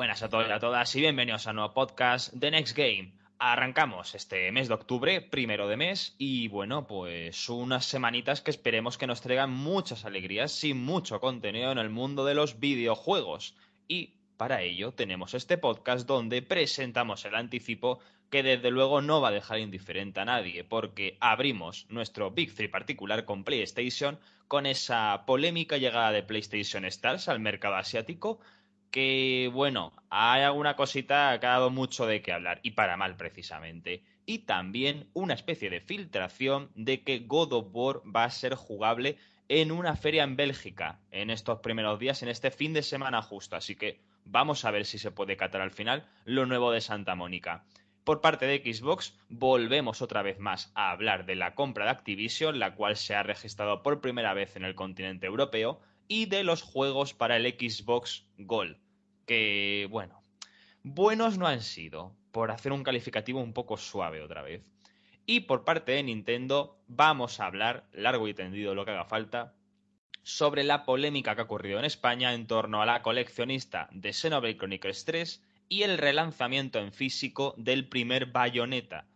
Buenas a todos y a todas y bienvenidos a un nuevo podcast de Next Game. Arrancamos este mes de octubre, primero de mes, y bueno, pues unas semanitas que esperemos que nos traigan muchas alegrías y mucho contenido en el mundo de los videojuegos. Y para ello tenemos este podcast donde presentamos el anticipo que desde luego no va a dejar indiferente a nadie, porque abrimos nuestro Big 3 particular con PlayStation con esa polémica llegada de PlayStation Stars al mercado asiático que, bueno, hay alguna cosita que ha dado mucho de qué hablar, y para mal precisamente. Y también una especie de filtración de que God of War va a ser jugable en una feria en Bélgica en estos primeros días, en este fin de semana justo. Así que vamos a ver si se puede catar al final lo nuevo de Santa Mónica. Por parte de Xbox, volvemos otra vez más a hablar de la compra de Activision, la cual se ha registrado por primera vez en el continente europeo, y de los juegos para el Xbox Gold, que, bueno, buenos no han sido, por hacer un calificativo un poco suave otra vez. Y por parte de Nintendo, vamos a hablar, largo y tendido lo que haga falta, sobre la polémica que ha ocurrido en España en torno a la coleccionista de Xenoblade Chronicles 3 y el relanzamiento en físico del primer Bayonetta.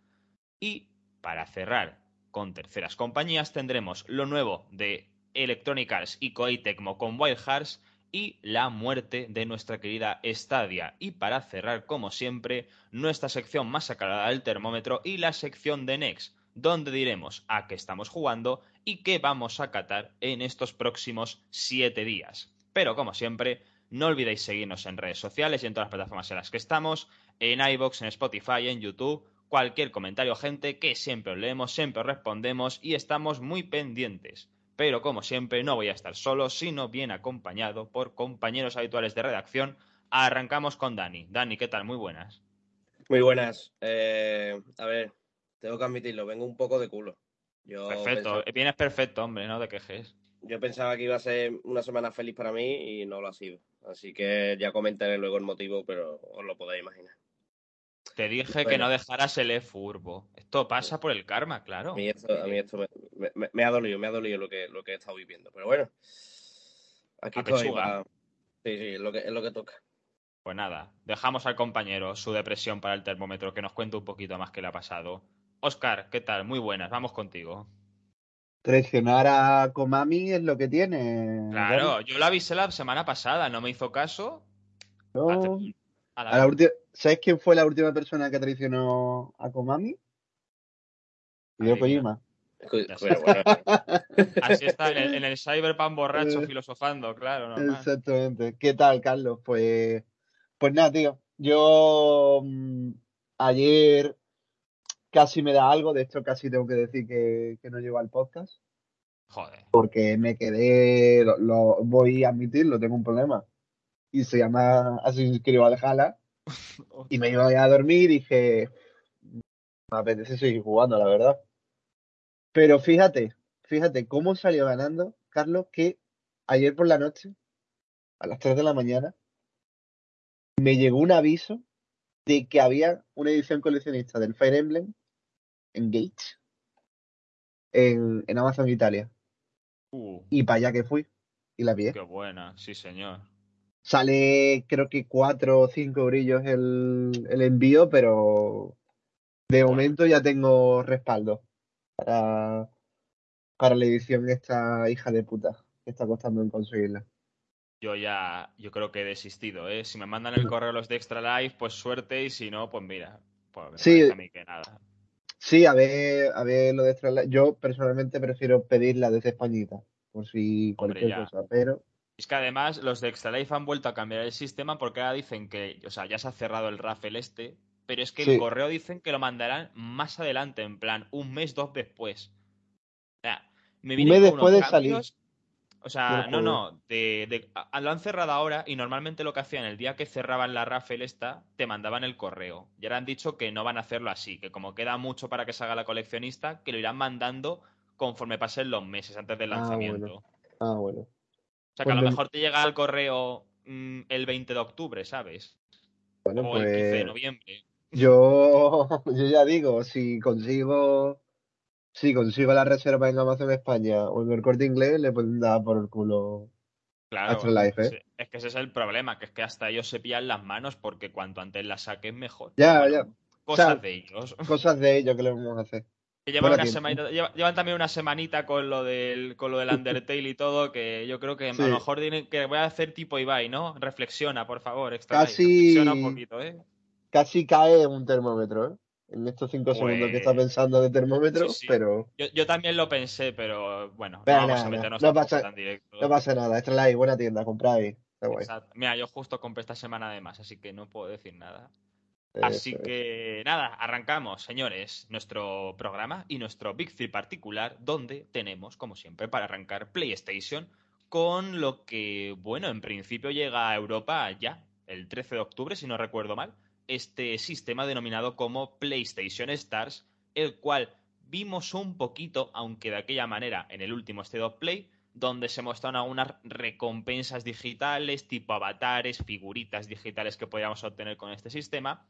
Y, para cerrar con terceras compañías, tendremos lo nuevo de Electronic Arts y Koei con Wild Hearts y la muerte de nuestra querida Stadia. Y para cerrar, como siempre, nuestra sección más sacada del termómetro y la sección de Next, donde diremos a qué estamos jugando y qué vamos a catar en estos próximos siete días. Pero como siempre, no olvidéis seguirnos en redes sociales y en todas las plataformas en las que estamos, en iBox, en Spotify, en YouTube. Cualquier comentario, gente, que siempre os leemos, siempre os respondemos y estamos muy pendientes pero como siempre no voy a estar solo, sino bien acompañado por compañeros habituales de redacción. Arrancamos con Dani. Dani, ¿qué tal? Muy buenas. Muy buenas. Eh, a ver, tengo que admitirlo, vengo un poco de culo. perfecto, vienes perfecto, hombre, no te quejes. Yo pensaba que iba a ser una semana feliz para mí y no lo ha sido. Así que ya comentaré luego el motivo, pero os lo podéis imaginar. Te dije que no dejaras el E-Furbo. Esto pasa por el karma, claro. A mí esto, me, ha dolido, me ha dolido lo que, lo que he estado viviendo. Pero bueno, aquí estoy. Sí, sí, es lo, que, es lo que toca. Pues nada, dejamos al compañero su depresión para el termómetro, que nos cuente un poquito más qué le ha pasado. Oscar, ¿qué tal? Muy buenas, vamos contigo. Traicionar a Komami es lo que tiene. Claro, yo la avisé la semana pasada, no me hizo caso. ¿Sabes quién fue la última persona que traicionó a Komami? Hideo Kojima. Así está, en el, Cyberpunk borracho eh, filosofando, claro. Exactamente. ¿Qué tal, Carlos? Pues, pues nada, tío. Yo mm, ayer casi me da algo, de hecho casi tengo que decir que, no llego al podcast. Joder. Porque me quedé, lo, voy a admitirlo, tengo un problema. Y se llama así al Valhalla. y me iba a dormir y dije, me apetece seguir jugando, la verdad. Pero fíjate, fíjate cómo salió ganando, Carlos, que ayer por la noche, a las 3 de la mañana, me llegó un aviso de que había una edición coleccionista del Fire Emblem en Gage, en, Amazon Italia. Uh. y para allá que fui y la vi. Qué buena, sí señor. Sale creo que cuatro o cinco brillos el, el envío, pero de momento ya tengo respaldo para, para la edición esta hija de puta que está costando en conseguirla. Yo ya, yo creo que he desistido, ¿eh? Si me mandan el correo los de Extra Life, pues suerte, y si no, pues mira, pues sí, a mí que nada. Sí, a ver, a ver lo de Extra Life. Yo personalmente prefiero pedirla desde Españita, por si cualquier cosa, pero... Es que además los de Extra Life han vuelto a cambiar el sistema porque ahora dicen que, o sea, ya se ha cerrado el Raffle este, pero es que el correo dicen que lo mandarán más adelante, en plan, un mes, dos después. O sea, me un mes después de salir. O sea, no, no, de, lo han cerrado ahora y normalmente lo que hacían el día que cerraban la Raffle esta, te mandaban el correo. Y ahora han dicho que no van a hacerlo así, que como queda mucho para que salga la coleccionista, que lo irán mandando conforme pasen los meses antes del ah, lanzamiento. Ah, bueno. O sea, que a lo pues mejor te llega el correo mm, el 20 de octubre, ¿sabes? Bueno, o el 15 de pues noviembre. Yo, yo ya digo, si consigo si consigo la reserva en Amazon España o en el corte inglés, le pueden dar por el culo Claro, ¿eh? es que ese es el problema, que es que hasta ellos se pillan las manos porque cuanto antes las saquen mejor. Ya, ya. Cosas de ellos. Cosas de ellos que le vamos a hacer. Llevan, también una semanita con lo del, con lo del Undertale y todo, que yo creo que a lo mejor tienen que voy a hacer tipo Ibai, ¿no? Reflexiona, por favor, Casi... un poquito, ¿eh? Casi cae un termómetro, ¿eh? en estos cinco segundos que está pues, pensando de termómetro, pero... Yo, también lo pensé, pero bueno, no vamos a meternos no, pasa, tan directo. No pasa nada, es la buena tienda, compráis. Mira, yo justo compré esta semana además, así que no puedo decir nada. Así que nada, arrancamos, señores, nuestro programa y nuestro Big Three particular, donde tenemos, como siempre, para arrancar PlayStation con lo que, bueno, en principio llega a Europa ya, el 13 de octubre, si no recuerdo mal este sistema denominado como PlayStation Stars, el cual vimos un poquito, aunque de aquella manera, en el último State of Play, donde se mostraron algunas recompensas digitales, tipo avatares, figuritas digitales que podíamos obtener con este sistema,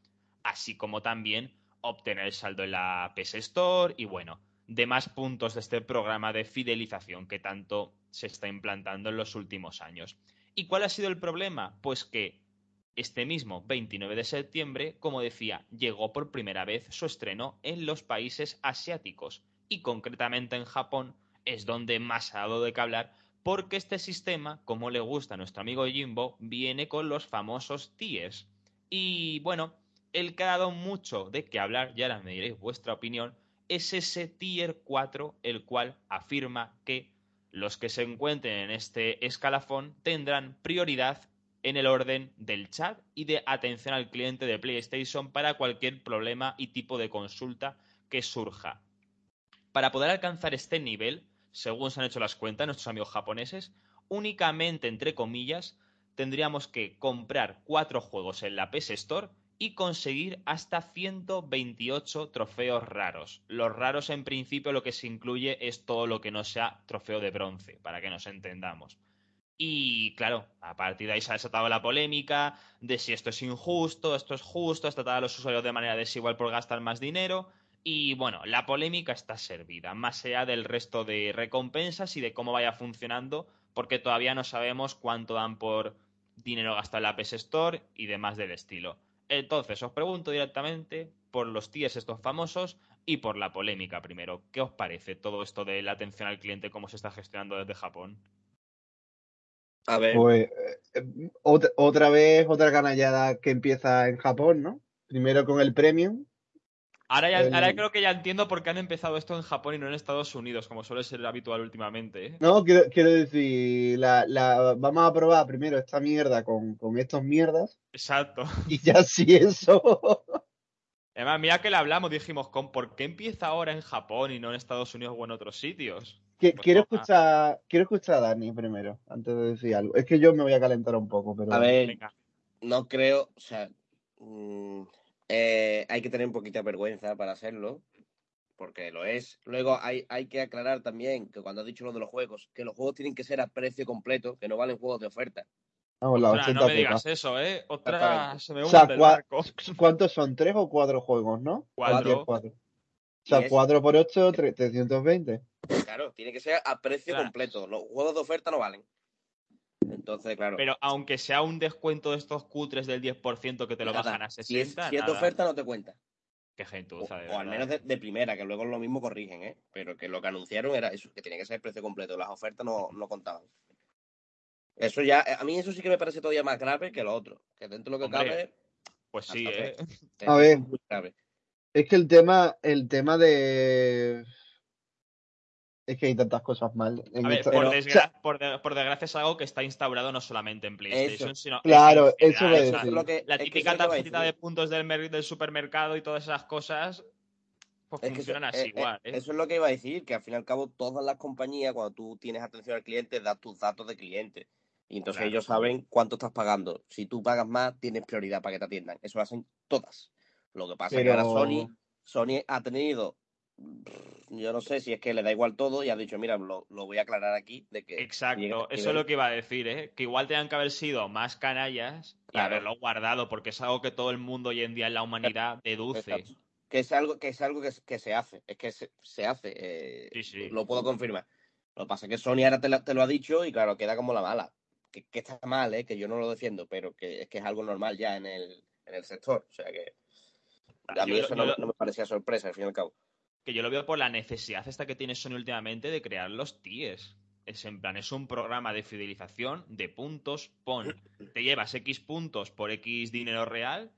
así como también obtener el saldo en la PS Store y bueno, demás puntos de este programa de fidelización que tanto se está implantando en los últimos años. ¿Y cuál ha sido el problema? Pues que este mismo 29 de septiembre, como decía, llegó por primera vez su estreno en los países asiáticos y concretamente en Japón es donde más ha dado de que hablar porque este sistema, como le gusta a nuestro amigo Jimbo, viene con los famosos tiers. Y bueno, el que ha dado mucho de qué hablar, ya ahora me diréis vuestra opinión, es ese tier 4, el cual afirma que los que se encuentren en este escalafón tendrán prioridad en el orden del chat y de atención al cliente de PlayStation para cualquier problema y tipo de consulta que surja. Para poder alcanzar este nivel, según se han hecho las cuentas nuestros amigos japoneses, únicamente entre comillas tendríamos que comprar cuatro juegos en la PS Store y conseguir hasta 128 trofeos raros. Los raros en principio lo que se incluye es todo lo que no sea trofeo de bronce, para que nos entendamos. Y claro, a partir de ahí se ha desatado la polémica de si esto es injusto, esto es justo, es tratar a los usuarios de manera desigual por gastar más dinero. Y bueno, la polémica está servida, más allá del resto de recompensas y de cómo vaya funcionando, porque todavía no sabemos cuánto dan por dinero gastado en la PS Store y demás del estilo. Entonces, os pregunto directamente por los tiers estos famosos y por la polémica primero. ¿Qué os parece todo esto de la atención al cliente, cómo se está gestionando desde Japón? A ver. Pues eh, otra, vez, otra canallada que empieza en Japón, ¿no? Primero con el Premium. Ahora, ya, creo que ya entiendo por qué han empezado esto en Japón y no en Estados Unidos, como suele ser habitual últimamente. ¿eh? No, quiero, decir, la, vamos a probar primero esta mierda con, con estos mierdas. Exacto. Y ya sí eso. Además, mira que le hablamos, dijimos, ¿con ¿por qué empieza ahora en Japón y no en Estados Unidos o en otros sitios? Pues quiero, escuchar, quiero escuchar a Dani primero, antes de decir algo. Es que yo me voy a calentar un poco, pero. A ver, no creo, o sea, mm, eh, hay que tener un poquito de vergüenza para hacerlo, porque lo es. Luego hay, hay que aclarar también que cuando has dicho lo de los juegos, que los juegos tienen que ser a precio completo, que no valen juegos de oferta. no me digas eso, ¿eh? Otra se me o sea, ¿Cuántos son? ¿Tres o cuatro juegos, no? Cuatro. O sea, 4 por 8, 320. Claro, tiene que ser a precio completo. Los juegos de oferta no valen. Entonces, claro. Pero aunque sea un descuento de estos cutres del 10% que te lo bajan a 60. Si es, de oferta, no te cuenta. Qué gentuza, o, al menos de, primera, que luego lo mismo corrigen, ¿eh? Pero que lo que anunciaron era eso, que tenía que ser precio completo. Las ofertas no, no contaban. Eso ya, a mí eso sí que me parece todavía más grave que lo otro. Que dentro de lo que cabe. Pues sí, ¿eh? A ver. Es que el tema, el tema de. Es que hay tantas cosas mal. por, desgracia es algo que está instaurado no solamente en PlayStation, sino claro, eso es La típica tarjetita de puntos del, del, supermercado y todas esas cosas, pues funcionan así igual. ¿eh? Eso es lo que iba a decir, que al fin y al cabo todas las compañías, cuando tú tienes atención al cliente, das tus datos de cliente. Y entonces ellos saben cuánto estás pagando. Si tú pagas más, tienes prioridad para que te atiendan. Eso lo hacen todas. Lo que pasa es que ahora Sony, Sony ha tenido, yo no sé si es que le da igual todo y ha dicho, mira, lo, voy a aclarar aquí. de que Exacto, eso es lo que iba a decir, ¿eh? que igual tenían que haber sido más canallas y haberlo guardado, porque es algo que todo el mundo hoy en día en la humanidad deduce. Que es algo, que, es algo que, se hace, es que se, hace, eh, lo puedo confirmar. Lo que pasa es que Sony ahora te, te, lo ha dicho y claro, queda como la mala. que, está mal, ¿eh? que yo no lo defiendo, pero que es que es algo normal ya en el, en el sector. O sea que a mí eso no, me parecía sorpresa, al fin y al cabo. Que yo lo veo por la necesidad esta que tiene Sony últimamente de crear los TIEs. Es en plan, es un programa de fidelización de puntos. Pon, te llevas X puntos por X dinero real,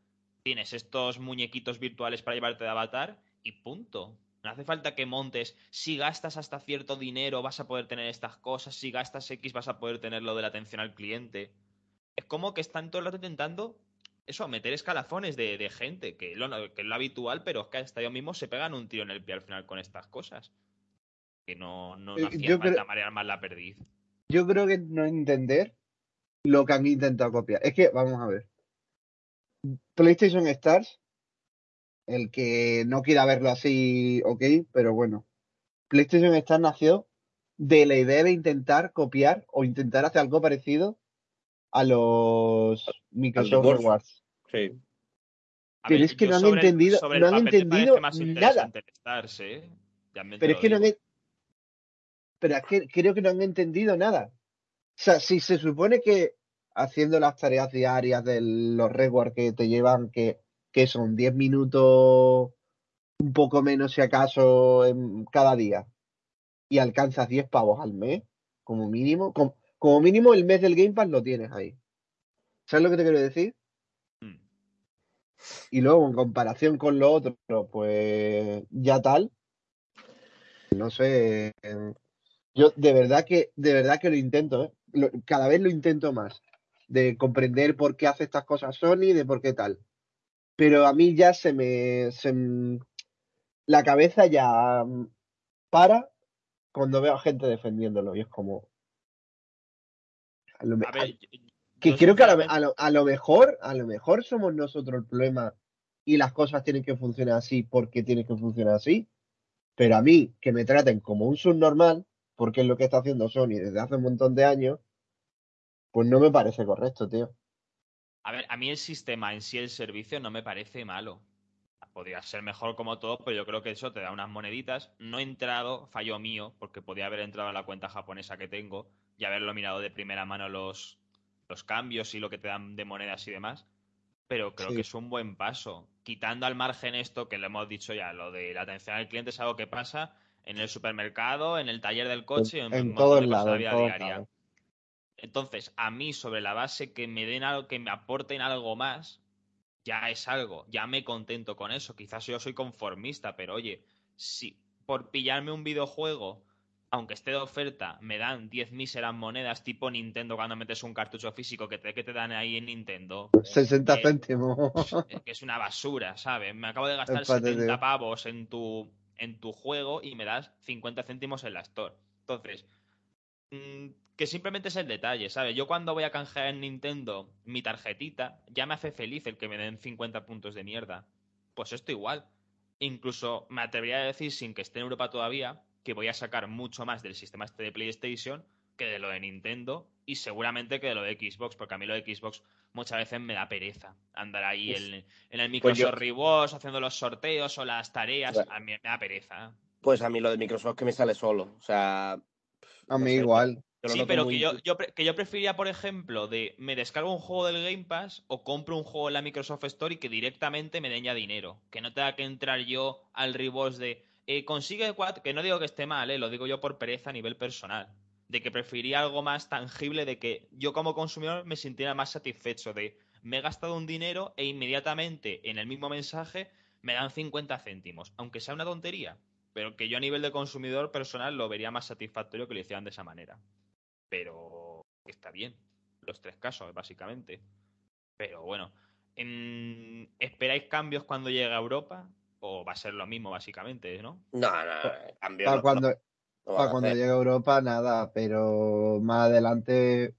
tienes estos muñequitos virtuales para llevarte de avatar y punto. No hace falta que montes, si gastas hasta cierto dinero vas a poder tener estas cosas, si gastas X vas a poder tener lo de la atención al cliente. Es como que están todo el rato intentando eso, meter escalafones de, gente, que, lo, que es lo habitual, pero es que hasta ellos mismos se pegan un tiro en el pie al final con estas cosas. Que no, no, no hacía falta marear más la perdiz. Yo creo que no entender lo que han intentado copiar. Es que, vamos a ver. PlayStation Stars el que no quiera verlo así, ok, pero bueno. PlayStation Stars nació de la idea de intentar copiar o intentar hacer algo parecido a los Microsoft Rewards. Sí. Pero es que no han entendido, no han entendido nada. ¿eh? Pero es que no han, pero es que creo que no han entendido nada. O sea, si se supone que haciendo las tareas diarias de los rewards que te llevan, que que son 10 minutos, un poco menos si acaso, en cada día, y alcanzas 10 pavos al mes, como mínimo, como, mínimo el mes del Game Pass lo tienes ahí. ¿Sabes lo que te quiero decir? Hmm. Y luego, en comparación con lo otro, pues ya tal. No sé. Yo de verdad que, de verdad que lo intento, ¿eh? cada vez lo intento más. De comprender por qué hace estas cosas Sony, de por qué tal pero a mí ya se me, la cabeza ya para cuando veo a gente defendiéndolo y es como a lo, que creo que a lo, a lo, mejor a lo mejor somos nosotros el problema y las cosas tienen que funcionar así porque tienen que funcionar así pero a mí que me traten como un subnormal porque es lo que está haciendo Sony desde hace un montón de años pues no me parece correcto tío a ver, a mí el sistema en sí, el servicio, no me parece malo. Podría ser mejor como todo, pero yo creo que eso te da unas moneditas. No he entrado, fallo mío, porque podía haber entrado a la cuenta japonesa que tengo y haberlo mirado de primera mano los, los cambios y lo que te dan de monedas y demás. Pero creo que es un buen paso. Quitando al margen esto que le hemos dicho ya, lo de la atención al cliente es algo que pasa en el supermercado, en el taller del coche, en, en, todo el lado, diaria. Entonces, a mí, sobre la base que me den algo, que me aporten algo más, ya es algo, ya me contento con eso. Quizás yo soy conformista, pero oye, si por pillarme un videojuego, aunque esté de oferta, me dan 10 míseras monedas tipo Nintendo cuando metes un cartucho físico que te, que te dan ahí en Nintendo. 60 eh, céntimos. Que es una basura, ¿sabes? Me acabo de gastar 70 pavos en tu, en tu juego y me das 50 céntimos en la Store. Entonces, Mm, que simplemente es el detalle, ¿sabes? Yo cuando voy a canjear en Nintendo mi tarjetita, ya me hace feliz el que me den 50 puntos de mierda. Pues esto igual. Incluso me atrevería a decir, sin que esté en Europa todavía, que voy a sacar mucho más del sistema este de PlayStation que de lo de Nintendo y seguramente que de lo de Xbox, porque a mí lo de Xbox muchas veces me da pereza andar ahí en, el pues Microsoft Rewards haciendo los sorteos o las tareas, a mí me da pereza. Pues a mí lo de Microsoft que me sale solo, o sea, a mí igual. Sí, pero que, yo, que yo preferiría, por ejemplo, de me descargo un juego del Game Pass o compro un juego en la Microsoft Store y que directamente me den ya dinero. Que no tenga que entrar yo al reverse de eh, consigue cuatro, que no digo que esté mal, eh, lo digo yo por pereza a nivel personal. De que preferiría algo más tangible, de que yo como consumidor me sintiera más satisfecho de me he gastado un dinero e inmediatamente en el mismo mensaje me dan 50 céntimos, aunque sea una tontería pero que yo a nivel de consumidor personal lo vería más satisfactorio que lo hicieran de esa manera. Pero está bien, los tres casos, básicamente. Pero bueno, ¿esperáis cambios cuando llegue a Europa? ¿O va a ser lo mismo, básicamente, no? No, no. Para cuando, para cuando llegue a Europa, nada, pero más adelante.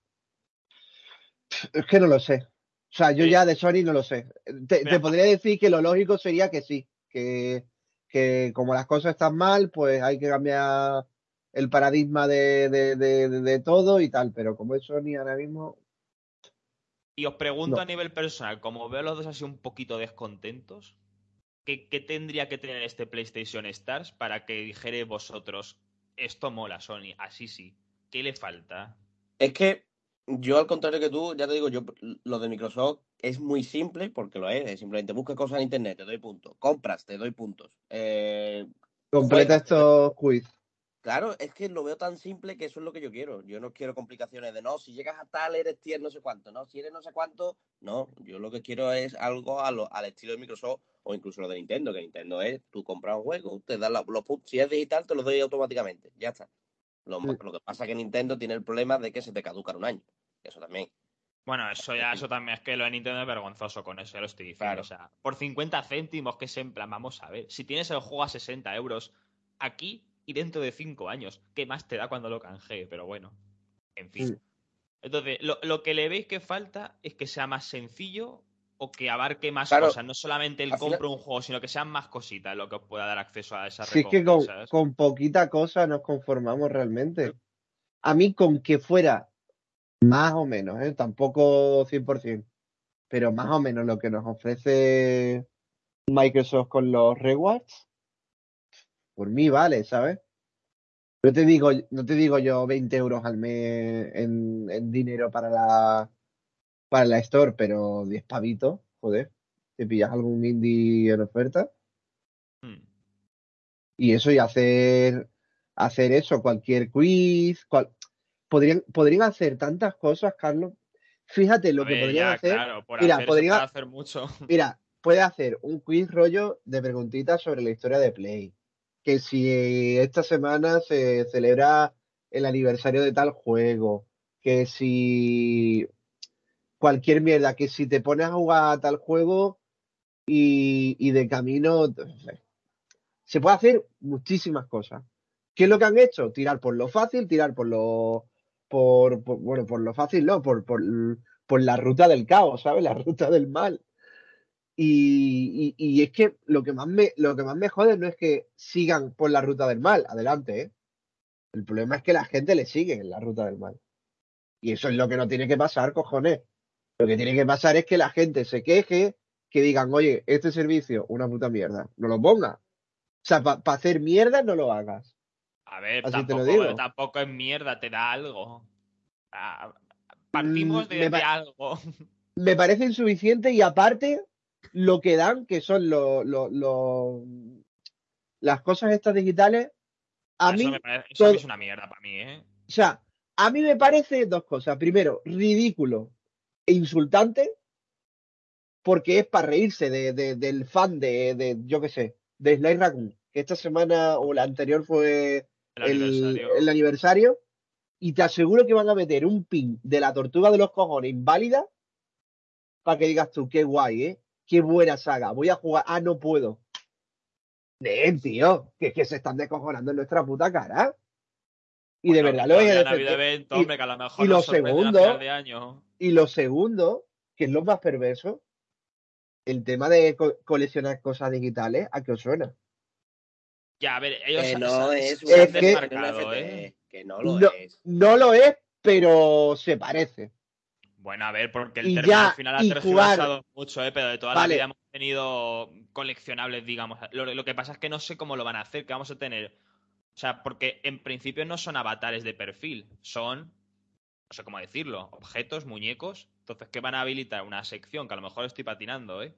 Es que no lo sé. O sea, yo ya de Sony no lo sé. te podría decir que lo lógico sería que sí, que que como las cosas están mal, pues hay que cambiar el paradigma de, de, todo y tal, pero como es Sony ahora mismo... Y os pregunto a nivel personal, como veo los dos así un poquito descontentos, ¿qué, ¿qué, tendría que tener este PlayStation Stars para que dijere vosotros, esto mola Sony, así sí? ¿Qué le falta? Es que Yo, al contrario que tú, ya te digo, yo lo de Microsoft es muy simple, porque lo es, simplemente busca cosas en internet, te doy puntos, compras, te doy puntos. Eh, Completa estos quiz. Claro, es que lo veo tan simple que eso es lo que yo quiero. Yo no quiero complicaciones de no, si llegas a tal eres tier no sé cuánto, no, si eres no sé cuánto, no. Yo lo que quiero es algo al estilo de Microsoft o incluso lo de Nintendo, que Nintendo es tú compras un juego, te das los puntos, si es digital te los doy automáticamente, ya está. Lo, lo que pasa es que Nintendo tiene el problema de que se te caduca un año. Eso también. Bueno, eso ya, eso también es que lo de Nintendo es vergonzoso con eso, ya lo estoy diciendo. O sea, por 50 céntimos, que es en plan, vamos a ver, si tienes el juego a 60 euros, aquí y dentro de 5 años, ¿qué más te da cuando lo canjee? Pero bueno, en fin. Entonces, lo, que le veis que falta es que sea más sencillo o que abarque más cosas. No solamente el compro un juego, sino que sean más cositas lo que os pueda dar acceso a esa Sí, es que con, con, poquita cosa nos conformamos realmente. A mí, con que fuera más o menos, ¿eh? tampoco 100%, pero más o menos lo que nos ofrece Microsoft con los rewards, por mí vale, ¿sabes? No te digo, no te digo yo 20 euros al mes en, dinero para la para la store, pero 10 pavitos, joder, te pillas algún indie en oferta. Hmm. Y eso y hacer hacer eso, cualquier quiz, podrían, podrían hacer tantas cosas, Carlos. Fíjate lo que podrían hacer. mira, podría hacer mucho. Mira, puede hacer un quiz rollo de preguntitas sobre la historia de Play. Que si esta semana se celebra el aniversario de tal juego. Que si cualquier mierda, que si te pones a jugar a tal juego y, y de camino. Se puede hacer muchísimas cosas. ¿Qué es lo que han hecho? Tirar por lo fácil, tirar por lo por, bueno, por lo fácil, no, por, por, por, la ruta del caos, ¿sabes? La ruta del mal. Y, y, es que lo que, más me, lo que más me jode no es que sigan por la ruta del mal, adelante, ¿eh? El problema es que la gente le sigue en la ruta del mal. Y eso es lo que no tiene que pasar, cojones. Lo que tiene que pasar es que la gente se queje, que digan, oye, este servicio, una puta mierda, no lo ponga. O sea, para hacer mierda no lo hagas. A ver, tampoco, tampoco es mierda, te da algo. partimos mm, de, algo. Me parece insuficiente y aparte lo que dan, que son las cosas estas digitales, a mí... eso es una mierda para mí, ¿eh? O sea, a mí me parece dos cosas. Primero, ridículo e insultante, porque es para reírse del fan de, de yo qué sé, de Sly Raccoon, que esta semana o la anterior fue el, aniversario. y te aseguro que van a meter un pin de la tortuga de los cojones inválida para que digas tú, qué guay, ¿eh? Qué buena saga. Voy a jugar. Ah, no puedo. Nen, tío, que es que se están descojonando en nuestra puta cara. Y de verdad lo es. y, lo segundo, y lo segundo, que es lo más perverso, el tema de coleccionar cosas digitales, ¿a qué os suena? Ya, a ver, ellos que no es, ¿eh? que no lo es. No lo es, pero se parece. Bueno, a ver, porque el término al final ha tergiversado mucho, ¿eh? pero de toda la vida hemos tenido coleccionables, digamos. Lo, que pasa es que no sé cómo lo van a hacer, que vamos a tener. O sea, porque en principio no son avatares de perfil, son, no sé cómo decirlo, objetos, muñecos. Entonces, ¿qué van a habilitar? Una sección que a lo mejor estoy patinando, ¿eh?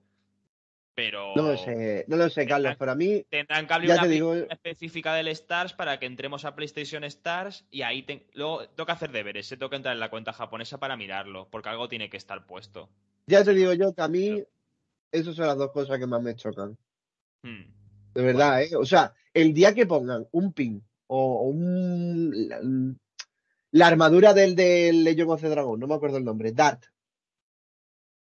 Pero. No lo sé, no lo sé, Carlos. Para mí. Tendrán que abrir una digo... específica del Stars para que entremos a PlayStation Stars y ahí luego tengo que hacer deberes. Se tengo que entrar en la cuenta japonesa para mirarlo, porque algo tiene que estar puesto. Ya te digo yo que a mí. Esas son las dos cosas que más me chocan. Hmm. De verdad, ¿eh? O sea, el día que pongan un pin o, un. La, armadura del, del Legend of the Dragon, no me acuerdo el nombre, Dart,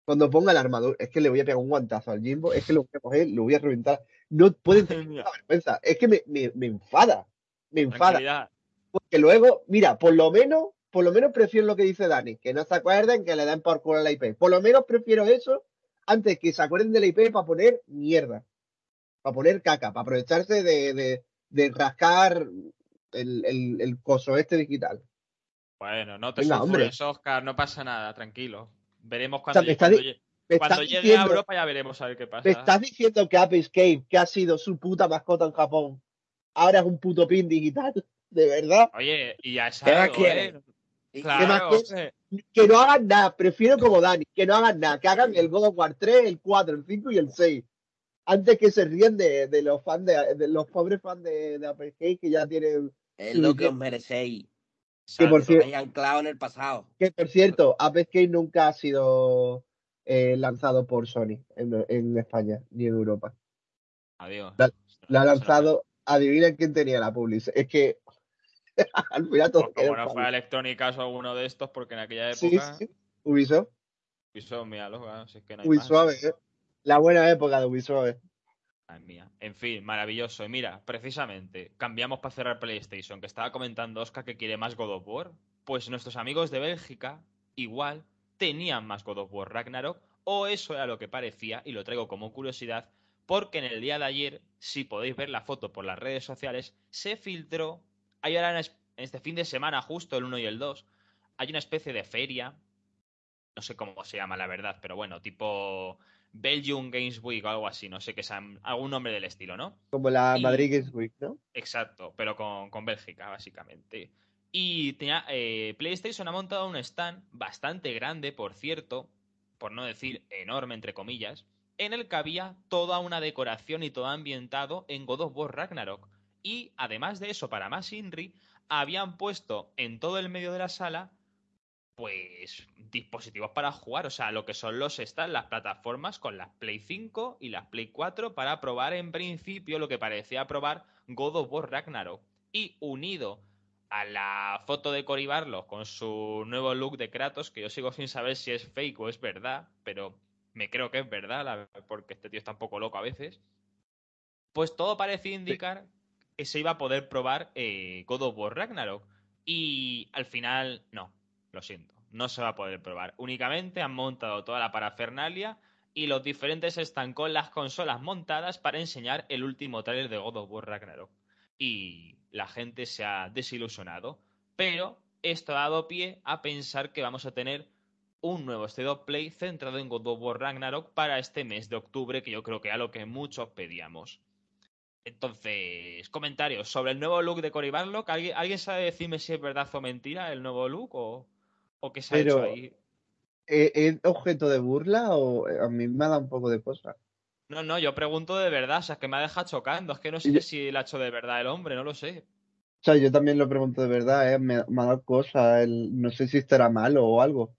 cuando ponga la armadura, es que le voy a pegar un guantazo al Jimbo, es que lo voy a coger, lo voy a reventar. No pueden tener vergüenza. Es que me, me, me enfada. Me enfada. Porque luego, mira, por lo menos, por lo menos prefiero lo que dice Dani, que no se acuerden que le dan por culo a la IP. Por lo menos prefiero eso antes que se acuerden de la IP para poner mierda. Para poner caca, para aprovecharse de, de, de rascar el, el, el, coso este digital. Bueno, no te sulfures, Oscar, no pasa nada, tranquilo. Veremos cuando, llegue, a Europa, ya veremos a ver qué pasa. ¿Me estás diciendo que Ape Escape, que ha sido su puta mascota en Japón, ahora es un puto pin digital? ¿De verdad? Oye, y ya es algo, ¿eh? Claro, que, que no hagan nada, prefiero como Dani, que no hagan nada, que hagan el God of War 3, el 4, el 5 y el 6. Antes que se ríen de, de los fans de, de, los pobres fans de, de Apple Cake que ya tienen. Es lo que os merecéis. Que por, cierto, anclado en el pasado. que por cierto, Apex Cake nunca ha sido eh, lanzado por Sony en, en, España ni en Europa. Adiós. La, la ha lanzado, adivinen quién tenía la public. Es que al final todo. Pues como no fue Electrónica o alguno de estos, porque en aquella época. Sí, sí. Ubisoft. Ubisoft, míralo, si es que no hay Ubisoft, más. eh. La buena época de Ubisoft. Mía. En fin, maravilloso. Y mira, precisamente, cambiamos para cerrar PlayStation, que estaba comentando Oscar que quiere más God of War. Pues nuestros amigos de Bélgica, igual, tenían más God of War Ragnarok, o eso era lo que parecía, y lo traigo como curiosidad, porque en el día de ayer, si podéis ver la foto por las redes sociales, se filtró, hay ahora en este fin de semana, justo el 1 y el 2, hay una especie de feria, no sé cómo se llama la verdad, pero bueno, tipo Belgium Games Week o algo así, no sé qué sea, algún nombre del estilo, ¿no? Como la Y- Madrid Games Week, ¿no? Exacto, pero con, con Bélgica, básicamente. Y tenía, eh, PlayStation ha montado un stand bastante grande, por cierto, por no decir enorme, entre comillas, en el que había toda una decoración y todo ambientado en God of War Ragnarok. Y además de eso, para más Inri, habían puesto en todo el medio de la sala pues dispositivos para jugar, o sea, lo que son los stands, las plataformas con las Play 5 y las Play 4 para probar en principio lo que parecía probar God of War Ragnarok. Y unido a la foto de Cory Barlog con su nuevo look de Kratos, que yo sigo sin saber si es fake o es verdad, pero me creo que es verdad, la- porque este tío está un poco loco a veces. Pues todo parecía indicar que se iba a poder probar eh, God of War Ragnarok. Y al final, no, lo siento, no se va a poder probar. Únicamente han montado toda la parafernalia y los diferentes están con las consolas montadas para enseñar el último trailer de God of War Ragnarok. Y la gente se ha desilusionado. Pero esto ha dado pie a pensar que vamos a tener un nuevo State of Play centrado en God of War Ragnarok para este mes de octubre, que yo creo que era lo que muchos pedíamos. Entonces, comentarios sobre el nuevo look de Cory. ¿Alguien, ¿Alguien sabe decirme si es verdad o mentira el nuevo look o, o qué se Pero- ha hecho ahí? ¿Es, ¿Es objeto de burla o a mí me da un poco de cosa? No, no, yo pregunto de verdad, o sea, es que me ha dejado chocando. Es que no sé Yo- si lo ha hecho de verdad el hombre, no lo sé. O sea, yo también lo pregunto de verdad, ¿eh? Me, me ha dado cosa. el- no sé si estará malo o algo.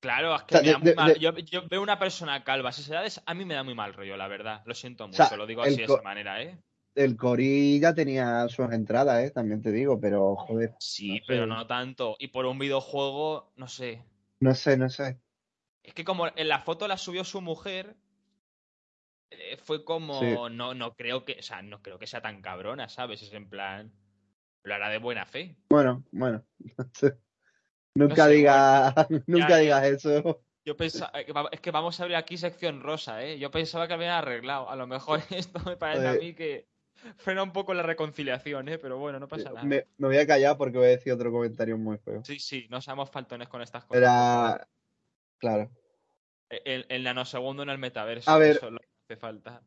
Claro, es que O sea, me de- da muy mal- de- Yo, yo veo una persona calva a esas edades, a mí me da muy mal rollo, la verdad. Lo siento mucho, sea, lo digo así de esa manera, ¿eh? El Cori ya tenía sus entradas, ¿eh? También te digo, pero joder, Sí, No sé. pero no tanto. Y por un videojuego, no sé. no sé, no sé. Es que como en la foto la subió su mujer, eh, fue como Sí. no no creo que, o sea, no creo que sea tan cabrona, ¿sabes? Es en plan lo hará de buena fe. Bueno, bueno. no sé. Nunca sé, digas, nunca ya, digas eso. Yo pensaba es que vamos a abrir aquí sección rosa, ¿eh? Yo pensaba que habían arreglado. A lo mejor esto me parece a mí que frena un poco la reconciliación, ¿eh? Pero bueno, no pasa nada. Me, me voy a callar porque voy a decir otro comentario muy feo. Sí, sí, no seamos faltones con estas cosas. Era, claro. El, el nanosegundo en el metaverso, A ver. eso es lo que hace falta.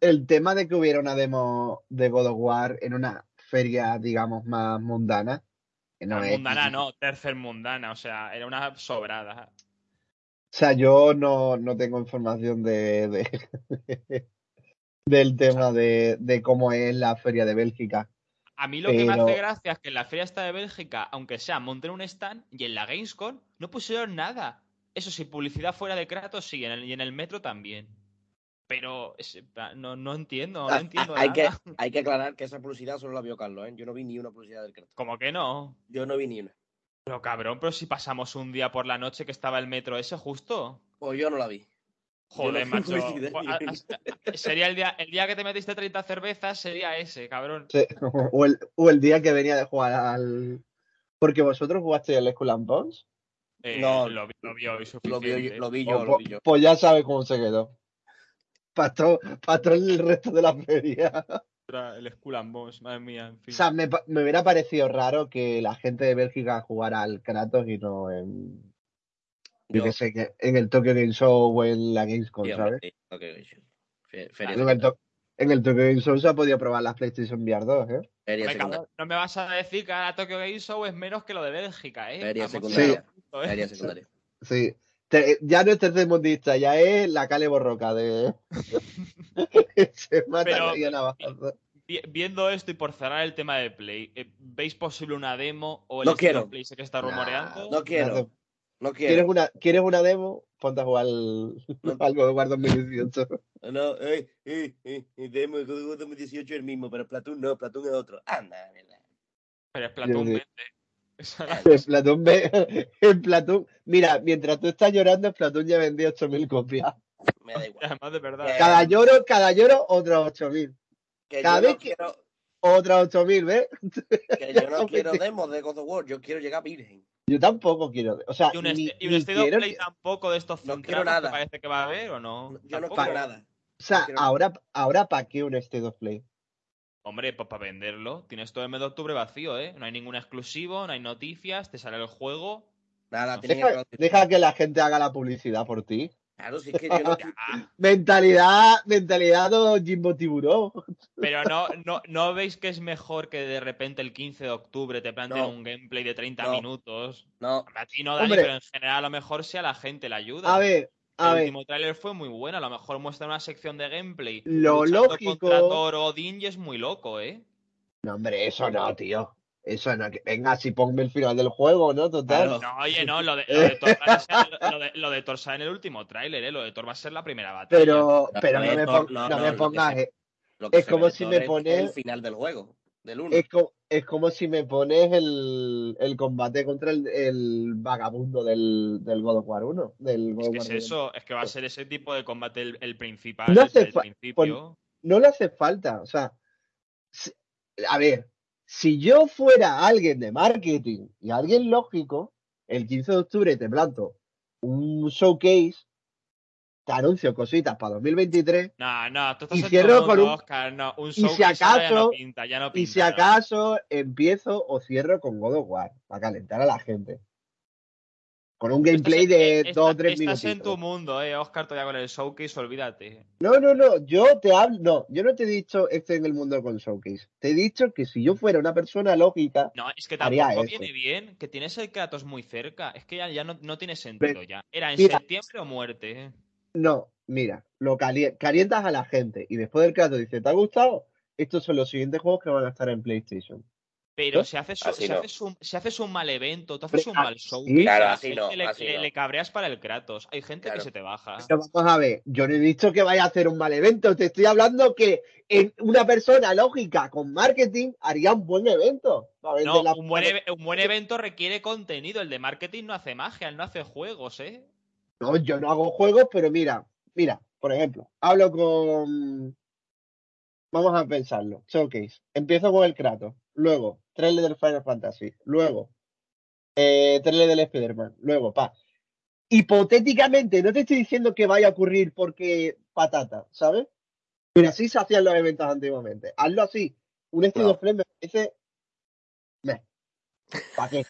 El tema de que hubiera una demo de God of War en una feria, digamos, más mundana. no es- mundana no, tercer mundana, o sea, era una sobrada. O sea, yo no, no tengo información de, de- del tema de, de cómo es la feria de Bélgica. A mí lo que me hace gracia es que en la feria esta de Bélgica, aunque sea, monten un stand y en la Gamescom no pusieron nada. Eso sí, publicidad fuera de Kratos sí, en el- y en el metro también. Pero es- no, no entiendo, no Ah, entiendo hay, que, nada. hay que aclarar que esa publicidad solo la vio Carlos, ¿eh? Yo no vi ni una publicidad del Kratos. Como que no. Yo no vi ni una. Pero cabrón, pero si pasamos un día por la noche que estaba el metro ese justo. Pues yo no la vi. Joder, macho. Sería el día, el día que te metiste 30 cervezas, sería ese, cabrón. Sí, O el, o el día que venía de jugar al. Porque vosotros jugasteis al Skull and Bones. Eh, No, lo, vi- lo vio y Lo vi, lo vi lo po- vi yo. Pues ya sabes cómo se quedó. Pastor, pastor el resto de la feria. El Skull and Bones, madre mía, en fin. O sea, me, me hubiera parecido raro que la gente de Bélgica jugara al Kratos y no en. Yo sé, que en el Tokyo Game Show o en la Gamescom, Sí, ¿sabes? hombre, sí, ok, sí. Fe- Ah, feria En el, To- En el Tokyo Game Show se ha podido probar las PlayStation VR 2, ¿eh? Feria no me vas a decir que ahora Tokyo Game Show es menos que lo de Bélgica, ¿eh? Feria secundaria. ¿eh? Feria secundaria. Sí. Te- ya no es tercermundista, ya es la Cale Borroca de. Se mata Pero- ahí a navajazo. Vi- Viendo esto y por cerrar el tema de Play, eh, ¿veis posible una demo o el No quiero. Play que está Nah, rumoreando? No quiero. No ¿Quieres una, ¿Quieres una demo? Ponte a jugar al, al God of War 2018. No, eh, eh, eh, demo el God of War 2018 es el mismo, pero Platoon no, Platoon es otro. Anda. Pero es 20. Esa es la- En Platón, ve- en Platón, mira, mientras tú estás llorando, en Platón ya vendió 8.000 copias. Me da igual. Además, de verdad. Cada lloro, cada lloro, otras 8.000. Que cada vez no que- quiero, Otras 8.000, ¿ves? que yo no quiero demos de God of War, yo quiero llegar virgen. Yo tampoco quiero. O sea, ¿Y un, ni, este- y un ni State of quiero Play que- tampoco de estos No quiero centrados que nada. parece que va a haber o no? Yo no quiero nada. O sea, ahora, ahora ¿para qué un State of Play? Hombre, pues para venderlo. Tienes todo el mes de octubre vacío, ¿eh? No hay ningún exclusivo, no hay noticias, te sale el juego. Nada, Deja, traducir. deja que la gente haga la publicidad por ti. Claro, es que yo no Ya, Mentalidad, mentalidad do Jimbo Tiburón. pero no, no, ¿no veis que es mejor que de repente el 15 de octubre te planteen No. un gameplay de 30 No. minutos? No, A ti no, Dani, Hombre. pero en general a lo mejor si a la gente le ayuda. A ver, a el ver. último tráiler fue muy bueno, a lo mejor muestra una sección de gameplay. Lo lógico- contra Thor o Odin y es muy loco, ¿eh? No, hombre, eso no, tío. Eso no. que- Venga, si ponme el final del juego, ¿no? Total. Claro. No, oye, no, lo de, lo de Thor, va a ser- lo de- lo de Thor sale en el último tráiler, ¿eh? Lo de Thor va a ser la primera batalla. Pero, No, pero no me, Thor, no, no no, me pongas. se- lo que Es como si Thor me es pones- el final del juego, del 1. Es como, es como si me pones el, el combate contra el, el vagabundo del, del God of War 1. Del God Es of que War es 1. eso, es que va a ser ese tipo de combate el, el principal No hace el principio. No le hace falta. O sea, a ver, si yo fuera alguien de marketing y alguien lógico, el 15 de octubre te planto un showcase, te anuncio cositas para 2023 No, no, tú estás Y cierro con un- Oscar, no, un y si ya no acaso- pinta, ya no y si acaso empiezo o cierro con God of War para calentar a la gente. Con un gameplay Estás- de 2 está- o 3 Estás minutos. en tu mundo, eh, Oscar, todavía con el showcase, olvídate. No, no, no, yo te hablo, no, yo no te he dicho estoy en el mundo con Showcase. Te he dicho que si yo fuera una persona lógica, No, es que tampoco viene bien, que tienes el Kratos muy cerca. Es que ya, ya no, no tiene sentido Pero- ya. Era en mira, septiembre o muerte. no, mira, lo cali- calientas a la gente y después del Kratos dice, ¿te ha gustado? Estos son los siguientes juegos que van a estar en PlayStation. Pero si haces, Así si, no. haces un, si haces un mal evento, tú haces un mal sí, showcase, claro, así no, le, así le- no. le cabreas para el Kratos. Hay gente Claro. que se te baja. Pero vamos a ver, yo no he dicho que vaya a hacer un mal evento, te estoy hablando que en una persona lógica con marketing haría un buen evento. No, la- un buen, eve- un buen evento requiere contenido. El de marketing no hace magia, él no hace juegos, ¿eh? No, yo no hago juegos, pero mira, mira, por ejemplo, hablo con. Vamos a pensarlo. Showcase. Empiezo con el Kratos. Luego, trailer del Final Fantasy. Luego, eh, trailer del Spider-Man. Luego, pa. Hipotéticamente, no te estoy diciendo que vaya a ocurrir porque patata, ¿sabes? Pero así se hacían los eventos antiguamente. Hazlo así. Un estilo No. frame me parece. ¿Para qué?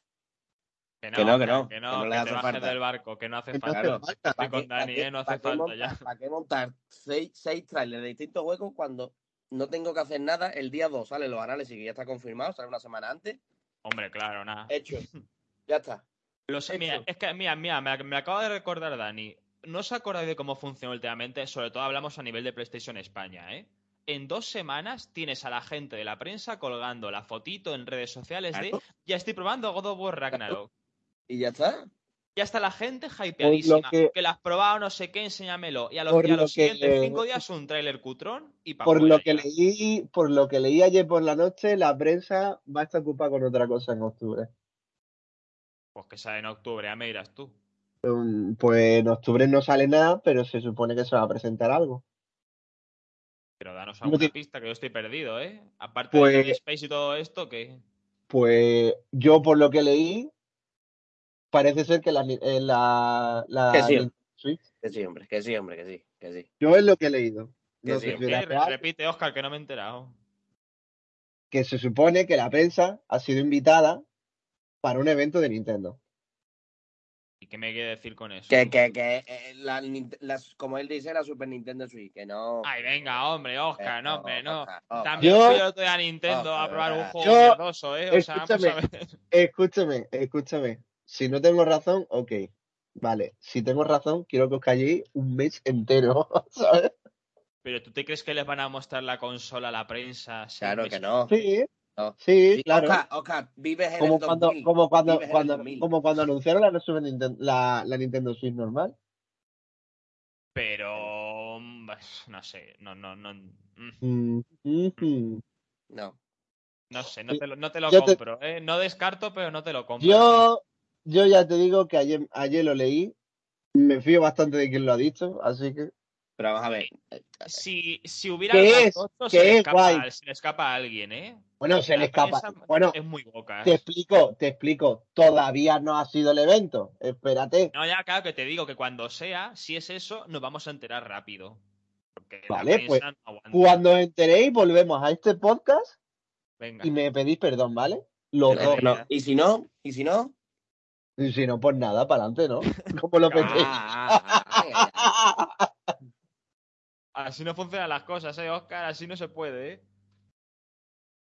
Que Que no, que no, que que no, no que le te hace falta. del barco, que no hace Que no falta. hace falta. Estoy con Dani, ¿eh? No hace falta ya. ¿Para qué montar seis, seis trailers de distintos juegos cuando no tengo que hacer nada? El día 2 salen los análisis que ya está confirmado, sale una semana antes. Hombre, claro, nada. Hecho. ya está. Lo sé, mira, es que, mira, mira, me, me acaba de recordar Dani. ¿No os acordáis de cómo funcionó últimamente? Sobre todo hablamos a nivel de PlayStation España, ¿eh? En dos semanas tienes a la gente de la prensa colgando la fotito en redes sociales de ya estoy probando God of War Ragnarok. Y ya está. Ya está la gente hypeadísima. que- Que... la has probado, no sé qué, enséñamelo. Y a los, Por y a lo los que- siguientes cinco días un tráiler cutrón y pa' por lo que ya. leí, por lo que leí ayer por la noche, la prensa va a estar ocupada con otra cosa en octubre. Pues que sale en octubre, ya me dirás tú. Um, Pues en octubre no sale nada, pero se supone que se va a presentar algo. Pero danos No alguna pista que yo estoy perdido, ¿eh? Aparte Pues- de Space y todo esto, que Pues yo por lo que leí, parece ser que la, eh, la, la Que sí. Switch, Que sí, hombre, que sí, hombre, que sí, que sí. yo es lo que he leído. Que No sí, sé ok. si era Re- real, repite, Oscar, que no me he enterado. que se supone que la prensa ha sido invitada para un evento de Nintendo. ¿Y ¿Qué me quiere decir con eso? Que, que, que eh, la, como él dice, la Super Nintendo Switch, que no. Ay, venga, hombre, Oscar, Eh, no, hombre, no. Oscar, Oscar. También Yo- otro día a Nintendo a probar un juego yo- mierdoso, ¿eh? O sea, vamos a escúchame. ver. Escúchame, escúchame. Si no tengo razón, ok. Vale. Si tengo razón, quiero que os calléis un mes entero, ¿sabes? Pero ¿tú te crees que les van a mostrar la consola a la prensa? Claro que no. Sí, No. sí, Sí, claro. Oscar, Oscar, vives en Como el cuando, 2000. como cuando, vives en el cuando, 2000. como cuando anunciaron la, la, la Nintendo Switch normal. Pero pues, no sé, no, no, no, mm, Mm, mhm. No. no sé, no te lo, no te lo te- compro, ¿eh? No descarto, pero no te lo compro. Yo, yo ya te digo que ayer, ayer lo leí. Me fío bastante de quien lo ha dicho, así que. Pero vamos a ver. Si, si hubiera ¿Qué es? tocho, ¿Qué se, le es, escapa, guay? se le escapa a alguien, ¿eh? Bueno, se le escapa. Bueno, es muy boca. te explico, te explico. Todavía no ha sido el evento. Espérate. No, ya, claro que te digo que cuando sea, si es eso, nos vamos a enterar rápido. Porque Vale, pues, no. Cuando os enteréis, volvemos a este podcast Venga. y me pedís perdón, ¿vale? Los dos. no. ¿Y si no? ¿Y si no? Y si no, pues nada, para adelante, ¿no? Como lo pedís. Ah. Así no funcionan las cosas, ¿eh, Oscar? Así no se puede, ¿eh?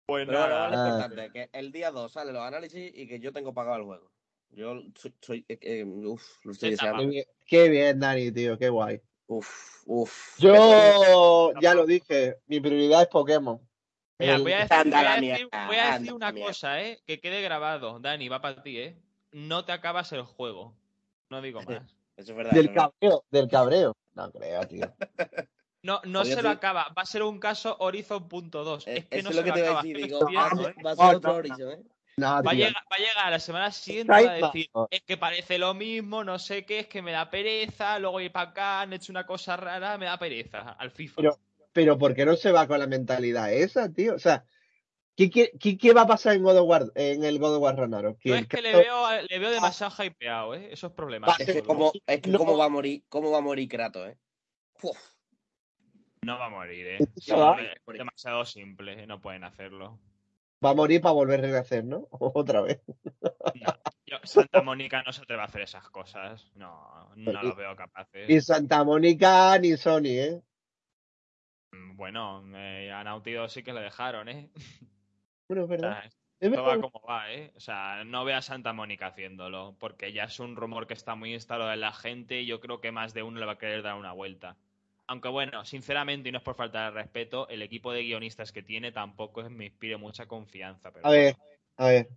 Pues Pero bueno, nada. lo Ah. importante que el día 2 salen los análisis y que yo tengo pagado el juego. Yo soy. soy eh, eh, uf, lo estoy deseando. Qué bien, qué bien, Dani, tío, qué guay. Uf, uf. Yo ya lo dije, mi prioridad es Pokémon. Mira, voy a decir, Anda voy a la decir- mierda, voy a decir anda una cosa, ¿eh? Que quede grabado. Dani, va para ti, ¿eh? No te acabas el juego. No digo más. Eso es verdad. Del es cabreo, del cabreo. No creo, tío. No, no se lo acaba. Va a ser un caso Horizon.2. Eh, Es que no es se lo que lo te voy a acaba. decir. Digo, va, ¿eh? va a ser otro Horizon, ¿eh? No, Va a, llegar, va a llegar a la semana siguiente va a decir, es que parece lo mismo, no sé qué, es que me da pereza, luego ir para acá, han hecho una cosa rara, me da pereza al FIFA. Pero- Pero ¿por qué no se va con la mentalidad esa, tío? O sea, ¿qué, qué, qué- va a pasar en, God of War, en el God of War Ragnarok? El es que le veo, le veo demasiado hypeado, ¿eh? Eso es problema. Va, Es que Solo. cómo, es que No. cómo va a morir, cómo va a morir Kratos, ¿eh? Uf, No va a morir, ¿eh? No, va. es demasiado simple, no pueden hacerlo. va a morir para volver a renacer, ¿no? Otra vez. No. Yo- Santa Mónica no se atreve a hacer esas cosas. No, no lo veo capaces. Ni Santa Mónica ni Sony, ¿eh? Mm, Bueno, eh, a Naughty Dog sí que le dejaron, ¿eh? Bueno, es verdad. Esto va como va, ¿eh? O sea, no ve a Santa Mónica haciéndolo, porque ya es un rumor que está muy instalado en la gente y yo creo que más de uno le va a querer dar una vuelta. Aunque bueno, sinceramente, y no es por faltar de respeto, el equipo de guionistas que tiene tampoco me inspire mucha confianza. Pero A ver, a ver.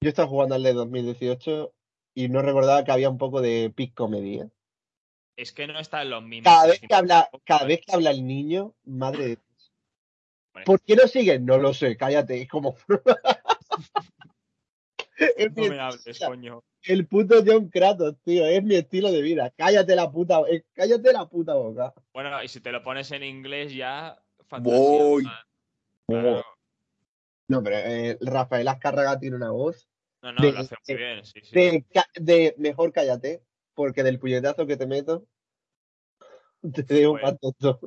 Yo estaba jugando al de 2018 y no recordaba que había un poco de pic comedy, ¿eh? es que no está en los mismos. Cada vez que habla, cada ¿eh? vez que habla el niño, madre de. ¿Por qué no sigue? No lo sé, cállate, es como. es No me hables, coño. el puto John Kratos, tío, es mi estilo de vida. Cállate la puta, eh, cállate la puta boca. Bueno, y si te lo pones en inglés ya. Voy. Claro. No, pero eh, Rafael Azcárraga tiene una voz No, no, De- lo hace de- muy bien, sí, sí. de, mejor cállate, porque del puñetazo que te meto te dejo un tonto.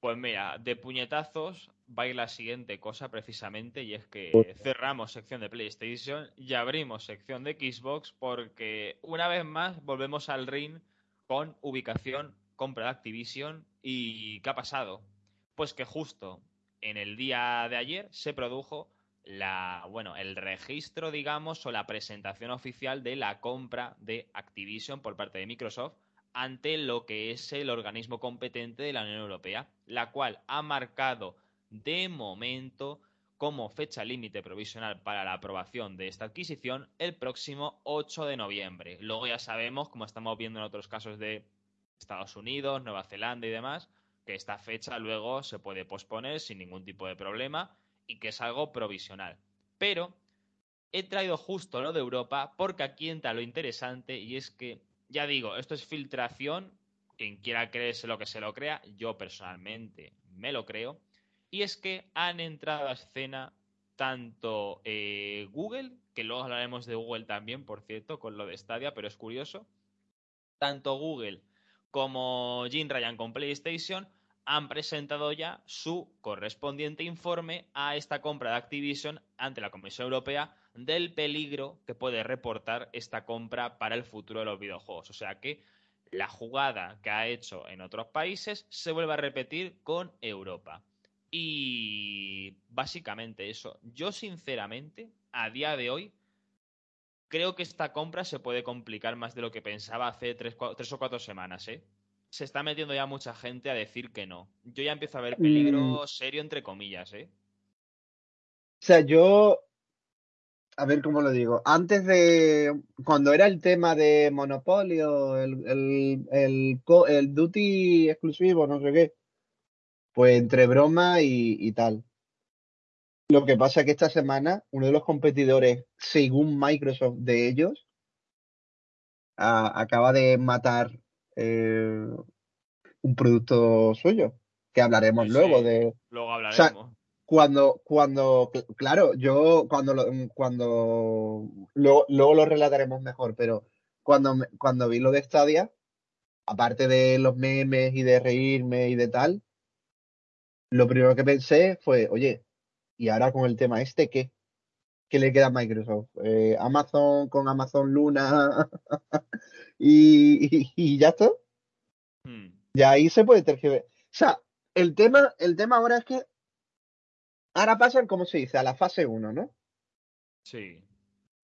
Pues mira, de puñetazos va a ir la siguiente cosa precisamente y es que Pues- cerramos sección de PlayStation y abrimos sección de Xbox porque una vez más volvemos al ring con ubicación, compra de Activision y ¿qué ha pasado? Pues que justo en el día de ayer se produjo la, bueno, el registro, digamos, o la presentación oficial de la compra de Activision por parte de Microsoft ante lo que es el organismo competente de la Unión Europea, la cual ha marcado de momento como fecha límite provisional para la aprobación de esta adquisición el próximo 8 de noviembre. Luego ya sabemos, como estamos viendo en otros casos de Estados Unidos, Nueva Zelanda y demás, que esta fecha luego se puede posponer sin ningún tipo de problema y que es algo provisional. Pero he traído justo lo de Europa porque aquí entra lo interesante y es que, ya digo, esto es filtración, quien quiera creerse lo que se lo crea, yo personalmente me lo creo, y es que han entrado a escena tanto eh, Google, que luego hablaremos de Google también, por cierto, con lo de Stadia, pero es curioso, tanto Google como Jim Ryan con PlayStation han presentado ya su correspondiente informe a esta compra de Activision ante la Comisión Europea del peligro que puede reportar esta compra para el futuro de los videojuegos. O sea que la jugada que ha hecho en otros países se vuelve a repetir con Europa. Y básicamente eso. Yo sinceramente, a día de hoy, creo que esta compra se puede complicar más de lo que pensaba hace tres, o cuatro semanas, ¿eh? Se está metiendo ya mucha gente a decir que no. Yo ya empiezo a ver peligro mm. serio, entre comillas, ¿eh? O sea, yo. A ver cómo lo digo. Antes de. Cuando era el tema de Monopolio, el, el, el, el Duty exclusivo, no sé qué. Pues entre broma y, y tal. Lo que pasa es que esta semana uno de los competidores, según Microsoft de ellos, acaba de matar eh, un producto suyo, que hablaremos luego de... Luego hablaremos. Cuando, cuando, claro, yo cuando cuando luego, lo relataremos mejor, pero cuando, cuando vi lo de Stadia, aparte de los memes y de reírme y de tal, lo primero que pensé fue, oye, y ahora con el tema este, ¿qué? ¿Qué le queda a Microsoft? Eh, Amazon con Amazon Luna y, ya está. Hmm. Y ahí se puede tergiversar. O sea, el tema, el tema ahora es que ahora pasan, como se dice, a la fase 1, ¿no? Sí.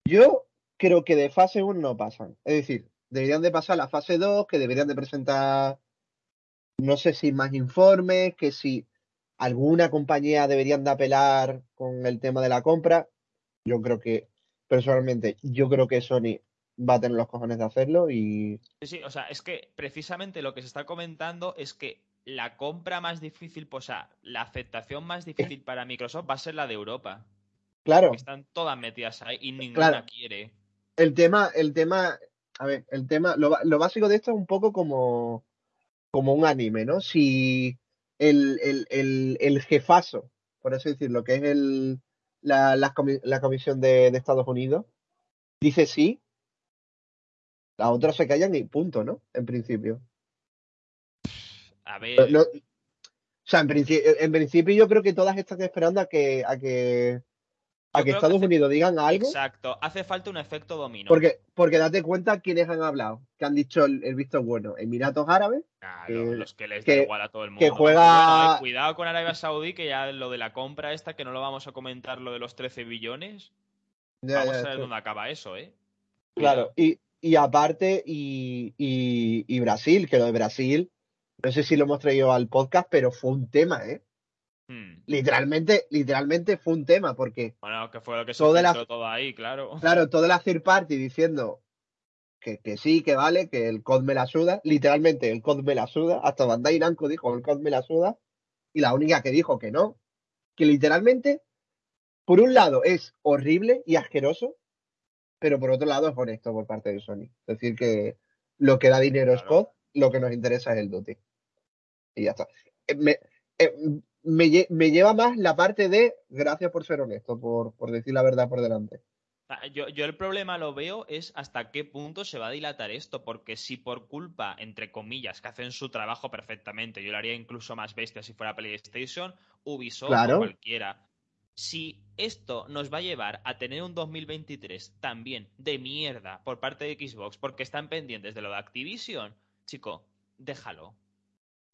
Yo creo que de fase 1 no pasan. Es decir, deberían de pasar a la fase 2, que deberían de presentar, no sé si más informes, que si alguna compañía deberían de apelar con el tema de la compra. Yo creo que, personalmente, yo creo que Sony va a tener los cojones de hacerlo y... Sí, sí, o sea, es que precisamente lo que se está comentando es que la compra más difícil, pues, o sea, la aceptación más difícil para Microsoft va a ser la de Europa. Claro. están todas metidas ahí y ninguna quiere. El tema, el tema, a ver, el tema, lo, lo básico de esto es un poco como, como un anime, ¿no? Si el, el, el, el jefazo, por así decirlo, que es el, la, la, Comisión de, Estados Unidos, dice sí, las otras se callan y punto, ¿no? En principio. A ver. o sea, en, en principio yo creo que todas están esperando a que, a que a que Estados Unidos digan algo. Exacto, hace falta un efecto dominó. Porque, porque date cuenta quiénes han hablado, que han dicho el, visto bueno. Emiratos Árabes. Claro, los que les da igual a todo el mundo. Que juega... Cuidado con Arabia Saudí, que ya lo de la compra esta, que no lo vamos a comentar, lo de los 13 billones. vamos a ver dónde acaba eso, ¿eh? Claro, y, y aparte, y, y, y Brasil, que lo de Brasil, no sé si lo hemos traído al podcast, pero fue un tema, ¿eh? Hmm. Literalmente, literalmente fue un tema, porque. Bueno, que fue lo que se puso todo ahí, claro. Claro, toda la third party diciendo que, que, sí, que vale, que el COD me la suda. Literalmente, el COD me la suda. Hasta Bandai Namco dijo el COD me la suda. Y la única que dijo que no. Que literalmente, por un lado, es horrible y asqueroso, pero por otro lado es honesto por parte de Sony. Es decir, que lo que da dinero es COD, lo que nos interesa es el Duty. Y ya está. Eh, me, eh, me, me, lleva más la parte de gracias por ser honesto, por, por decir la verdad por delante. Yo, yo, el problema lo veo es hasta qué punto se va a dilatar esto, porque si por culpa, entre comillas, que hacen su trabajo perfectamente, yo lo haría incluso más bestia si fuera PlayStation, Ubisoft o cualquiera. Si esto nos va a llevar a tener un 2023 también de mierda por parte de Xbox, porque están pendientes de lo de Activision, chico, déjalo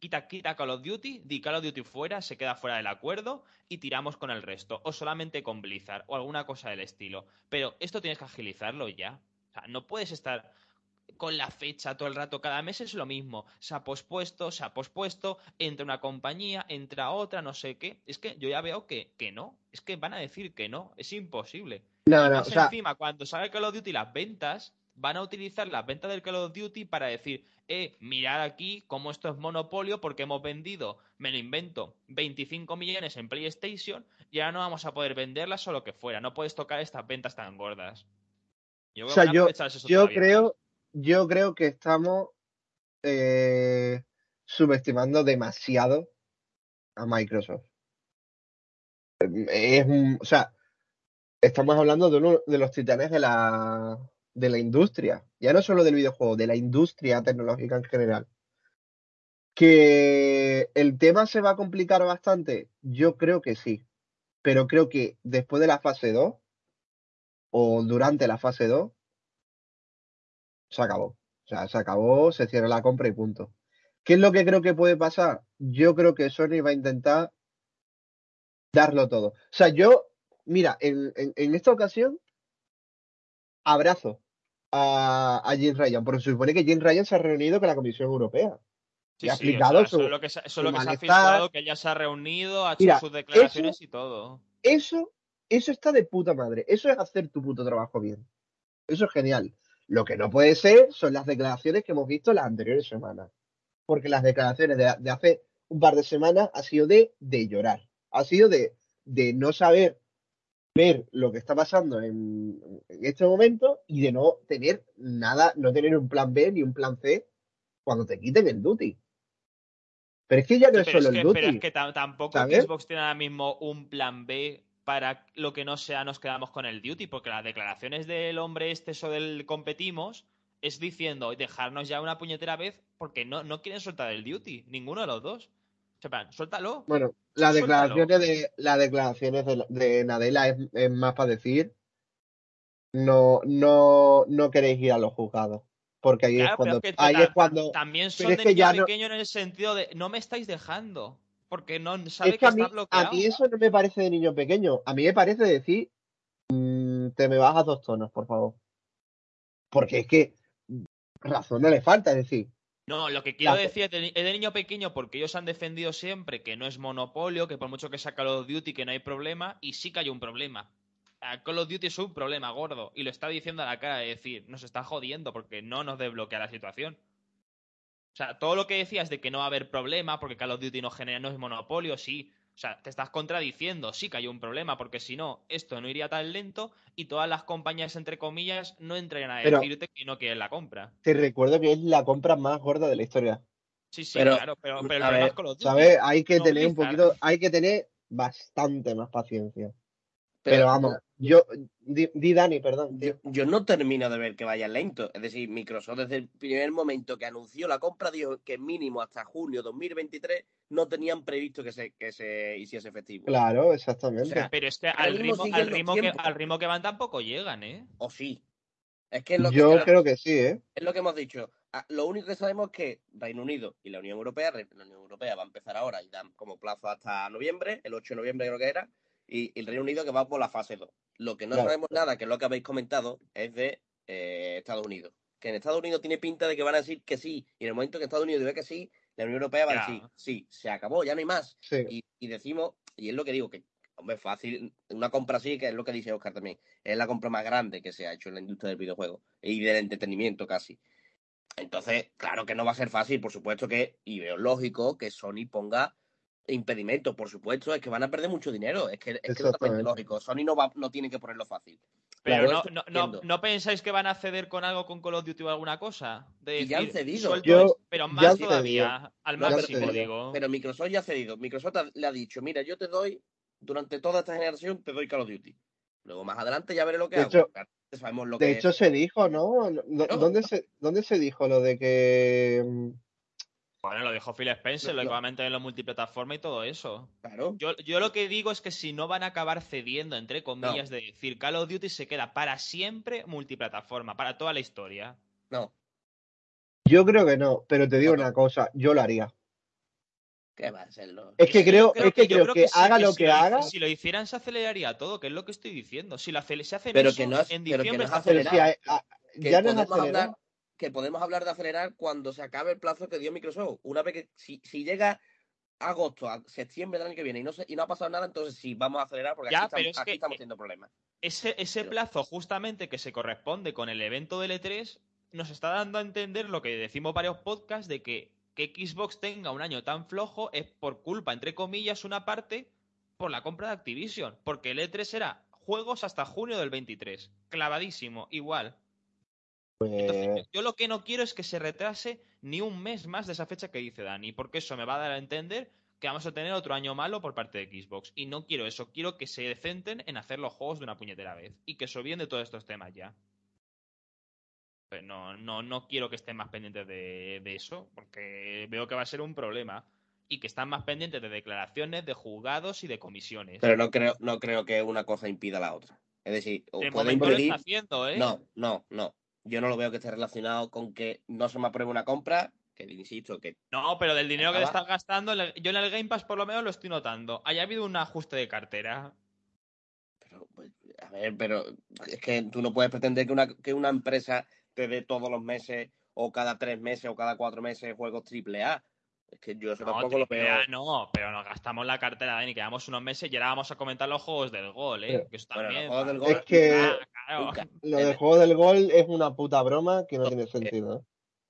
quita, quita Call of Duty, di Call of Duty fuera, se queda fuera del acuerdo y tiramos con el resto. O solamente con Blizzard o alguna cosa del estilo. Pero esto tienes que agilizarlo ya. O sea, no puedes estar con la fecha todo el rato. Cada mes es lo mismo. Se ha pospuesto, se ha pospuesto, entra una compañía, entra otra, no sé qué. Es que yo ya veo que, que no. Es que van a decir que no. Es imposible. No, no, encima, cuando sale Call of Duty las ventas, van a utilizar las ventas del Call of Duty para decir, eh, mirad aquí cómo esto es monopolio porque hemos vendido, me lo invento, 25 millones en PlayStation y ahora no vamos a poder venderlas o lo que fuera. No puedes tocar estas ventas tan gordas. Yo, o sea, yo, yo creo, yo creo que estamos eh, subestimando demasiado a Microsoft. Es o sea, estamos hablando de uno de los titanes de la de la industria, ya no solo del videojuego, de la industria tecnológica en general. Que el tema se va a complicar bastante, yo creo que sí. Pero creo que después de la fase 2 o durante la fase 2 se acabó. O sea, se acabó, se cierra la compra y punto. ¿Qué es lo que creo que puede pasar? Yo creo que Sony va a intentar darlo todo. O sea, yo, mira, en, en, esta ocasión abrazo a, a Jim Ryan, porque se supone que Jim Ryan se ha reunido con la Comisión Europea. Sí, y ha explicado eso, es lo que, se, eso lo que se ha filtrado, que ya se ha reunido, ha hecho sus declaraciones y todo. Eso, eso está de puta madre. Eso es hacer tu puto trabajo bien. Eso es genial. Lo que no puede ser son las declaraciones que hemos visto las anteriores semanas. Porque las declaraciones de, hace un par de semanas ha sido de, de llorar. Ha sido de, de no saber ver lo que está pasando en, este momento y de no tener nada, no tener un plan B ni un plan C cuando te quiten el duty. Pero es que ya no es solo el duty. Pero es que tampoco Xbox tiene ahora mismo un plan B para lo que no sea nos quedamos con el duty, porque las declaraciones del hombre este o del competimos es diciendo dejarnos ya una puñetera vez porque no, no quieren soltar el duty, ninguno de los dos. Suéltalo. Bueno, las declaraciones de las declaraciones de, Nadella es, más para decir no, no, no queréis ir a los juzgados. Porque ahí es cuando, ahí es cuando también son de niño pequeño en el sentido de no me estáis dejando porque no sabe que, está bloqueado. A mí eso no me parece de niño pequeño. A mí me parece decir, mm, te me bajas dos tonos, por favor. Porque es que razón no le falta, es decir. No, lo que quiero decir es de, niño pequeño porque ellos han defendido siempre que no es monopolio, que por mucho que sea Call of Duty que no hay problema, y sí que hay un problema. Call of Duty es un problema gordo, y lo está diciendo a la cara, de decir, nos está jodiendo porque no nos desbloquea la situación. O sea, todo lo que decías de que no va a haber problema porque Call of Duty no genera, no es monopolio, sí. O sea, te estás contradiciendo, sí que hay un problema, porque si no, esto no iría tan lento y todas las compañías, entre comillas, no entrarían a decirte que no quieren la compra. Te recuerdo que es la compra más gorda de la historia. Sí, sí, claro, pero, pero el ver, ¿sabes? Hay que tener un poquito, hay que tener bastante más paciencia. Pero, vamos, yo, di, Dani, perdón. Yo, no termino de ver que vaya lento. Es decir, Microsoft desde el primer momento que anunció la compra dijo que mínimo hasta junio 2023 no tenían previsto que se, que se hiciese efectivo. Claro, exactamente. pero es que al ritmo, al, ritmo que, al ritmo que van tampoco llegan, ¿eh? O sí. Es que es lo yo creo que sí, ¿eh? Es lo que hemos dicho. Ah, lo único que sabemos es que Reino Unido y la Unión Europea, la Unión Europea va a empezar ahora y dan como plazo hasta noviembre, el 8 de noviembre creo que era, y, el Reino Unido que va por la fase 2. Lo que no sabemos nada, que es lo que habéis comentado, es de eh, Estados Unidos. Que en Estados Unidos tiene pinta de que van a decir que sí, y en el momento que Estados Unidos diga que sí, la Unión Europea va a decir, sí, se acabó, ya no hay más. Y, decimos, y es lo que digo, que hombre, fácil, una compra así, que es lo que dice Oscar también, es la compra más grande que se ha hecho en la industria del videojuego y del entretenimiento casi. Entonces, claro que no va a ser fácil, por supuesto que, y veo lógico que Sony ponga impedimento, por supuesto, es que van a perder mucho dinero. Es que es, totalmente lógico. Sony no, va, no tiene que ponerlo fácil. Pero no, no, no, pensáis que van a ceder con algo con Call of Duty o alguna cosa? De ya han cedido. pero más todavía, al máximo, digo. Pero Microsoft ya ha cedido. Microsoft le ha dicho, mira, yo te doy, durante toda esta generación, te doy Call of Duty. Luego más adelante ya veré lo que hago. de hecho, se dijo, ¿no? ¿Dónde, se, ¿Dónde se dijo lo de que mm, bueno, lo dijo Phil Spencer, lo, lo en la multiplataforma y todo eso. Claro. Yo, yo, lo que digo es que si no van a acabar cediendo, entre comillas, de decir Call of Duty se queda para siempre multiplataforma, para toda la historia. No. Yo creo que no, pero te digo una cosa, yo lo haría. ¿Qué va a serlo? Es que creo, es que, creo que, haga lo que, haga. Si lo hicieran, se aceleraría todo, que es lo que estoy diciendo. Si la, se hacen pero eso, que no en diciembre pero que no ya no es acelerar que podemos hablar de acelerar cuando se acabe el plazo que dio Microsoft. Una vez que si, llega agosto, a septiembre del año que viene y no, y no ha pasado nada, entonces sí, vamos a acelerar porque aquí, estamos, teniendo problemas. Ese, ese plazo justamente que se corresponde con el evento del E3 nos está dando a entender lo que decimos varios podcasts de que, que Xbox tenga un año tan flojo es por culpa, entre comillas, una parte por la compra de Activision, porque el E3 era juegos hasta junio del 23, clavadísimo, igual. Pues yo lo que no quiero es que se retrase ni un mes más de esa fecha que dice Dani, porque eso me va a dar a entender que vamos a tener otro año malo por parte de Xbox. Y no quiero eso, quiero que se decenten en hacer los juegos de una puñetera vez y que se olviden de todos estos temas ya. Pero no, no, no quiero que estén más pendientes de, de eso, porque veo que va a ser un problema. Y que están más pendientes de declaraciones, de juzgados y de comisiones. Pero no creo, no creo que una cosa impida la otra. Es decir, puede momento lo impedir. está haciendo, ¿eh? No, no, no. Yo no lo veo que esté relacionado con que no se me apruebe una compra, que insisto, que No, pero del dinero que Acaba. estás gastando, yo en el Game Pass por lo menos lo estoy notando. Haya habido un ajuste de cartera. Pero, pues, a ver, pero es que tú no puedes pretender que una, que una empresa te dé todos los meses o cada tres meses o cada cuatro meses juegos triple A. Es que yo eso No, tampoco lo veo. No, pero nos gastamos la cartera, Dani, quedamos unos meses y ahora vamos a comentar los juegos del gol, ¿eh? Pero- que eso Bueno, los también. juegos del Es gol. que Ah, claro. lo del juego del gol es una puta broma que no tiene sentido. ¿eh?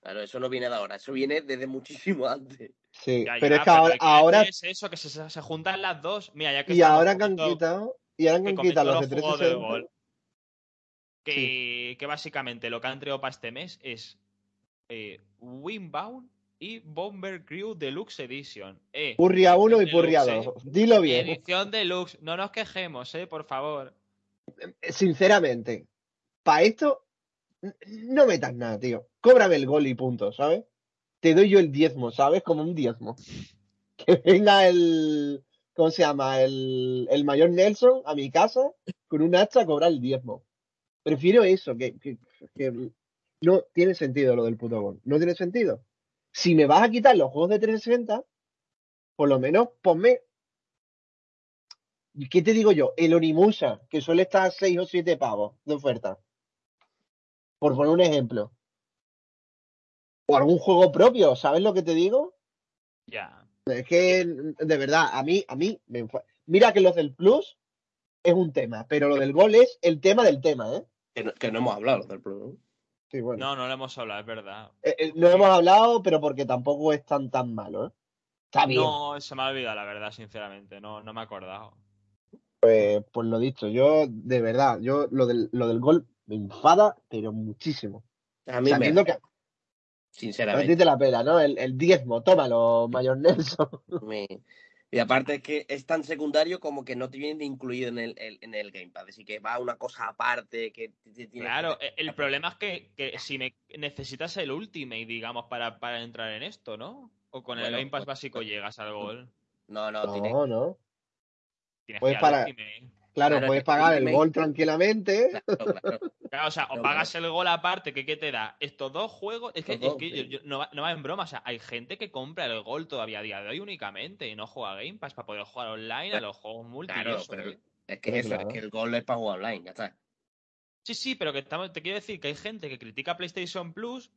Claro, eso no viene de ahora, eso viene desde muchísimo antes. Sí, Ya, pero ya, es que ahora, ahora es eso, que se, se juntan las dos. Mira, ya que y ahora que han quitado, y ahora que han quitado los de los juegos del 360, gol. Que, que básicamente lo que han traído para este mes es eh, Winbound y Bomber Crew Deluxe Edition. Eh, Purria 1 y Purria deluxe, 2. Dilo eh. bien. Edición deluxe. No nos quejemos, eh, por favor. Sinceramente, para esto, no metas nada, tío. Cóbrame el gol y punto, ¿sabes? Te doy yo el diezmo, ¿sabes? Como un diezmo. Que venga el. ¿Cómo se llama? El, el mayor Nelson a mi casa con un hacha a cobrar el diezmo. Prefiero eso, que, que, que no tiene sentido lo del puto gol. No tiene sentido. Si me vas a quitar los juegos de 360, por lo menos ponme ¿Y ¿Qué te digo yo? El Onimusa, que suele estar a 6 o 7 pavos de oferta. Por poner un ejemplo. O algún juego propio, ¿sabes lo que te digo? Ya. Es que, de verdad, a mí, a mí me. Mira que los del Plus es un tema, pero lo del gol es el tema del tema, ¿eh? Que no, que no hemos hablado del Plus. ¿No? Sí, bueno. No, no lo hemos hablado, es verdad. Eh, eh, no hemos hablado, pero porque tampoco es tan tan malo, ¿eh? Está bien. No, se me ha olvidado, la verdad, sinceramente. No, no me he acordado. Pues, pues lo dicho, yo, de verdad, yo lo del, lo del gol me enfada, pero muchísimo. A mí Sabiendo me, que a ti sinceramente. te la pela, ¿no? El, el diezmo, tómalo, Mayor Nelson. me- Y aparte es que es tan secundario como que no te viene incluido en el, el- en el Gamepad. Así que va una cosa aparte que te- te tienes Claro, que- e- el problema es que, que si me necesitas el Ultimate, digamos, para, para entrar en esto, ¿no? O con el Game Pass pues- básico llegas al gol. No, no, tiene- No, no. Tienes Puedes que ir al parar. Ultimate. Claro, Claro, puedes pagar el gol tranquilamente. Claro, claro. Claro, o sea, o pagas el gol aparte, que ¿qué te da? Estos dos juegos, es que, Estos es dos, que sí. yo- yo- no, va, no va en broma, o sea, hay gente que compra el gol todavía a día de hoy únicamente y no juega Game Pass para poder jugar online a los juegos multi. Claro, eso, pero ¿eh? es que eso, claro. es que el gol es para jugar online, ya está. Sí, sí, pero que estamos, te quiero decir que hay gente que critica PlayStation Plus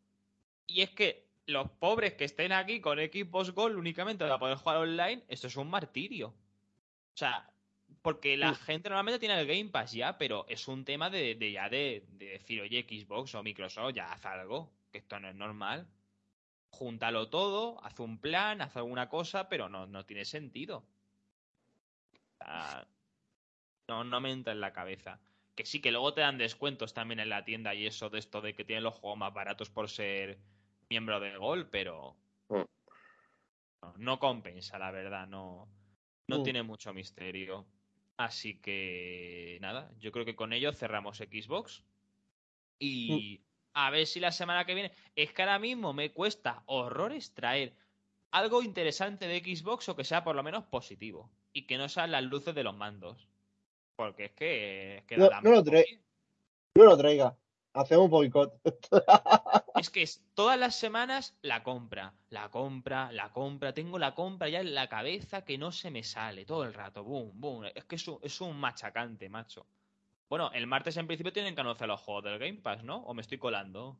y es que los pobres que estén aquí con Xbox Gold únicamente para poder jugar online, esto es un martirio. O sea, porque la gente normalmente tiene el Game Pass ya, pero es un tema de, de ya de, de decir, oye, Xbox o Microsoft, ya haz algo, que esto no es normal. Júntalo todo, haz un plan, haz alguna cosa, pero no, no tiene sentido. O sea, no, no me entra en la cabeza. Que sí, que luego te dan descuentos también en la tienda y eso de esto de que tienen los juegos más baratos por ser miembro de Gol, pero Mm. no, no compensa, la verdad, no, no Mm. tiene mucho misterio. Así que nada, yo creo que con ello cerramos Xbox. Y a ver si la semana que viene. Es que ahora mismo me cuesta horrores traer algo interesante de Xbox o que sea por lo menos positivo. Y que no sean las luces de los mandos. Porque es que. es que No- no lo. No lo traiga. Hacemos boicot. Es que es todas las semanas la compra, la compra, la compra. Tengo la compra ya en la cabeza que no se me sale todo el rato. Boom, boom. Es que es un, es un machacante, macho. Bueno, el martes en principio tienen que anunciar los juegos del Game Pass, ¿no? ¿O me estoy colando?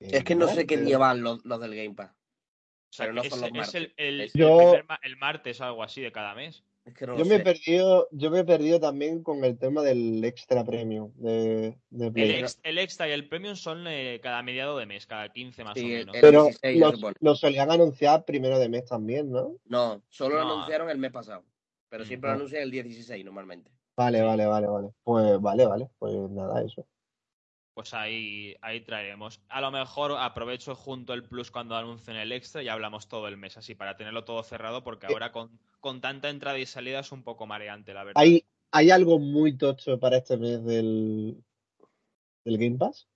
Es que no sé qué día van los, los del Game Pass. O sea, Pero no son los es martes. el, el- Es- el Yo- primer ma- el martes o algo así de cada mes. Es que no Yo lo me he sé. perdido, yo me he perdido también con el tema del extra premium de, de El, Play. ex- el extra y el premium son eh, cada mediado de mes, cada 15 más Sí, o menos. el- Pero 16 se lo, solían anunciar primero de mes también, ¿no? No, solo lo anunciaron el mes pasado. Pero siempre Ah. lo anuncian el 16 normalmente. Vale, Sí. vale, vale, vale. Pues vale, vale. Pues nada, eso. Pues ahí, ahí traeremos. A lo mejor aprovecho junto el plus cuando anuncien el extra y hablamos todo el mes, así para tenerlo todo cerrado, porque Eh. ahora con, con tanta entrada y salida es un poco mareante, la verdad. Hay, hay algo muy tocho para este mes del, del Game Pass.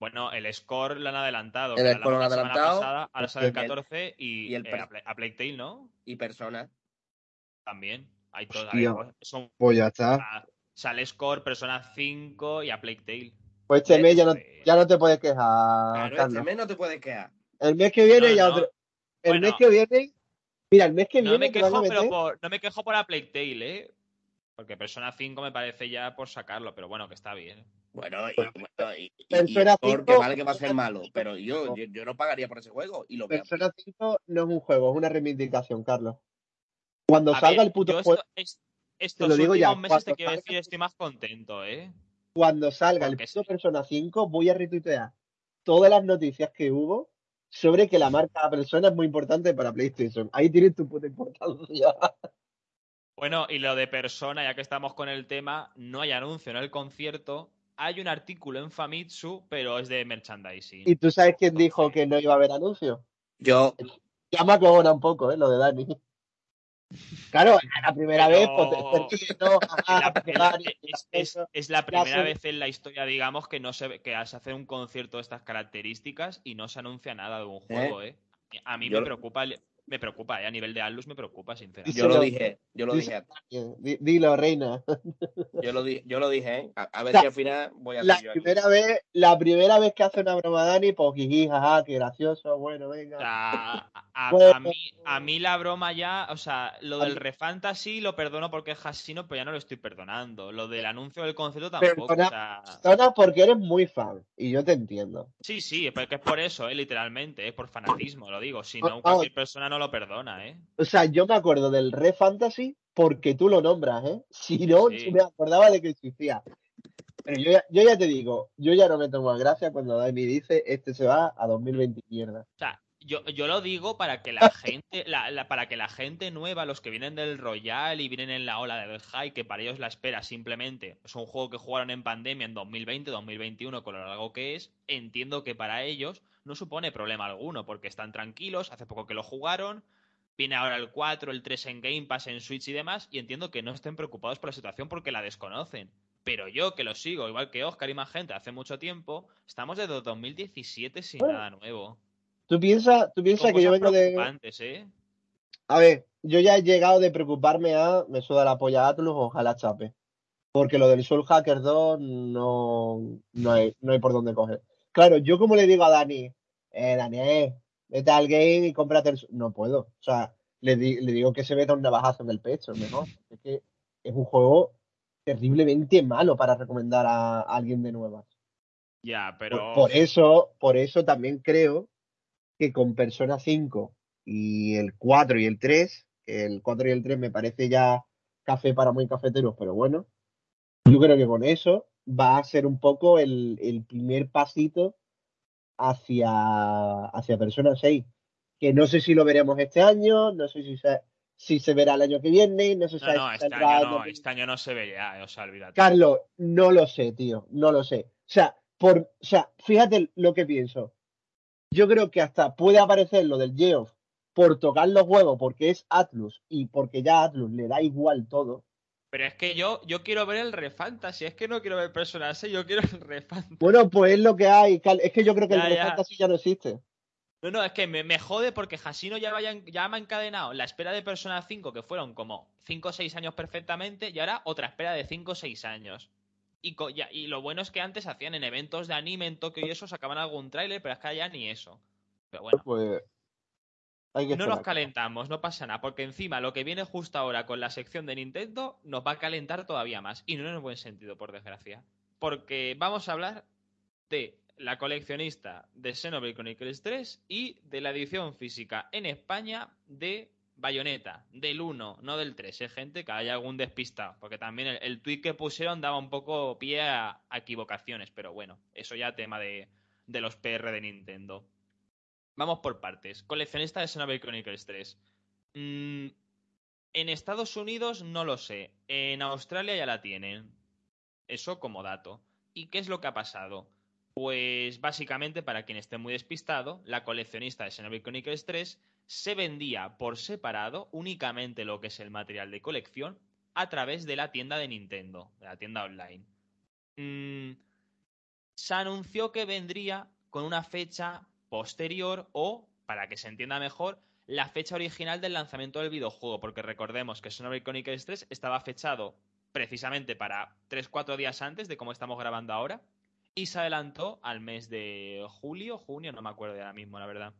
Bueno, el score lo han adelantado. El score lo la han semana adelantado. pasada, ahora sale el Y el- 14 y, y el eh, a, Play- Tale, ¿no? Y personas. También. Hay son, Pues ya está. ah, sale Score, Persona 5 y a Plague Tale. Pues este mes ya no, Este- ya no te puedes quejar, Claro, este mes no te puedes quedar. El mes que viene No, ya no. otro. El Bueno. mes que viene. Mira, el mes que No viene me te quejo, pero meter- por, no me quejo por a Plague Tale, ¿eh? Porque Persona 5 me parece ya por sacarlo, pero bueno, que está bien. Bueno, y, bueno, y, y- y Persona porque 5, vale que va a ser malo, 5, pero yo, yo, yo no pagaría por ese juego y lo veo. Persona 5 no es un juego, es una reivindicación, Carlos. Cuando A salga ver, el puto juego, esto- es- estos lo digo ya, últimos meses te quiero salga- decir, estoy más contento, ¿eh? Cuando salga el porque puto sí. Persona 5, voy a retuitear todas las noticias que hubo sobre que la marca Persona es muy importante para PlayStation. Ahí tienes tu puta importancia. Bueno, y lo de Persona, ya que estamos con el tema, no hay anuncio en el concierto. Hay un artículo en Famitsu, pero es de merchandising. ¿Y tú sabes quién dijo que no iba a haber anuncio? Yo, Ya me acogona un poco, ¿eh? Lo de Dani. Claro, la primera Pero- vez, pues, no, La- es, la primera se- vez en la historia, digamos, que no se que se hace un concierto de estas características y no se anuncia nada de un juego, ¿eh? A mí Yo me lo- preocupa, el- me preocupa, ¿eh? A nivel de Atlus me preocupa, sinceramente. yo lo dije, yo lo dije, Dilo, reina. yo lo, di- yo lo dije, ¿eh? A, a ver La- si al final voy a La aquí. primera vez, la primera vez que hace una broma Dani, pues jiji, jaja, qué gracioso, bueno, O venga. sea, a, a- Bueno. a mí, a mí la broma ya, o sea, lo A del mí- refantasy lo perdono porque es Hasino, pero ya no lo estoy perdonando. Lo del anuncio del concierto Perdona- tampoco. O sea, porque eres muy fan, y yo te entiendo. sí, sí, porque es por eso, eh, literalmente, es por fanatismo, lo digo. Si no, cualquier persona no lo perdona, ¿eh? O sea, yo me acuerdo del Re Fantasy porque tú lo nombras, ¿eh? Si no, Sí. me acordaba de que existía. Pero yo ya, yo ya te digo, yo ya no me tomo gracia cuando Dani dice este se va a 2020 mierda. O sea, yo, yo lo digo para que la gente, la- la- para que la gente nueva, los que vienen del Royal y vienen en la ola del high, que para ellos la espera simplemente es un juego que jugaron en pandemia en 2020, 2021, con lo largo que es, entiendo que para ellos no supone problema alguno, porque están tranquilos, hace poco que lo jugaron, viene ahora el 4, el 3 en Game Pass, en Switch y demás, y entiendo que no estén preocupados por la situación porque la desconocen. Pero yo, que lo sigo, igual que Oscar y más gente, hace mucho tiempo, estamos desde 2017 sin Bueno. nada nuevo. Tú piensas tú piensas que yo vengo de... ¿eh? A ver, yo ya he llegado de preocuparme a me suda la polla Atlus, ojalá chape. Porque lo del Soul Hacker 2 no, no, hay, no hay por dónde coger. Claro, yo como le digo a Dani, eh, Dani, eh, vete al game y cómprate el... No puedo. O sea, le, di- le digo que se meta un navajazo en el pecho, mejor. Es que es un juego terriblemente malo para recomendar a, a alguien de nuevas. Ya, pero. por eso, por eso también creo que con Persona 5 y el 4 y el 3, que el 4 y el 3 me parece ya café para muy cafeteros, pero bueno, yo creo que con eso va a ser un poco el, el primer pasito hacia, hacia Persona 6. Que no sé si lo veremos este año, no sé si se, si se verá el año que viene, no sé si No, no, si este año no, 2000. este año no se ve ya, eh, o sea, olvídate. Carlos, no lo sé, tío, no lo sé. O sea, por, o sea, fíjate lo que pienso. Yo creo que hasta puede aparecer lo del Geoff por tocar los huevos, porque es Atlus y porque ya a Atlus le da igual todo. Pero es que yo, yo quiero ver el Refantasy, es que no quiero ver Persona 6, yo quiero el Refantasy. Bueno, pues es lo que hay. Es que yo creo que Ya, el ya. Fantasy ya no existe. No, no, es que me, me jode porque Hasino ya, vaya, ya me ha encadenado la espera de Persona 5, que fueron como 5 o 6 años perfectamente, y ahora otra espera de 5 o 6 años. Y, ya- y lo bueno es que antes hacían en eventos de anime en Tokio y eso, sacaban algún tráiler, pero es que ya ni eso. Pero bueno. Pues hay que No nos calentamos, no pasa nada, porque encima lo que viene justo ahora con la sección de Nintendo nos va a calentar todavía más. Y no en el buen sentido, por desgracia. Porque vamos a hablar de la coleccionista de Xenoblade Chronicles 3 y de la edición física en España de Bayonetta, del 1, no del 3, ¿eh, gente? Que haya algún despistado. Porque también el, el tweet que pusieron daba un poco pie a, a equivocaciones, pero bueno, eso ya tema de, de los PR de Nintendo. Vamos por partes. Coleccionista de Xenoblade Chronicles 3. Mm, en Estados Unidos no lo sé. En Australia ya la tienen. Eso como dato. ¿Y qué es lo que ha pasado? Pues básicamente, para quien esté muy despistado, la coleccionista de Xenoblade Chronicles 3 se vendía por separado únicamente lo que es el material de colección a través de la tienda de Nintendo, de la tienda online. Mm, se anunció que vendría con una fecha posterior o, para que se entienda mejor, la fecha original del lanzamiento del videojuego, porque recordemos que Xenoblade Chronicles 3 estaba fechado precisamente para 3-4 días antes de cómo estamos grabando ahora y se adelantó al mes de julio, junio, no me acuerdo ahora mismo, la verdad.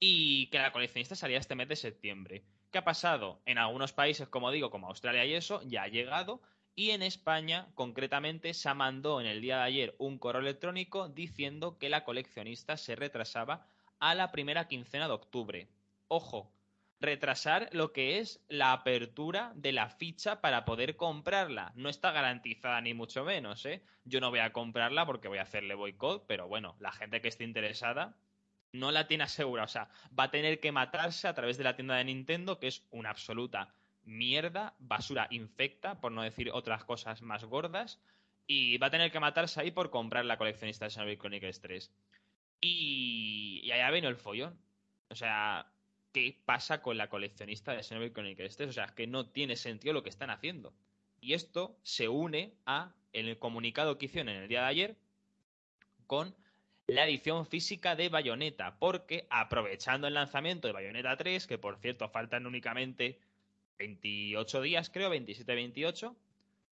Y que la coleccionista salía este mes de septiembre. ¿Qué ha pasado? En algunos países, como digo, como Australia y eso, ya ha llegado. Y en España, concretamente, se mandó en el día de ayer un correo electrónico diciendo que la coleccionista se retrasaba a la primera quincena de octubre. Ojo, retrasar lo que es la apertura de la ficha para poder comprarla. No está garantizada ni mucho menos, ¿eh? Yo no voy a comprarla porque voy a hacerle boicot, pero bueno, la gente que esté interesada no la tiene asegurada. O sea, va a tener que matarse a través de la tienda de Nintendo, que es una absoluta mierda, basura infecta, por no decir otras cosas más gordas, y va a tener que matarse ahí por comprar la coleccionista de Xenoblade Chronicles 3. Y, y allá vino el follón. O sea, ¿qué pasa con la coleccionista de Xenoblade Chronicles 3? O sea, es que no tiene sentido lo que están haciendo. Y esto se une a el comunicado que hicieron en el día de ayer con la edición física de Bayonetta, porque aprovechando el lanzamiento de Bayonetta 3, que por cierto faltan únicamente 28 días, creo, 27-28,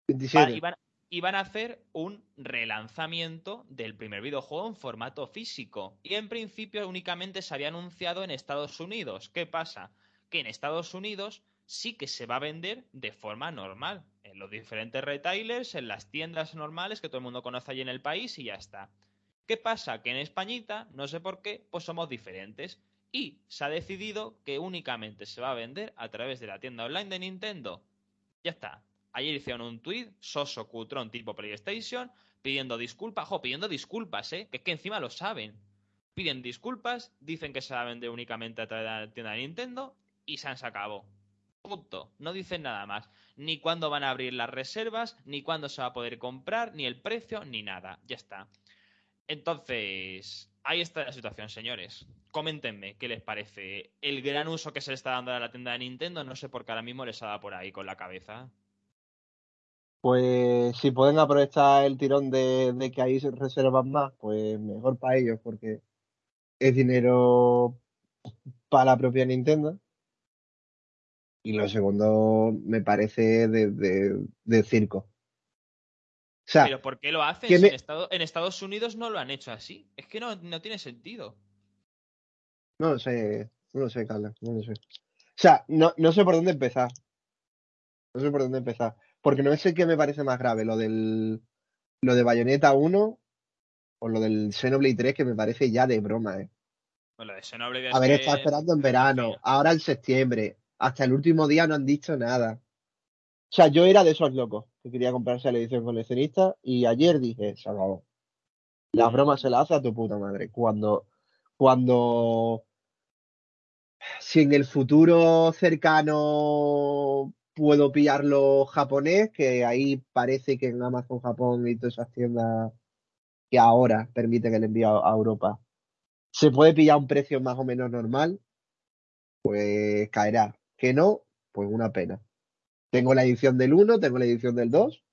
27. iban, iban a hacer un relanzamiento del primer videojuego en formato físico. Y en principio únicamente se había anunciado en Estados Unidos. ¿Qué pasa? Que en Estados Unidos sí que se va a vender de forma normal. En los diferentes retailers, en las tiendas normales que todo el mundo conoce allí en el país y ya está. ¿Qué pasa? Que en Españita, no sé por qué, pues somos diferentes. Y se ha decidido que únicamente se va a vender a través de la tienda online de Nintendo. Ya está. Ayer hicieron un tweet, soso, cutrón, tipo PlayStation, pidiendo disculpas. Jo, pidiendo disculpas, ¿eh? Que es que encima lo saben. Piden disculpas, dicen que se va a vender únicamente a través de la tienda de Nintendo y se han sacado. Punto. No dicen nada más. Ni cuándo van a abrir las reservas, ni cuándo se va a poder comprar, ni el precio, ni nada. Ya está. Entonces, ahí está la situación, señores. Coméntenme qué les parece. El gran uso que se le está dando a la tienda de Nintendo, no sé por qué ahora mismo les ha dado por ahí con la cabeza. Pues si pueden aprovechar el tirón de, que ahí se reservan más, pues mejor para ellos, porque es dinero para la propia Nintendo. Y lo segundo me parece de circo. Sea, Pero ¿por qué lo hacen? ¿qué Si me- en, Estado- en Estados Unidos no lo han hecho así. Es que no, no tiene sentido. no lo sé, no lo sé, Carla, no lo sé. O sea, no, no sé por dónde empezar. No sé por dónde empezar. Porque no sé qué me parece más grave, lo del lo de Bayonetta 1 o lo del Xenoblade 3, que me parece ya de broma, eh. Bueno, lo de Xenoblade es Haber que- estado esperando en verano, ahora en septiembre, hasta el último día no han dicho nada. O sea, yo era de esos locos que quería comprarse la edición coleccionista y ayer dije, se acabó. Las bromas se las hace a tu puta madre. Cuando, cuando, si en el futuro cercano puedo pillarlo japonés, que ahí parece que en Amazon Japón y todas esas tiendas que ahora permiten el envío a Europa, se puede pillar un precio más o menos normal, pues caerá. Que no, pues una pena. Tengo la edición del 1, tengo la edición del 2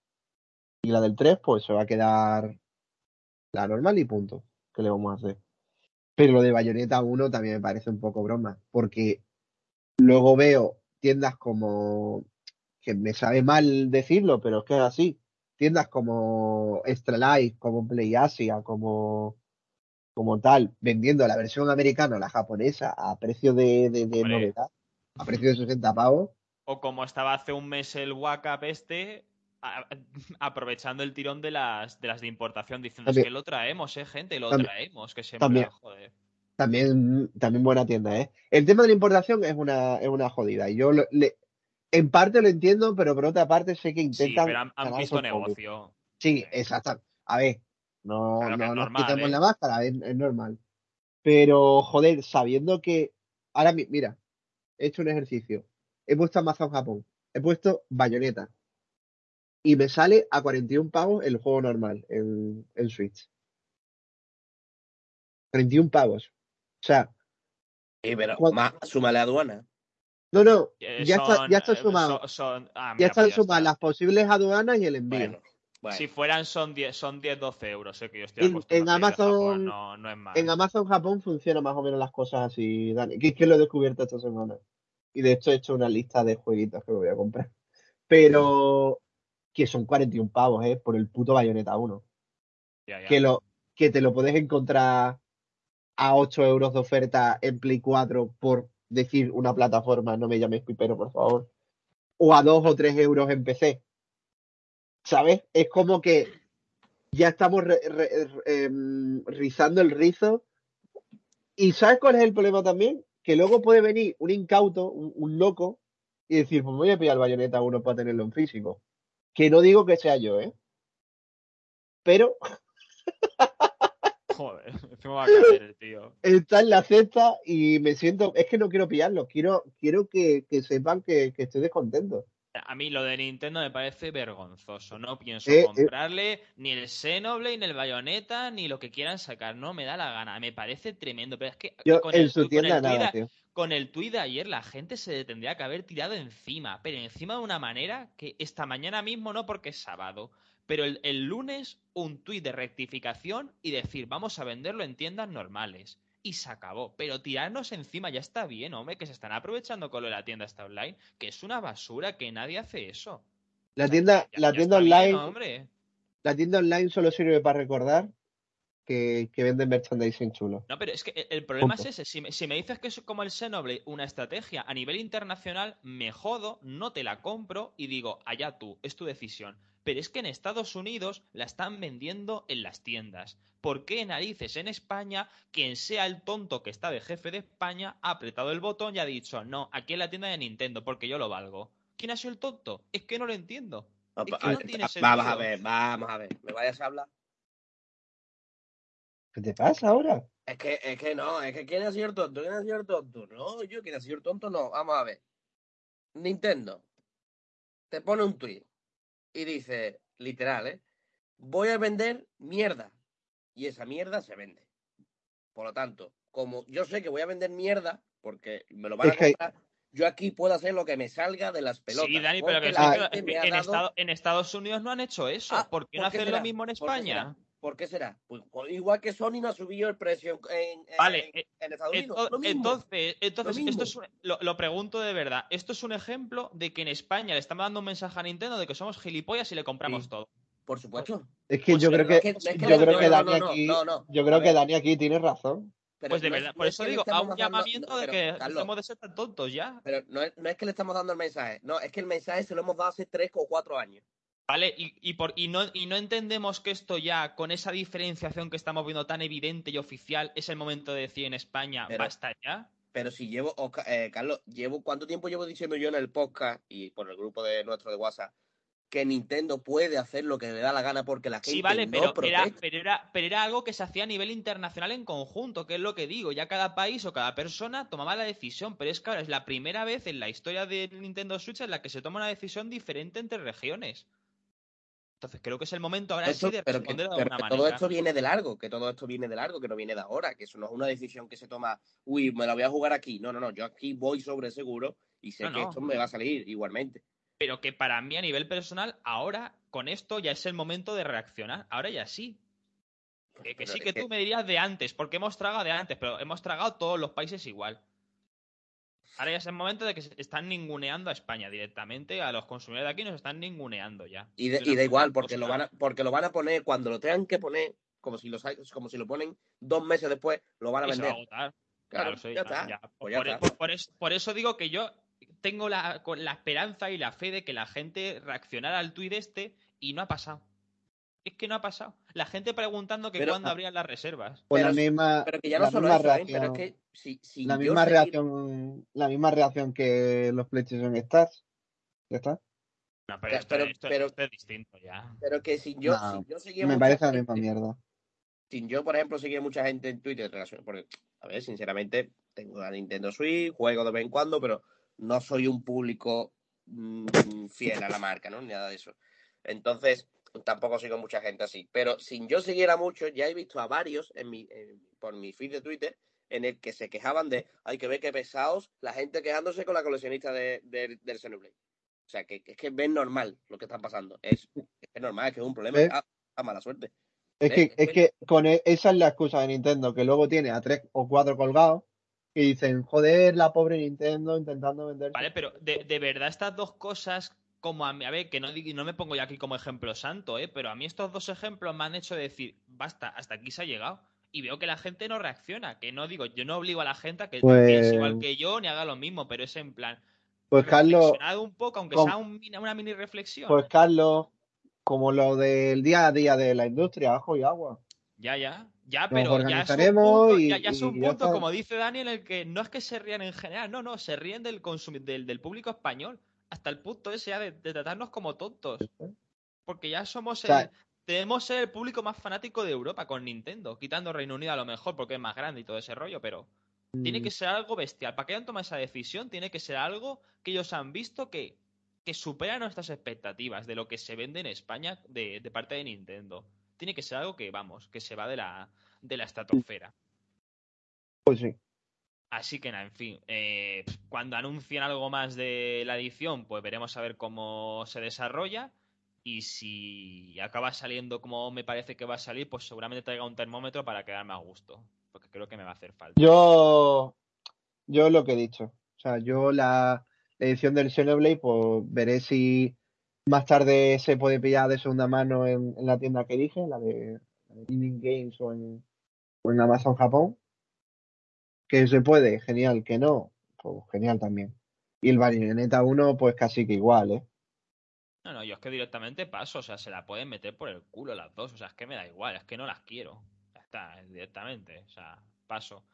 y la del 3 pues se va a quedar la normal y punto. ¿Qué le vamos a hacer? Pero lo de Bayonetta 1 también me parece un poco broma, porque luego veo tiendas como, que me sabe mal decirlo, pero es que es así, tiendas como Extra Life, como Play Asia, como, como tal, vendiendo la versión americana o la japonesa a precio de, de, de novedad, a precio de 60 pavos. O como estaba hace un mes el WhatsApp este, a- aprovechando el tirón de las de las de importación, diciendo También- es que lo traemos, eh, gente, lo También- traemos, que siempre, también. joder. También, también buena tienda, ¿eh? El tema de la importación es una, es una jodida. Y yo lo- le- en parte lo entiendo, pero por otra parte sé que Sí, intentan. pero han, visto negocio. Sí, exacto. A ver, no, Claro no es nos normal, quitemos ¿eh? la máscara, es, es normal. Pero, joder, sabiendo que. Ahora, mi- mira, he hecho un ejercicio. He puesto Amazon Japón. He puesto Bayonetta. Y me sale a 41 pavos el juego normal en, en Switch. 41 pavos. O sea, Sí, pero ¿Cuál- más, súmale aduana. no, no, Eh, ya está, son- ya está eh, sumado. son- son- ah, Ya están pues sumadas las posibles aduanas y el envío. Bueno, Si fueran son 10, son 10, 12 euros, sé que yo estoy en, en Amazon, no, no es más. En Amazon Japón funciona más o menos las cosas así, Dani. Que es que lo he descubierto esta semana. Y de hecho he hecho una lista de jueguitos que me voy a comprar. Pero que son 41 pavos, ¿eh? Por el puto Bayonetta 1. Que, lo, que te lo puedes encontrar a 8 euros de oferta en Play 4 por decir una plataforma, no me llames pipero, por favor. O a 2 o 3 euros en PC. ¿Sabes? Es como que ya estamos em, rizando el rizo. ¿Y sabes cuál es el problema también? Que luego puede venir un incauto, un, loco, y decir, pues voy a pillar el bayoneta uno para tenerlo en físico. Que no digo que sea yo, ¿eh? Pero. Joder, me va a caer, tío. Está en la cesta y me siento. Es que no quiero pillarlo, quiero, quiero que, sepan que estoy descontento. A mí lo de Nintendo me parece vergonzoso. No pienso eh, eh. comprarle ni el Xenoblade, ni el Bayonetta, ni lo que quieran sacar. No me da la gana. Me parece tremendo. Pero es que con, el, con, el tweet de ayer la gente se tendría que haber tirado encima. Pero encima de una manera que esta mañana mismo no porque es sábado. Pero el, el lunes un tweet de rectificación y decir vamos a venderlo en tiendas normales y se acabó. Pero tirarnos encima ya está bien, hombre, que se están aprovechando con lo de la tienda esta online, que es una basura, que nadie hace eso. La tienda, la tienda online. La tienda online solo sirve para recordar que, que venden merchandising chulo. No, pero es que el problema es ese. Si me, si me, dices que es como el Xenoblade, una estrategia a nivel internacional, me jodo, no te la compro y digo, allá tú, es tu decisión pero es que en Estados Unidos la están vendiendo en las tiendas. ¿Por qué narices en España quien sea el tonto que está de jefe de España ha apretado el botón y ha dicho, no, aquí en la tienda de Nintendo porque yo lo valgo? ¿Quién ha sido el tonto? Es que no lo entiendo. vamos a ver, vamos a ver. ¿Me vayas a hablar? ¿Qué te pasa ahora? Es que, es que no, es que ¿quién ha sido el tonto? ¿Quién ha sido el tonto? No, yo, ¿quién ha sido el tonto? No, vamos a ver. Nintendo te pone un tweet y dice, literal, ¿eh? Voy a vender mierda. Y esa mierda se vende. Por lo tanto, como yo sé que voy a vender mierda, porque me lo van a comprar, yo aquí puedo hacer lo que me salga de las pelotas. Sí, Dani, pero que, en, Estados Unidos no han hecho eso. Ah, ¿Por qué no hacen lo mismo en España? ¿Por qué será? Pues, pues, igual que Sony no ha subido el precio en, vale, eh, Estados Unidos. Entonces, entonces esto es lo, pregunto de verdad. Esto es un ejemplo de que en España le estamos dando un mensaje a Nintendo de que somos gilipollas y le compramos todo. Por supuesto. Es que yo creo que, yo creo que Dani aquí, yo creo que Dani aquí tiene razón. pues de verdad, por eso digo, a un llamamiento de que estamos de ser tan tontos ya. Pero no es, no es que le estamos dando el mensaje, no, es que el mensaje se lo hemos dado hace tres o cuatro años. ¿Vale? Y, por, y, no, y no entendemos que esto ya, con esa diferenciación que estamos viendo tan evidente y oficial, es el momento de decir en España, basta ya. Pero si llevo, eh, Carlos, llevo ¿cuánto tiempo llevo diciendo yo en el podcast y por el grupo de nuestro de WhatsApp que Nintendo puede hacer lo que le da la gana porque la gente sí, vale, pero, era, pero, era, pero era algo que se hacía a nivel internacional en conjunto, que es lo que digo. Ya cada país o cada persona tomaba la decisión, pero es que ahora es la primera vez en la historia de Nintendo Switch en la que se toma una decisión diferente entre regiones. Entonces creo que es el momento ahora sí de responder pero que, Todo esto viene de largo, que todo esto viene de largo, que no viene de ahora, que eso no es una decisión que se toma, uy, me la voy a jugar aquí. No, no, no, yo aquí voy sobre seguro y sé que esto me va a salir igualmente. Pero que para mí a nivel personal, ahora con esto ya es el momento de reaccionar. Ahora ya sí. Que, sí que tú me dirías de antes, porque hemos tragado de antes, pero hemos tragado todos los países igual. Ahora ya es el momento de que se están ninguneando a España directamente, a los consumidores de aquí nos están ninguneando ya. Y, da igual, porque lo, van a, porque lo van a poner cuando lo tengan que poner, como si, lo, como si lo ponen dos meses después, lo van a vender. Por, eso, digo que yo tengo la, la esperanza y la fe de que la gente reaccionara al tuit este y no ha pasado. Es que no ha pasado. La gente preguntando que cuándo habrían las reservas. Pues la misma, pero que ya no solo eso, reacción, ¿eh? pero es que si, si la misma reacción, la misma reacción que los PlayStation Stars. ¿Ya está? No, pero, esto, es distinto ya. Pero que si yo, si yo seguía Me parece la misma mierda. Si yo, por ejemplo, seguía mucha gente en Twitter relación, porque, a ver, sinceramente, tengo la Nintendo Switch, juego de vez en cuando, pero no soy un público mm, fiel a la marca, ¿no? Ni nada de eso. Entonces, tampoco sigo mucha gente así. Pero sin yo siguiera mucho, ya he visto a varios en mi, por mi feed de Twitter en el que se quejaban de, hay que ver qué pesados, la gente quejándose con la coleccionista de, del Xenoblade. O sea, que es que ven normal lo que está pasando. Es, Es normal, es que es un problema. A, a, mala suerte. Es que, es que con e, esa es la excusa de Nintendo, que luego tiene a tres o cuatro colgados y dicen, joder, la pobre Nintendo intentando vender. Vale, pero de, de verdad estas dos cosas como a mí, a ver, que no, no me pongo ya aquí como ejemplo santo, ¿eh? pero a mí estos dos ejemplos me han hecho decir, basta, hasta aquí se ha llegado. Y veo que la gente no reacciona, que no digo, yo no obligo a la gente a que pues... piense igual que yo ni haga lo mismo, pero es en plan, pues Carlos, un poco, aunque sea una mini reflexión. Pues Carlos, como lo del día a día de la industria, ajo y agua. Ya, ya, ya, pero ya es un punto, y, ya, es un punto como dice Daniel, en el que no es que se rían en general, no, no, se ríen del, del, del público español hasta el punto ese ya de, tratarnos como tontos. Porque ya somos el, tenemos el público más fanático de Europa con Nintendo, quitando Reino Unido a lo mejor porque es más grande y todo ese rollo, pero tiene mm. que ser algo bestial. Para que hayan tomado esa decisión, tiene que ser algo que ellos han visto que, que supera nuestras expectativas de lo que se vende en España de, de, parte de Nintendo. Tiene que ser algo que, vamos, que se va de la, de la estratosfera. Pues sí. Así que nada, en fin, eh, cuando anuncien algo más de la edición, pues veremos a ver cómo se desarrolla. Y si acaba saliendo como me parece que va a salir, pues seguramente traiga un termómetro para quedarme a gusto. Porque creo que me va a hacer falta. Yo, yo lo que he dicho. O sea, yo la, edición del Xenoblade, pues veré si más tarde se puede pillar de segunda mano en, la tienda que dije, la de, la Games o en, o en Amazon Japón que se puede, genial, que no, pues genial también. Y el Bayonetta 1, pues casi que igual, ¿eh? No, no, yo es que directamente paso, o sea, se la pueden meter por el culo las dos, o sea, es que me da igual, es que no las quiero. Ya está, directamente, o sea, paso.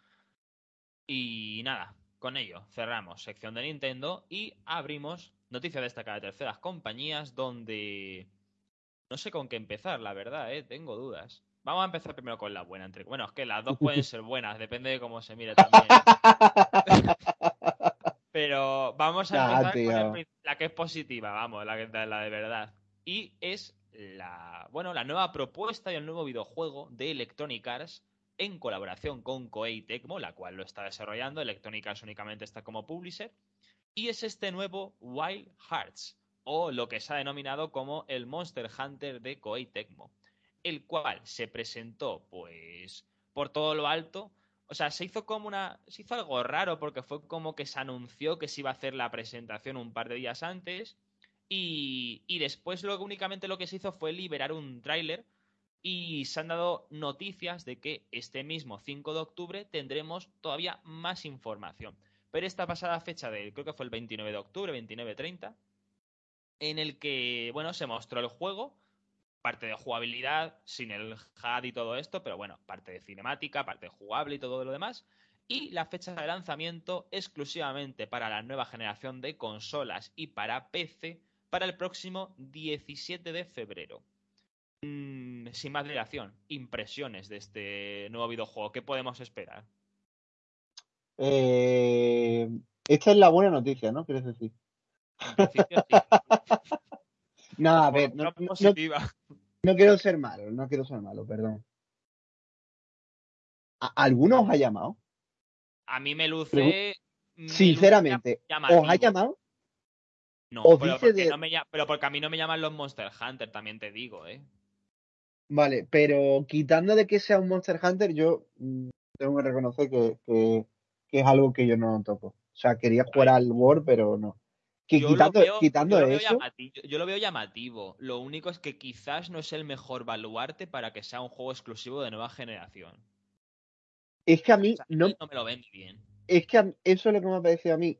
Y nada, con ello cerramos sección de Nintendo y abrimos noticia destacada de terceras compañías donde no sé con qué empezar, la verdad, ¿eh? tengo dudas. Vamos a empezar primero con la buena. Entre... Bueno, es que las dos pueden ser buenas, depende de cómo se mire también. Pero vamos a empezar con la que es positiva, vamos, la que la de verdad. Y es la, bueno, la nueva propuesta y el nuevo videojuego de Electronic Arts en colaboración con Koei Tecmo, la cual lo está desarrollando. Electronic Arts únicamente está como publisher. Y es este nuevo Wild Hearts, o lo que se ha denominado como el Monster Hunter de Koei Tecmo el cual se presentó pues por todo lo alto. O sea, se hizo como una. Se hizo algo raro porque fue como que se anunció que se iba a hacer la presentación un par de días antes. Y, y después únicamente lo que se hizo fue liberar un tráiler. Y se han dado noticias de que este mismo 5 de octubre tendremos todavía más información. Pero esta pasada fecha de, creo que fue el 29 de octubre, 29-30, en el que, bueno, se mostró el juego parte de jugabilidad, sin el HUD y todo esto, pero bueno, parte de cinemática, parte de jugable y todo lo demás. Y la fecha de lanzamiento exclusivamente para la nueva generación de consolas y para PC para el próximo 17 de febrero. Mm, sin más dilación, impresiones de este nuevo videojuego. ¿Qué podemos esperar? Eh, esta es la buena noticia, ¿no? ¿Quieres decir? No, a ver, no, quiero ser malo, no quiero ser malo, perdón. ¿Alguno os ha llamado? A mí me luce. Sinceramente, ¿os ha llamado? No, pero porque, no me, pero porque a mí no me llaman los Monster Hunter, también te digo, ¿eh? Vale, pero quitando de que sea un Monster Hunter, yo mm, tengo que reconocer que, que, es algo que yo no toco. O sea, quería jugar al War, pero no yo quitando, lo veo, quitando yo eso. yo, lo veo llamativo. Lo único es que quizás no es el mejor baluarte para que sea un juego exclusivo de nueva generación. Es que a mí no, no me lo ven bien. Es que eso es lo que me ha parecido a mí.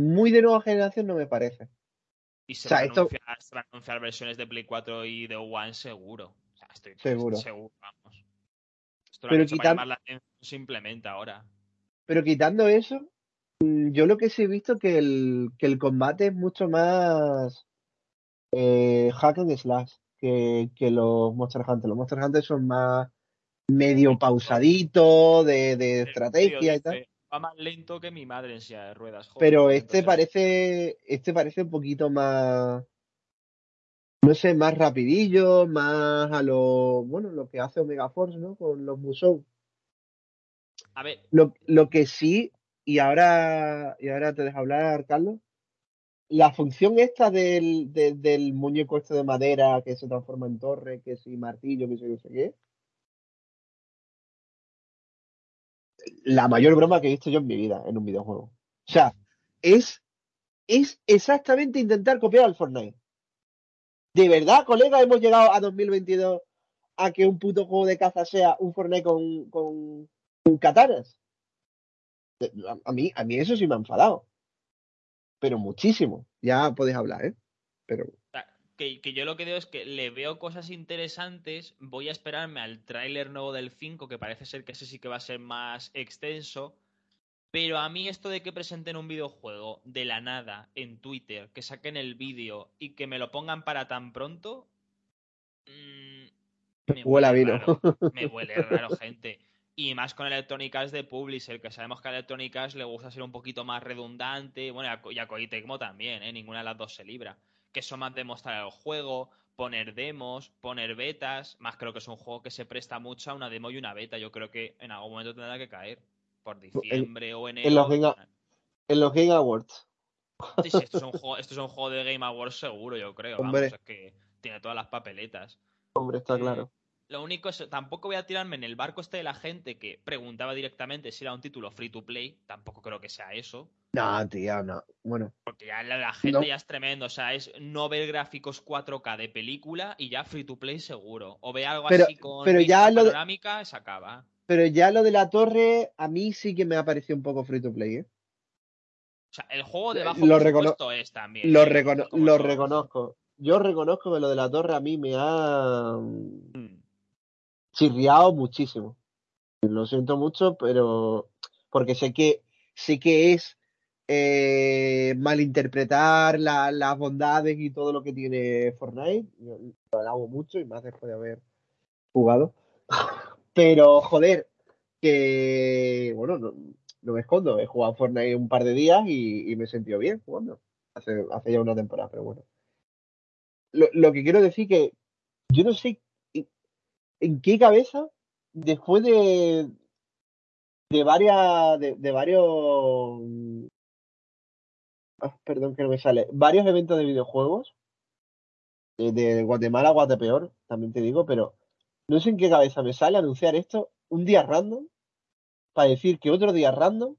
Muy de nueva generación no me parece. Y se, van, a anunciar, versiones de Play 4 y de One seguro. O sea, estoy seguro. seguro vamos. Esto lo pero quitando, la simplemente ahora. Pero quitando eso, yo lo que sí he visto que el, que el combate es mucho más eh, hack and slash que, que los Monster Hunter. Los Monster Hunter son más medio pausadito, de, de estrategia y tal. Va más lento que mi madre en silla de ruedas. Pero este parece, este parece un poquito más, no sé, más rapidillo, más a lo, bueno, lo que hace Omega Force, ¿no? Con los Musou. A ver. Lo, lo que sí y ahora, y ahora te dejo hablar, Carlos. la función esta del, del muñeco este de madera que se transforma en torre, que si martillo, que si no sé qué. La mayor broma que he visto yo en mi vida en un videojuego. O sea, es, es exactamente intentar copiar al Fortnite. ¿De verdad, colega, hemos llegado a 2022 a que un puto juego de caza sea un Fortnite con, con, con? A mí, a mí eso sí me ha enfadado pero muchísimo. Ya podéis hablar, ¿eh? Pero... Que, que, yo lo que digo es que le veo cosas interesantes, voy a esperarme al tráiler nuevo del 5, que parece ser que ese sí que va a ser más extenso, pero a mí esto de que presenten un videojuego de la nada en Twitter, que saquen el vídeo y que me lo pongan para tan pronto... Mmm, me huele, a vino. Me huele raro, gente. Y más con Electronic Arts de Publisher, que sabemos que a Electronic Arts le gusta ser un poquito más redundante. Bueno, y a, Koei Tecmo también, ¿eh? Ninguna de las dos se libra. Que son más de mostrar el juego, poner demos, poner betas. Más creo que es un juego que se presta mucho a una demo y una beta. Yo creo que en algún momento tendrá que caer. Por diciembre o enero. En los, en los Game Awards. Sí, sí, esto es, un juego, esto es un juego de Game Awards seguro, yo creo. Hombre. Vamos, es que tiene todas las papeletas. Hombre, está claro. Lo único es, tampoco voy a tirarme en el barco este de la gente que preguntaba directamente si era un título free to play. Tampoco creo que sea eso. No, tío, no. Bueno. Porque ya la, gente ya es tremendo. O sea, es no ver gráficos 4K de película y ya free to play seguro. O ve algo así con pero ya panorámica, se acaba. Pero ya lo de la torre, a mí sí que me ha parecido un poco free to play, ¿eh? O sea, el juego de bajo lo presupuesto es también. Lo, ¿eh? lo reconozco. Yo reconozco que lo de la torre a mí me ha. Chirriado muchísimo. Lo siento mucho, pero porque sé que sé que es eh, malinterpretar las bondades y todo lo que tiene Fortnite. lo alabo mucho y más después de haber jugado. Pero, joder, que bueno, no, me escondo. He jugado Fortnite un par de días y, me he sentido bien jugando. Hace, hace ya una temporada, pero bueno. Lo, lo que quiero decir que yo no sé en qué cabeza, después de, de varias, de, varios, ah, perdón que no me sale, varios eventos de videojuegos, de, Guatemala a Guatepeor, también te digo, pero no sé en qué cabeza me sale anunciar esto un día random, para decir que otro día random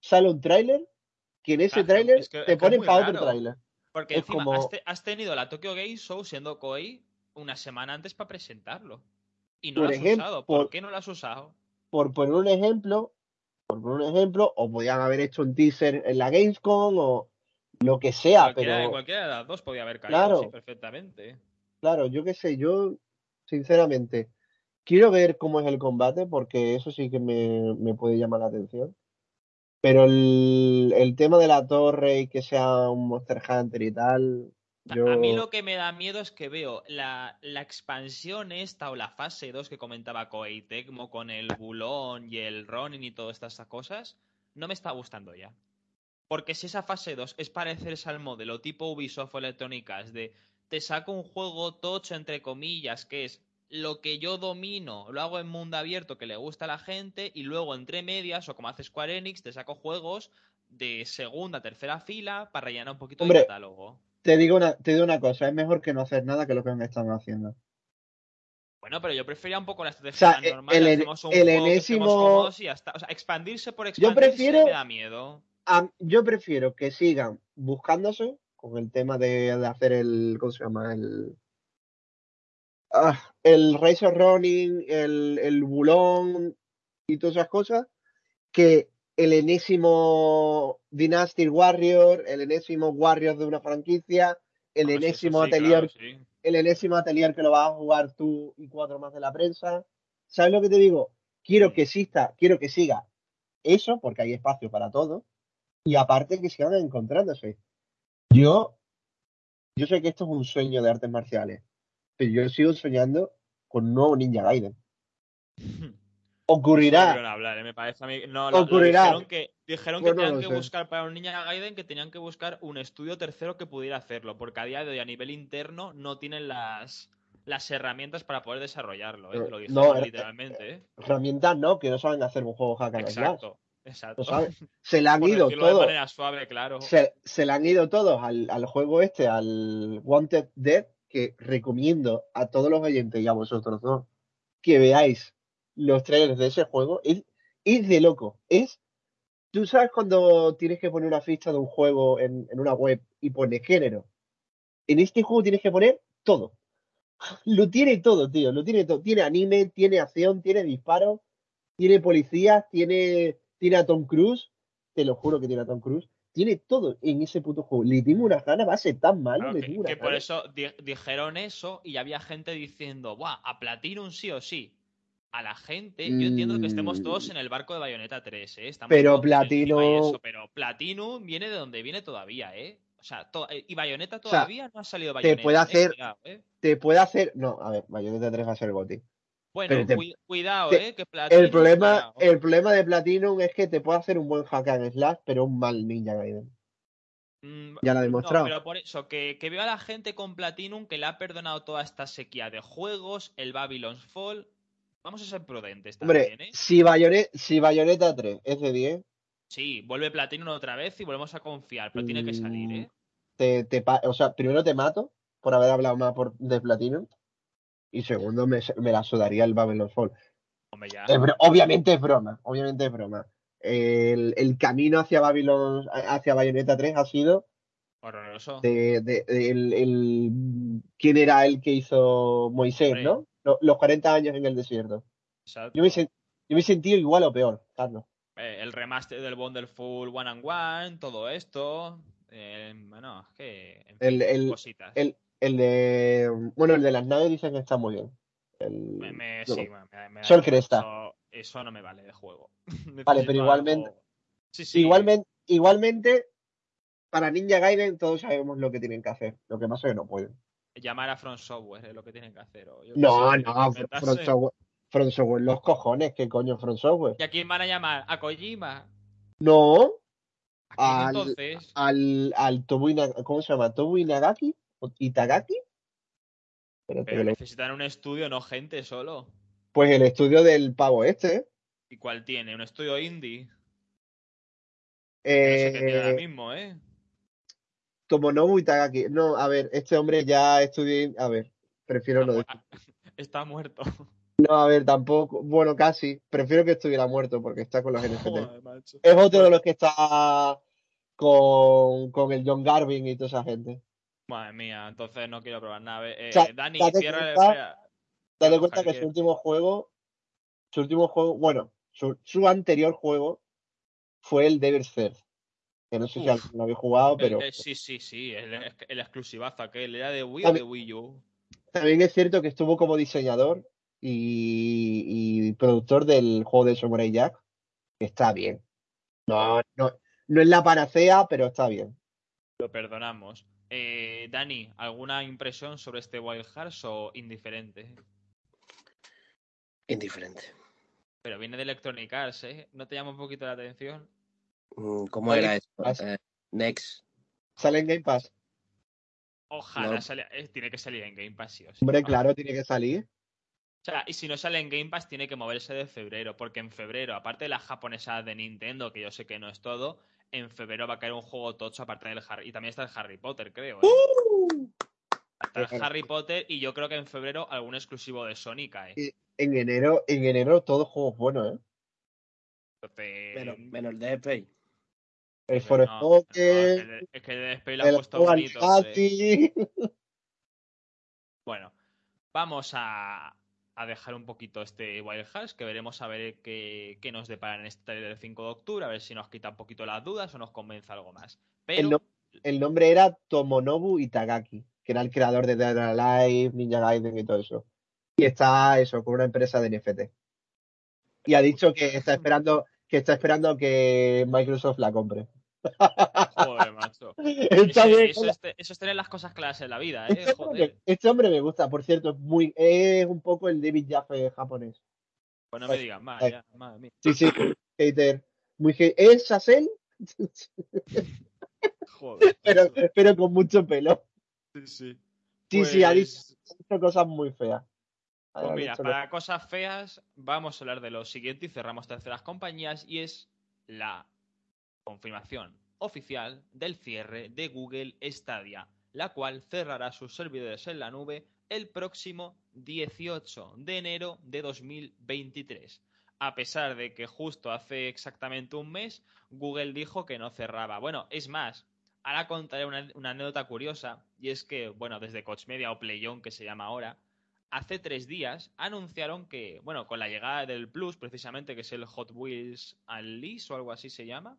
sale un tráiler, que en ese tráiler te ponen para otro tráiler. Porque encima has, tenido la Tokyo Game Show siendo Koei una semana antes para presentarlo. Y no por lo has ejemplo, usado. ¿Por, qué no lo has usado? Por poner un ejemplo, por poner un ejemplo, o podían haber hecho un teaser en la Gamescom o lo que sea, cualquiera, pero. Cualquiera de las dos podía haber caído perfectamente. Claro, yo qué sé, yo, sinceramente, quiero ver cómo es el combate, porque eso sí que me, me puede llamar la atención. Pero el, el, tema de la torre y que sea un Monster Hunter y tal, a mí lo que me da miedo es que veo la, expansión esta o la fase 2 que comentaba Koei Tecmo con el Bulón y el Ronin y todas estas cosas, no me está gustando ya. Porque si esa fase 2 es parecerse al modelo tipo Ubisoft o Electronic de te saco un juego tocho entre comillas, que es lo que yo domino, lo hago en mundo abierto que le gusta a la gente y luego entre medias o como hace Square Enix te saco juegos de segunda, tercera fila para rellenar un poquito el catálogo te digo una, te digo una cosa, es mejor que no hacer nada que lo que han estado haciendo. Bueno, pero yo prefería un poco la estrategia normal. El, el enésimo... O sea, expandirse por expandirse yo prefiero, me da miedo. yo prefiero que sigan buscándose con el tema de, hacer el. ¿Cómo se llama? El. Ah, el Razor Running, el, el Bulón y todas esas cosas, que el enésimo Dynasty Warrior, el enésimo Warrior de una franquicia, el enésimo atelier, el enésimo atelier que lo vas a jugar tú y cuatro más de la prensa. ¿Sabes lo que te digo? Quiero que exista, quiero que siga eso, porque hay espacio para todo, y aparte que sigan encontrándose. Yo, yo sé que esto es un sueño de artes marciales, pero yo sigo soñando con un nuevo Ninja Gaiden. Ocurrirá. ¿eh? me parece a mí. No, Ocurrirá. dijeron que, dijeron que tenían que buscar para un Ninja Gaiden que tenían que buscar un estudio tercero que pudiera hacerlo, porque a día de hoy a nivel interno no tienen las, las herramientas para poder desarrollarlo, ¿eh? lo dijeron eh, literalmente. ¿eh? Herramientas no, que no saben hacer un juego hack Exacto. Exacto. ¿lo sabes? Se le han Por ido de todos. manera suave, claro. Se, se le han ido todos al, al juego este, al Wanted Dead, que recomiendo a todos los oyentes y a vosotros dos que veáis los trailers de ese juego. Es, es de loco. Es. Tú sabes cuando tienes que poner una ficha de un juego en, en una web y pones género. En este juego tienes que poner todo. Lo tiene todo, tío. Lo tiene todo. Tiene anime, tiene acción, tiene disparos, tiene policías, tiene, tiene a Tom Cruise. Te lo juro que tiene a Tom Cruise. Tiene todo en ese puto juego. Le tengo unas ganas, va a ser tan malo. Claro, le que, por eso di- dijeron eso y había gente diciendo, ¡buah! A Platinum sí o sí. A la gente, yo entiendo que estemos todos Mm. en el barco de Bayonetta 3, ¿eh? Estamos Pero eso, pero Platinum viene de donde viene todavía, ¿eh? O sea, to- eh, y Bayonetta sea, todavía no ha salido te Bayonetta. puede eh, hacer- cuidado, ¿eh? Te puede hacer. No, a ver, Bayonetta 3 va a ser. Bueno, pero te- cui- cuidado, te- ¿eh? Que Platinum, El problema, cuidado. el problema de Platinum es que te puede hacer un buen hack and slash, pero un mal Ninja Gaiden. Mm, Ya lo ha No, demostrado. pero por eso, que, que veo a la gente con Platinum que le ha perdonado toda esta sequía de juegos, el Babylon's Fall. Vamos a ser prudentes Hombre, también, ¿eh? si, Bayone- si Bayonetta 3 es de 10, Sí, vuelve Platinum otra vez y volvemos a confiar, pero tiene que salir, Mm, ¿eh? te, te o sea, primero te mato por haber hablado más por, de Platinum. Y segundo, me, me la sudaría el Babylon Fall. Hombre, ya. Es bro- obviamente es broma, obviamente es broma. El, el camino hacia Babylon, hacia Bayonetta 3 ha sido Horroroso. de, de- de- el, el- quién era el que hizo Moisés, Hombre. ¿no? Lo- Los 40 años en el desierto. Exacto. Yo me, sen- yo me he sentido igual o peor, Carlos. Eh, el remaster del Wonderful One and One, todo esto. eh, bueno, es que. en fin, El, el, cositas. el, el de. Bueno, el de las naves dicen que está muy bien. El- Me- me- no. sí, me- me- Sol Cresta. Eso, eso no me vale de juego. Vale, pero igualmente- algo- Sí, sí. Igualmente, igualmente, para Ninja Gaiden todos sabemos lo que tienen que hacer. Lo que pasa es que no pueden. Llamar a Front Software es lo que tienen que hacer. o yo No, no. Front Software, Front Software, los cojones, ¿qué coño Front Software? ¿Y a quién van a llamar? ¿A Kojima? No, ¿A quién Al- entonces? al, al Tobu Ina- ¿cómo se llama? ¿Tobu Inagaki? ¿O ¿Itagaki? Pero necesitan un estudio, no gente solo. Pues el estudio del pavo este, ¿eh? ¿Y cuál tiene? ¿Un estudio indie? Que no sé qué tiene ahora Eh, mismo, ¿eh? Tomonobu Itagaki. No, a ver, este hombre ya estudió. A ver, prefiero Está, no mu- decir. está muerto. No, a ver, tampoco. Bueno, casi. Prefiero que estuviera muerto porque está con los NFT. Joder. Es otro de los que está con, con el John Garvin y toda esa gente. Madre mía, entonces no quiero probar nada. Eh, O sea, Dani, date cierra cuenta-. Date cuenta que su último juego, su último juego, bueno, su, su anterior juego fue el Devil's Third. Que no sé si Uf. lo habéis jugado, pero Eh, eh, sí, sí, sí, el, el exclusivazo aquel. ¿Era de Wii o de Wii U? también es cierto que estuvo como diseñador y, y productor del juego de Samurai Jack, que está bien. No, no, no es la panacea, pero está bien. Lo perdonamos. Eh, Dani, ¿alguna impresión sobre este Wild Hearts o indiferente? Indiferente. Pero viene de Electronic Arts, ¿eh? ¿No te llama un poquito la atención? Mm, ¿Cómo Oye, era eso? Eh, Next. Sale en Game Pass. Ojalá No. salga- eh, tiene que salir en Game Pass, sí o sí. Hombre, Vamos. claro, tiene que salir. O sea, y si no sale en Game Pass, tiene que moverse de febrero, porque en febrero, aparte de la japonesa de Nintendo, que yo sé que no es todo, en febrero va a caer un juego tocho aparte del Harry. Y también está el Harry Potter, creo. ¿eh? ¡Uh! Está el Harry Potter y yo creo que en febrero algún exclusivo de Sony cae. Y- En enero, en enero todos juegos buenos, ¿eh? Entonces, Menos, menos el Dead Space. El Forest no, Pocket, es que- es que el Space lo ha el puesto bonito. Bueno, vamos a, a dejar un poquito este Wild Hearts, que veremos a ver qué, qué nos depara en este del 5 de octubre, a ver si nos quita un poquito las dudas o nos convence algo más. Pero, El, no- el nombre era Tomonobu Itagaki, que era el creador de Dead or Alive, Ninja Gaiden y todo eso. Y está eso, con una empresa de NFT. Y ha dicho que está esperando que está esperando que Microsoft la compre. Joder, macho. Está Eso, es, te- eso es tener las cosas claras en la vida, este, ¿eh? hombre, Joder. este hombre me gusta, por cierto, es muy es un poco el David Jaffe japonés. Pues no me digas más, Ay. ya, madre mía. Sí, sí, hater. Muy ¿Es Sassel? Joder. pero, pero con mucho pelo. Sí, sí. Sí, sí, ha dicho, Pues- ha dicho cosas muy feas. Pues mira, para cosas feas, vamos a hablar de lo siguiente y cerramos terceras compañías. Y es la confirmación oficial del cierre de Google Stadia, la cual cerrará sus servidores en la nube el próximo 18 de enero de 2023. A pesar de que justo hace exactamente un mes Google dijo que no cerraba. Bueno, es más, ahora contaré una, anécdota curiosa y es que, bueno, desde Coach Media o PlayOn que se llama ahora, hace tres días anunciaron que, bueno, con la llegada del Plus, precisamente, que es el Hot Wheels Unleashed o algo así se llama,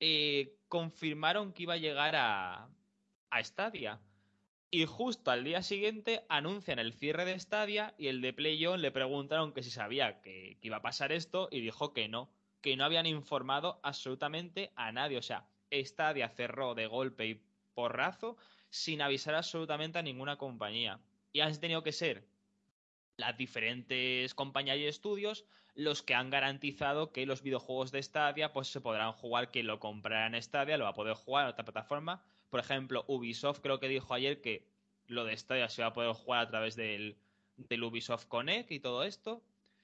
eh, confirmaron que iba a llegar a, a Stadia. Y justo al día siguiente anuncian el cierre de Stadia y el de PlayOn le preguntaron que si sabía que, que, iba a pasar esto y dijo que no, que no habían informado absolutamente a nadie. O sea, Stadia cerró de golpe y porrazo sin avisar absolutamente a ninguna compañía. Y han tenido que ser las diferentes compañías y estudios los que han garantizado que los videojuegos de Stadia pues se podrán jugar, que lo comprará en Stadia lo va a poder jugar en otra plataforma. Por ejemplo, Ubisoft creo que dijo ayer que lo de Stadia se va a poder jugar a través del, del Ubisoft Connect y todo esto.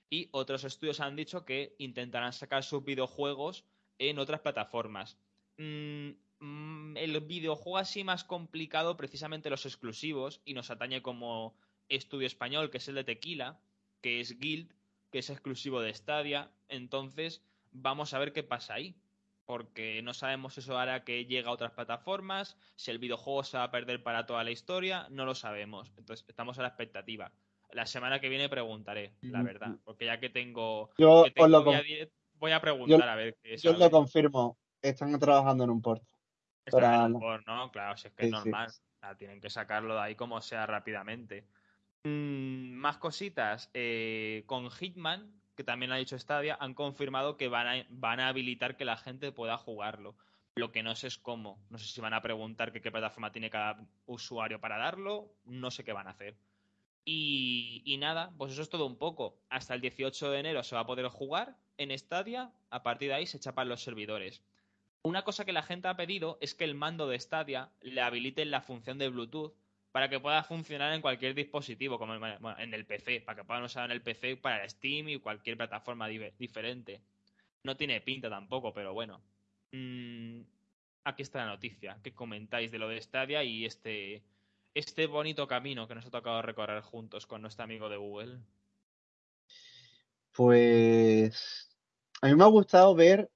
Y otros estudios han dicho que intentarán sacar sus videojuegos en otras plataformas. Mm, mm, el videojuego así más complicado, precisamente los exclusivos, y nos atañe como estudio español, que es el de Tequila, que es Guild, que es exclusivo de Stadia. Entonces, vamos a ver qué pasa ahí. Porque no sabemos eso ahora que llega a otras plataformas, si el videojuego se va a perder para toda la historia, no lo sabemos. Entonces, estamos a la expectativa. La semana que viene preguntaré, la verdad, porque ya que tengo. Yo voy, a, preguntar a ver qué Yo lo confirmo están trabajando en un port. Están en un port, ¿no? Claro, si es que es normal. tienen que sacarlo de ahí como sea rápidamente. Mm, más cositas. Eh, con Hitman, que también ha dicho Stadia, han confirmado que van a, van a habilitar que la gente pueda jugarlo. Lo que no sé es cómo. No sé si van a preguntar qué plataforma tiene cada usuario para darlo. No sé qué van a hacer. Y, y, nada, pues eso es todo un poco. Hasta el 18 de enero se va a poder jugar en Stadia. A partir de ahí se chapan los servidores. Una cosa que la gente ha pedido es que el mando de Stadia le habilite la función de Bluetooth para que pueda funcionar en cualquier dispositivo, como en el PC, para que puedan usar en el PC para Steam y cualquier plataforma diferente. No tiene pinta tampoco, pero bueno. Mm, aquí está la noticia. ¿Qué comentáis de lo de Stadia y este, este bonito camino que nos ha tocado recorrer juntos con nuestro amigo de Google? Pues a mí me ha gustado ver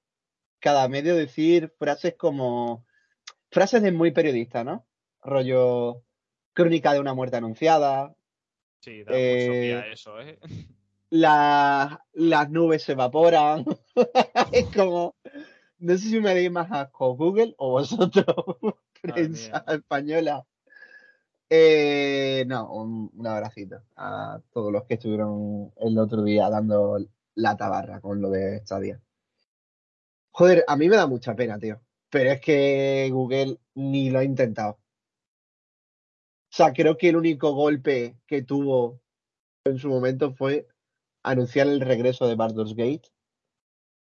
cada medio decir frases como frases de muy periodista, ¿no? Rollo crónica de una muerte anunciada. Sí, da eh, mucho eso, ¿eh? las nubes se evaporan. es como. No sé si me leí más asco Google o vosotros, prensa española. Eh, no, un, un, abracito a todos los que estuvieron el otro día dando la tabarra con lo de Stadia. Joder, a mí me da mucha pena, tío. Pero es que Google ni lo ha intentado. O sea, creo que el único golpe que tuvo en su momento fue anunciar el regreso de Baldur's Gate.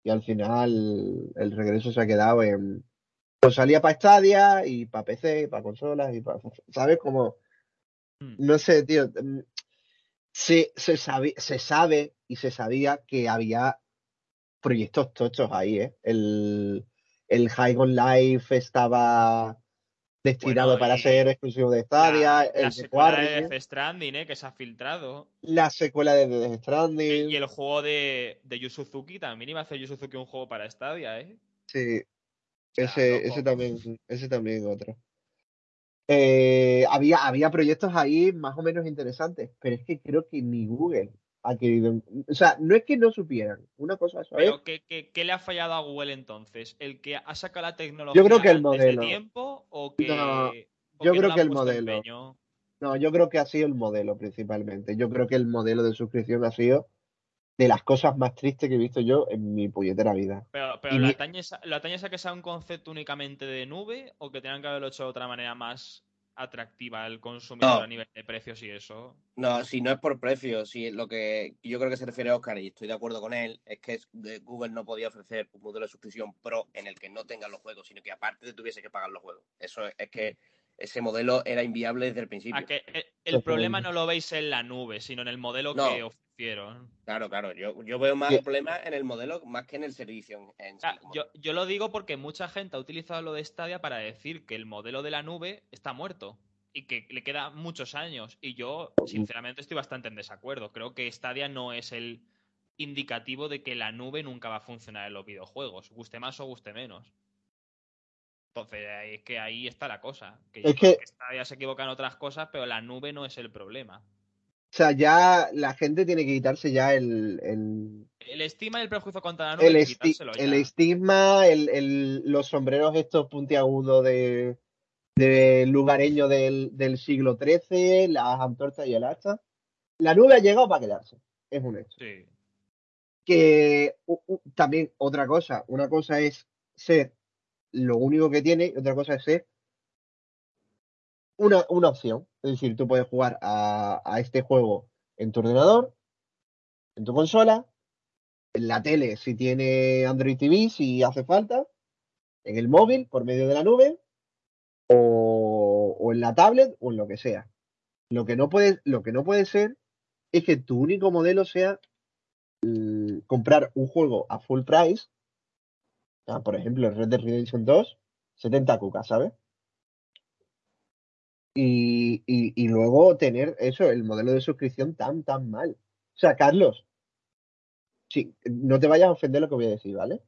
Y al final el regreso se ha quedado en. Pues salía para Stadia y para PC, para consolas y para. ¿Sabes? Como. Hmm. No sé, tío. Mm, se, se, sabe, se sabe y se sabía que había proyectos tochos ahí, ¿eh? El, el High on Life estaba destinado para ser exclusivo de Stadia. La, la secuela de Death Stranding, ¿eh? que se ha filtrado. La secuela de Death Stranding. Y, el juego de, de Yu Suzuki también iba a hacer Yu Suzuki un juego para Stadia, ¿eh? Sí. ese, ese también, ese también otro. Eh, había, había proyectos ahí más o menos interesantes, pero es que creo que ni Google ha querido. O sea, no es que no supieran. Una cosa es. Pero ¿qué, qué, le ha fallado a Google entonces? ¿El que ha sacado la tecnología yo creo que el modelo. tiempo o que.? yo creo que el modelo. No, yo creo que ha sido el modelo principalmente. Yo creo que el modelo de suscripción ha sido de las cosas más tristes que he visto yo en mi puñetera vida. Pero, pero ¿lo, atañes, a que sea un concepto únicamente de nube o que tengan que haberlo hecho de otra manera más atractiva al consumidor a nivel de precios y eso. No, si no es por precios, si lo que yo creo que se refiere a Oscar y estoy de acuerdo con él, es que Google no podía ofrecer un modelo de suscripción pro en el que no tengan los juegos, sino que aparte te tuviese que pagar los juegos. Eso es, que ese modelo era inviable desde el principio. Que el, problema no lo veis en la nube, sino en el modelo que ofrecieron. Claro, claro. Yo, yo veo más el problema en el modelo más que en el servicio. En, yo, yo lo digo porque mucha gente ha utilizado lo de Stadia para decir que el modelo de la nube está muerto y que le queda muchos años. Y yo, sinceramente, estoy bastante en desacuerdo. Creo que Stadia no es el indicativo de que la nube nunca va a funcionar en los videojuegos, guste más o guste menos. Entonces, es que ahí está la cosa. Que, es que... Stadia se equivoca en otras cosas, pero la nube no es el problema. O sea, ya la gente tiene que quitarse ya el. El, estigma y el prejuicio contra la nube. El, el estigma, el, los sombreros estos puntiagudos de, de lugareño del, del siglo XIII, las antorchas y el hacha. La nube ha llegado para quedarse. Es un hecho. Sí. Que también otra cosa, una cosa es ser lo único que tiene otra cosa es ser una, una opción. Es decir, tú puedes jugar a, a este juego en tu ordenador, en tu consola, en la tele si tiene Android TV, si hace falta, en el móvil por medio de la nube o, o, en la tablet o en lo que sea. Lo que no puede, lo que no puede ser es que tu único modelo sea Mm, comprar un juego a full price, por ejemplo, el Red Dead Redemption 2, 70 cucas, ¿sabes? Y, y, luego tener eso, el modelo de suscripción tan, tan mal. O sea, Carlos, sí, no te vayas a ofender lo que voy a decir, ¿vale?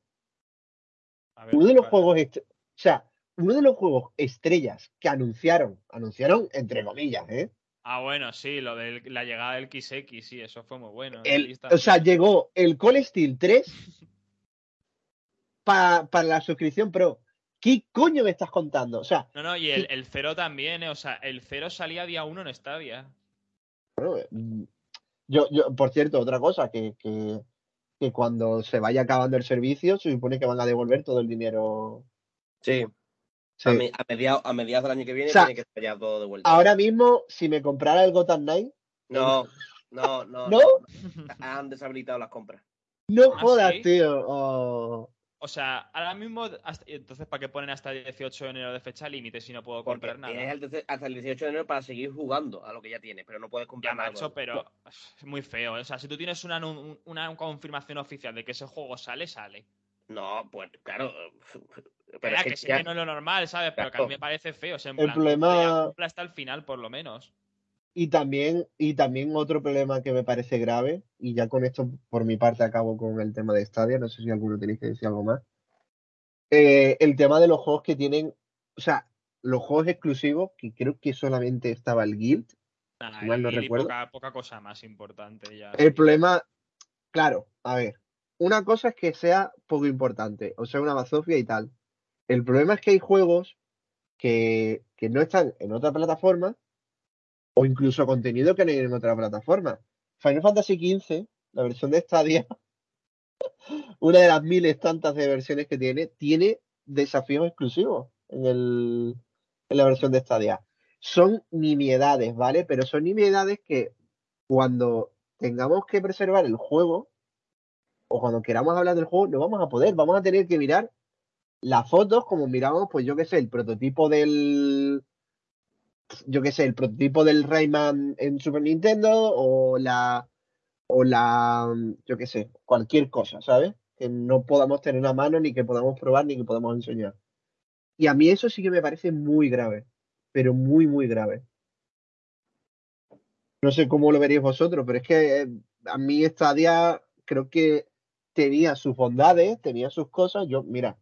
uno de los juegos, o sea, uno de los juegos estrellas que anunciaron, anunciaron entre comillas, ¿eh? Ah, bueno, sí, lo de la llegada del XX, sí, eso fue muy bueno. o sea, llegó el Call Steel 3 para, para la suscripción Pro. ¿Qué coño me estás contando? O sea. No, no, y el, el Cero también, eh, o sea, el Cero salía día uno en Stadia. Bueno, yo, yo, por cierto, otra cosa, que, que, que cuando se vaya acabando el servicio, se supone que van a devolver todo el dinero. Sí. A, mediados, a mediados del año que viene tiene que estar ya todo de vuelta. Ahora mismo, si me comprara el Gotham Knight. No, no, no. ¿No? Han deshabilitado las compras. No ¿Ah, jodas, tío. Oh. O sea, ahora mismo, entonces, ¿para qué ponen hasta el 18 de enero de fecha límite si no puedo comprar nada? Tienes hasta el 18 de enero para seguir jugando a lo que ya tienes, pero no puedes comprar ya, Macho, pero es muy feo. ¿eh? O sea, si tú tienes una, una confirmación oficial de que ese juego sale, sale. No, pues claro. Pero es que, sí que no es lo normal, ¿sabes? Pero que a mí me parece feo. O el problema. hasta el final, por lo menos. Y también, y también otro problema que me parece grave, y ya con esto por mi parte acabo con el tema de Stadia, no sé si alguno tenéis que decir algo más. Eh, el tema de los juegos que tienen, o sea, los juegos exclusivos, que creo que solamente estaba el Guild, no recuerdo. Poca, poca, cosa más importante ya. El problema, claro, a ver, una cosa es que sea poco importante, o sea, una bazofia y tal. El problema es que hay juegos que, que no están en otra plataforma o incluso contenido que no hay en otra plataforma. Final Fantasy XV, la versión de Stadia, una de las miles tantas de versiones que tiene, tiene desafíos exclusivos en, el, en la versión de Stadia. Son nimiedades, ¿vale? Pero son nimiedades que cuando tengamos que preservar el juego, o cuando queramos hablar del juego, no vamos a poder. Vamos a tener que mirar las fotos como miramos, pues yo qué sé, el prototipo del. Yo qué sé, el prototipo del Rayman en Super Nintendo o la. O la. Yo qué sé, cualquier cosa, ¿sabes? Que no podamos tener a mano, ni que podamos probar, ni que podamos enseñar. Y a mí eso sí que me parece muy grave. Pero muy, muy grave. No sé cómo lo veréis vosotros, pero es que eh, a mí esta día creo que tenía sus bondades, tenía sus cosas. Yo, mira,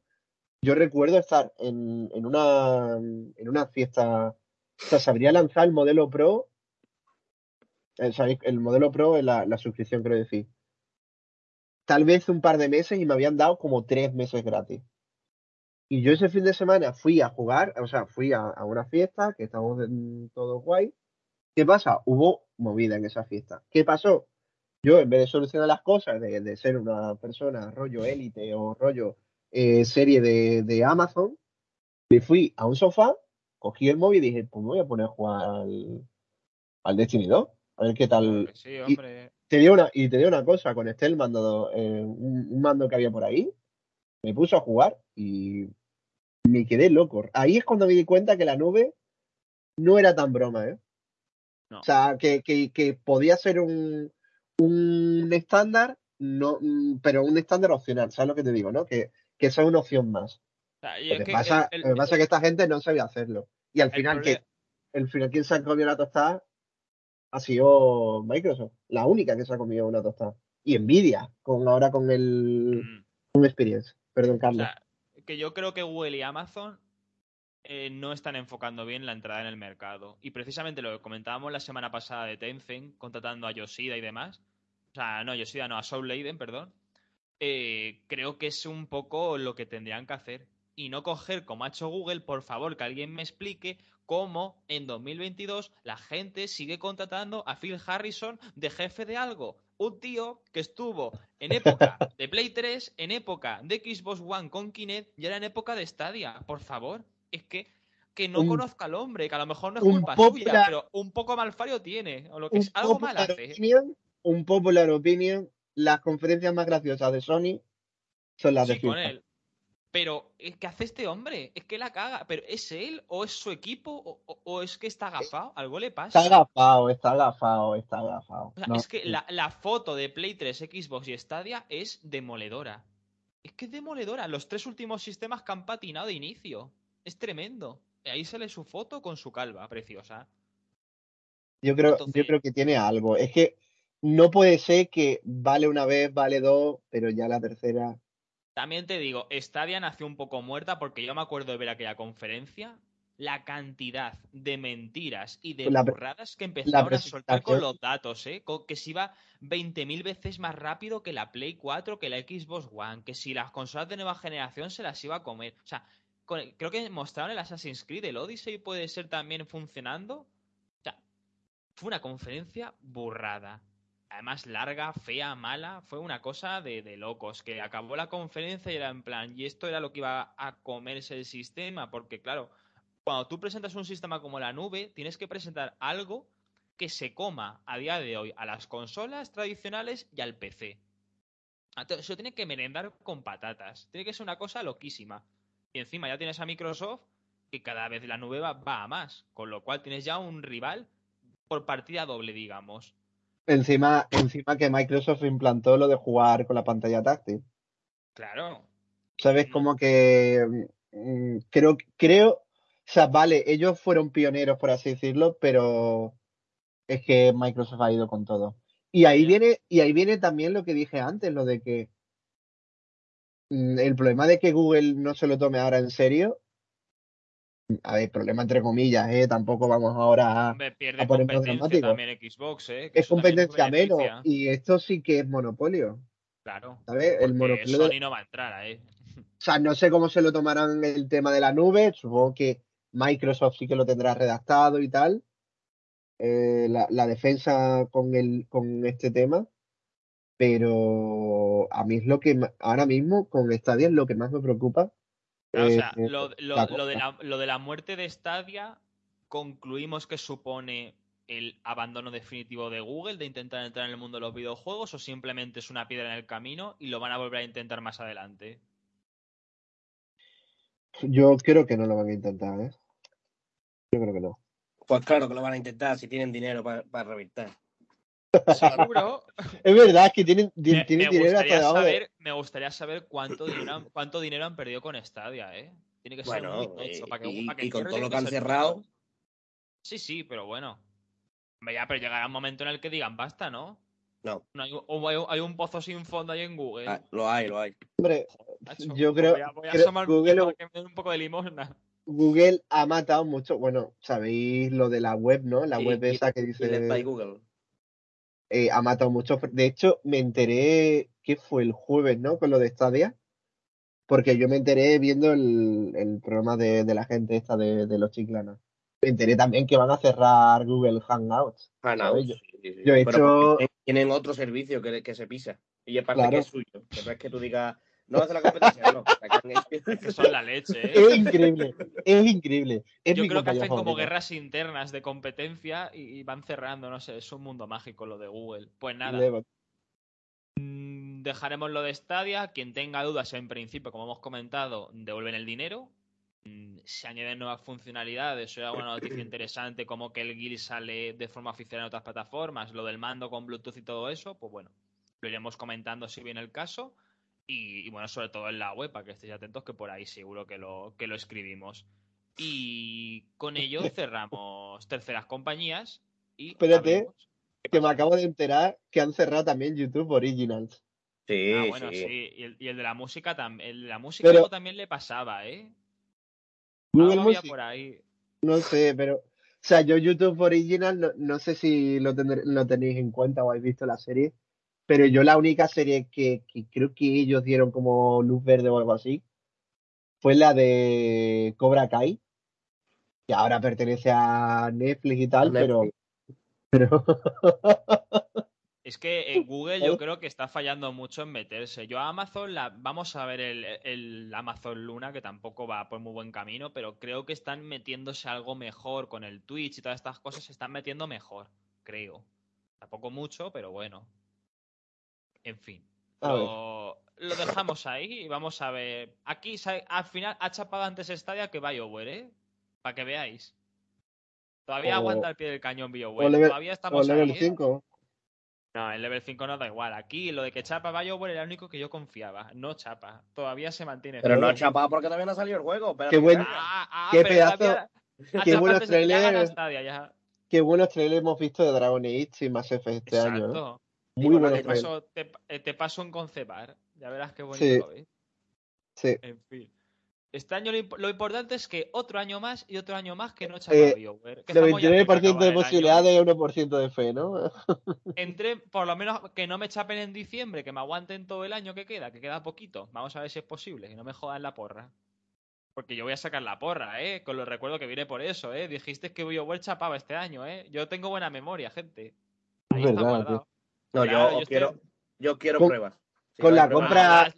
yo recuerdo estar en, en, una, en una fiesta, o sea, se habría lanzado el modelo Pro, el modelo Pro en la, la suscripción, creo decir. Tal vez un par de meses y me habían dado como tres meses gratis. Y yo ese fin de semana fui a jugar, o sea, fui a, a una fiesta, que estábamos todos guay. ¿Qué pasa? Hubo movida en esa fiesta. ¿Qué pasó? Yo, en vez de solucionar las cosas, de, ser una persona rollo élite o rollo eh, serie de, de, Amazon, me fui a un sofá, cogí el móvil y dije, pues me voy a poner a jugar al, al Destiny 2, a ver qué tal. Sí, hombre. Y te dio una, y te dio una cosa, con este el mando, eh, un, un, mando que había por ahí, me puse a jugar y me quedé loco. Ahí es cuando me di cuenta que la nube no era tan broma, ¿eh? No. O sea, que, que, que podía ser un, un estándar, no, mm, pero un estándar opcional, ¿sabes lo que te digo, no? Que, que eso es una opción más. Lo que, pasa, es que esta gente no sabía hacerlo. Y al final, que, el final quien se ha comido la tostada ha sido Microsoft, la única que se ha comido una tostada. Y Nvidia, con ahora con el Mm. con Experience. Perdón, O Carlos. sea, que yo creo que Google y Amazon eh, no están enfocando bien la entrada en el mercado. Y precisamente lo que comentábamos la semana pasada de Tencent, contratando a Yoshida y demás. O sea, no, Yoshida no, a Soul Leiden, perdón. eh, creo que es un poco lo que tendrían que hacer. Y no coger como ha hecho Google, por favor, que alguien me explique cómo en 2022 la gente sigue contratando a Phil Harrison de jefe de algo. Un tío que estuvo en época de Play 3, en época de Xbox One con Kinect y ahora en época de Stadia. Por favor, es que que no Un- conozca al hombre, que a lo mejor no es un culpa suya, pero un poco malfario tiene, o lo que es, algo mal hace. opinion, un popular opinion, las conferencias más graciosas de Sony son las de con él. Pero, ¿eh, ¿qué hace este hombre? Es que la caga. ¿Pero es él o es su equipo o, es que está agafado? Algo le pasa. Está agafado, está agafado, está agafado. O sea, No, es que la, la foto de Play 3, Xbox y Stadia es demoledora. Es que es demoledora. Los tres últimos sistemas que han patinado de inicio. Es tremendo. Y ahí sale su foto con su calva, preciosa. Yo creo, Entonces- yo creo que tiene algo. Es que no puede ser que vale una vez, vale dos, pero ya la tercera. También te digo, Stadia nació un poco muerta porque yo me acuerdo de ver aquella conferencia. La cantidad de mentiras y de La burradas que empezaron a soltar con los datos, ¿eh? Que se iba 20.000 veces más rápido que la Play 4, que la Xbox One, que si las consolas de nueva generación se las iba a comer. O sea, con creo que mostraron el Assassin's Creed, el Odyssey puede ser también funcionando. O sea, fue una conferencia burrada. Además, larga, fea, mala. Fue una cosa de, de locos. Que acabó la conferencia y era en plan, y esto era lo que iba a comerse el sistema. Porque, claro, cuando tú presentas un sistema como la nube, tienes que presentar algo que se coma a día de hoy a las consolas tradicionales y al PC. Eso tiene que merendar con patatas. Tiene que ser una cosa loquísima. Y encima ya tienes a Microsoft que cada vez la nube va, va a más. Con lo cual tienes ya un rival por partida doble, digamos. Encima, encima que Microsoft implantó lo de jugar con la pantalla táctil. Claro. ¿Sabes? Como que mm, creo, creo, o sea, vale, ellos fueron pioneros, por así decirlo, pero es que Microsoft ha ido con todo. Y ahí viene, y ahí viene también lo que dije antes, lo de que mm, el problema de que Google no se lo tome ahora en serio. A ver, problema entre comillas, ¿eh? Tampoco vamos ahora a. Hombre, pierde a competencia también Xbox, ¿eh? Que Es competencia menos. Y esto sí que es monopolio, Claro. ¿sabes? El monopolio Sony no va a entrar ahí. O sea, no sé cómo se lo tomarán el tema de la nube. Supongo que Microsoft sí que lo tendrá redactado y tal. Eh, la, la defensa con el, con este tema. Pero a mí es lo que ahora mismo con Stadia es lo que más me preocupa. Claro, o Eh, sea, eh, lo, lo- la lo de la, lo de la muerte de Stadia, concluimos que supone el abandono definitivo de Google de intentar entrar en el mundo de los videojuegos o simplemente es una piedra en el camino y lo van a volver a intentar más adelante. Yo creo que no lo van a intentar, ¿eh? Yo creo que no. Pues claro que lo van a intentar si tienen dinero para reventar. Seguro. Es verdad, es que tienen, ti- Me, tienen me dinero hasta saber, me gustaría saber cuánto dinero, han, cuánto dinero han perdido con Stadia, ¿eh? Tiene que ser Bueno, muy tocho y- para que, y- para que y con todo lo que han cerrado. Sí, sí, pero bueno. Ya, pero llegará un momento en el que digan basta, ¿no? No, No hay, o hay, hay un pozo sin fondo ahí en Google. ah, lo hay, lo hay. Hombre, yo creo- Voy a, voy a creo- asomar Google- para que me den un poco de limosna. Google ha matado mucho. Bueno, sabéis lo de la web, ¿no? La Y- web y- esa que Y dice. Google. Eh, ha matado mucho. De hecho, me enteré que fue el jueves, ¿no? Con lo de Stadia. Porque yo me enteré viendo el, el programa de, de la gente esta de, de los chiclanas. Me enteré también que van a cerrar Google Hangouts. Hangouts, Yo- sí, sí, sí. yo he Pero hecho- Tienen otro servicio que, que se pisa. Y aparte Claro. que es suyo. Que no es que tú digas, no hace la competencia, no. Es que son la leche, ¿eh? Es increíble, es increíble. Es Yo creo que hacen como guerras internas de competencia y, van cerrando, no sé, es un mundo mágico lo de Google. Pues nada, Leva- mm, dejaremos lo de Stadia. Quien tenga dudas en principio, como hemos comentado, devuelven el dinero. mm, se añaden nuevas funcionalidades o hay alguna noticia interesante como que el Guild sale de forma oficial en otras plataformas, lo del mando con Bluetooth y todo eso, pues bueno, lo iremos comentando si viene el caso. Y, bueno, sobre todo en la web, para que estéis atentos, que por ahí seguro que lo, que lo escribimos. Y con ello cerramos terceras compañías. Y Espérate, que me acabo de enterar que han cerrado también YouTube Originals. Sí, ah, bueno, sí. Y, el, de la música también. El de la música también le pasaba, ¿eh? Google Music. por ahí. No sé, pero. O sea, yo YouTube Original, no, sé si lo, lo tenéis en cuenta o habéis visto la serie, pero yo la única serie que, creo que ellos dieron como luz verde o algo así fue la de Cobra Kai, que ahora pertenece a Netflix y tal, pero pero... Es que en Google yo creo que está fallando mucho en meterse. Yo a Amazon, la, vamos a ver el, Amazon Luna, que tampoco va por muy buen camino, pero creo que están metiéndose algo mejor con el Twitch y todas estas cosas, se están metiendo mejor, creo. Tampoco mucho, pero bueno. En fin. Lo, lo, dejamos ahí y vamos a ver. Aquí al final ha chapado antes Stadia que BioWare, ¿eh? Para que veáis. Todavía aguanta el pie del cañón BioWare. Todavía estamos o level 5. ¿eh? No, el level 5 no da igual. Aquí lo de que chapa BioWare era lo único que yo confiaba. No chapa. Todavía se mantiene. Pero no ha chapado porque todavía no ha salido el juego. qué buen. Ah, ah, qué pedazo. Qué buenos trailers. Qué buenos trailers hemos visto de Dragon Age y Mass Effect este año. ¿eh? Muy buenos te paso, eh, te, paso en Concepar. Ya verás qué bonito. Sí. sí. En fin. Este año lo, importante es que otro año más y otro año más que no chapa eh, BioWare. 99% de posibilidades y 1% de fe, ¿no? Entre, por lo menos que no me chapen en diciembre, que me aguanten todo el año que queda, que queda poquito. Vamos a ver si es posible, y no me jodan la porra. Porque yo voy a sacar la porra, ¿eh? Con los recuerdos que viene por eso, ¿eh? Dijiste que BioWare chapaba este año, ¿eh? Yo tengo buena memoria, gente. Ahí está guardado. No, yo, quiero, yo quiero pruebas con la compra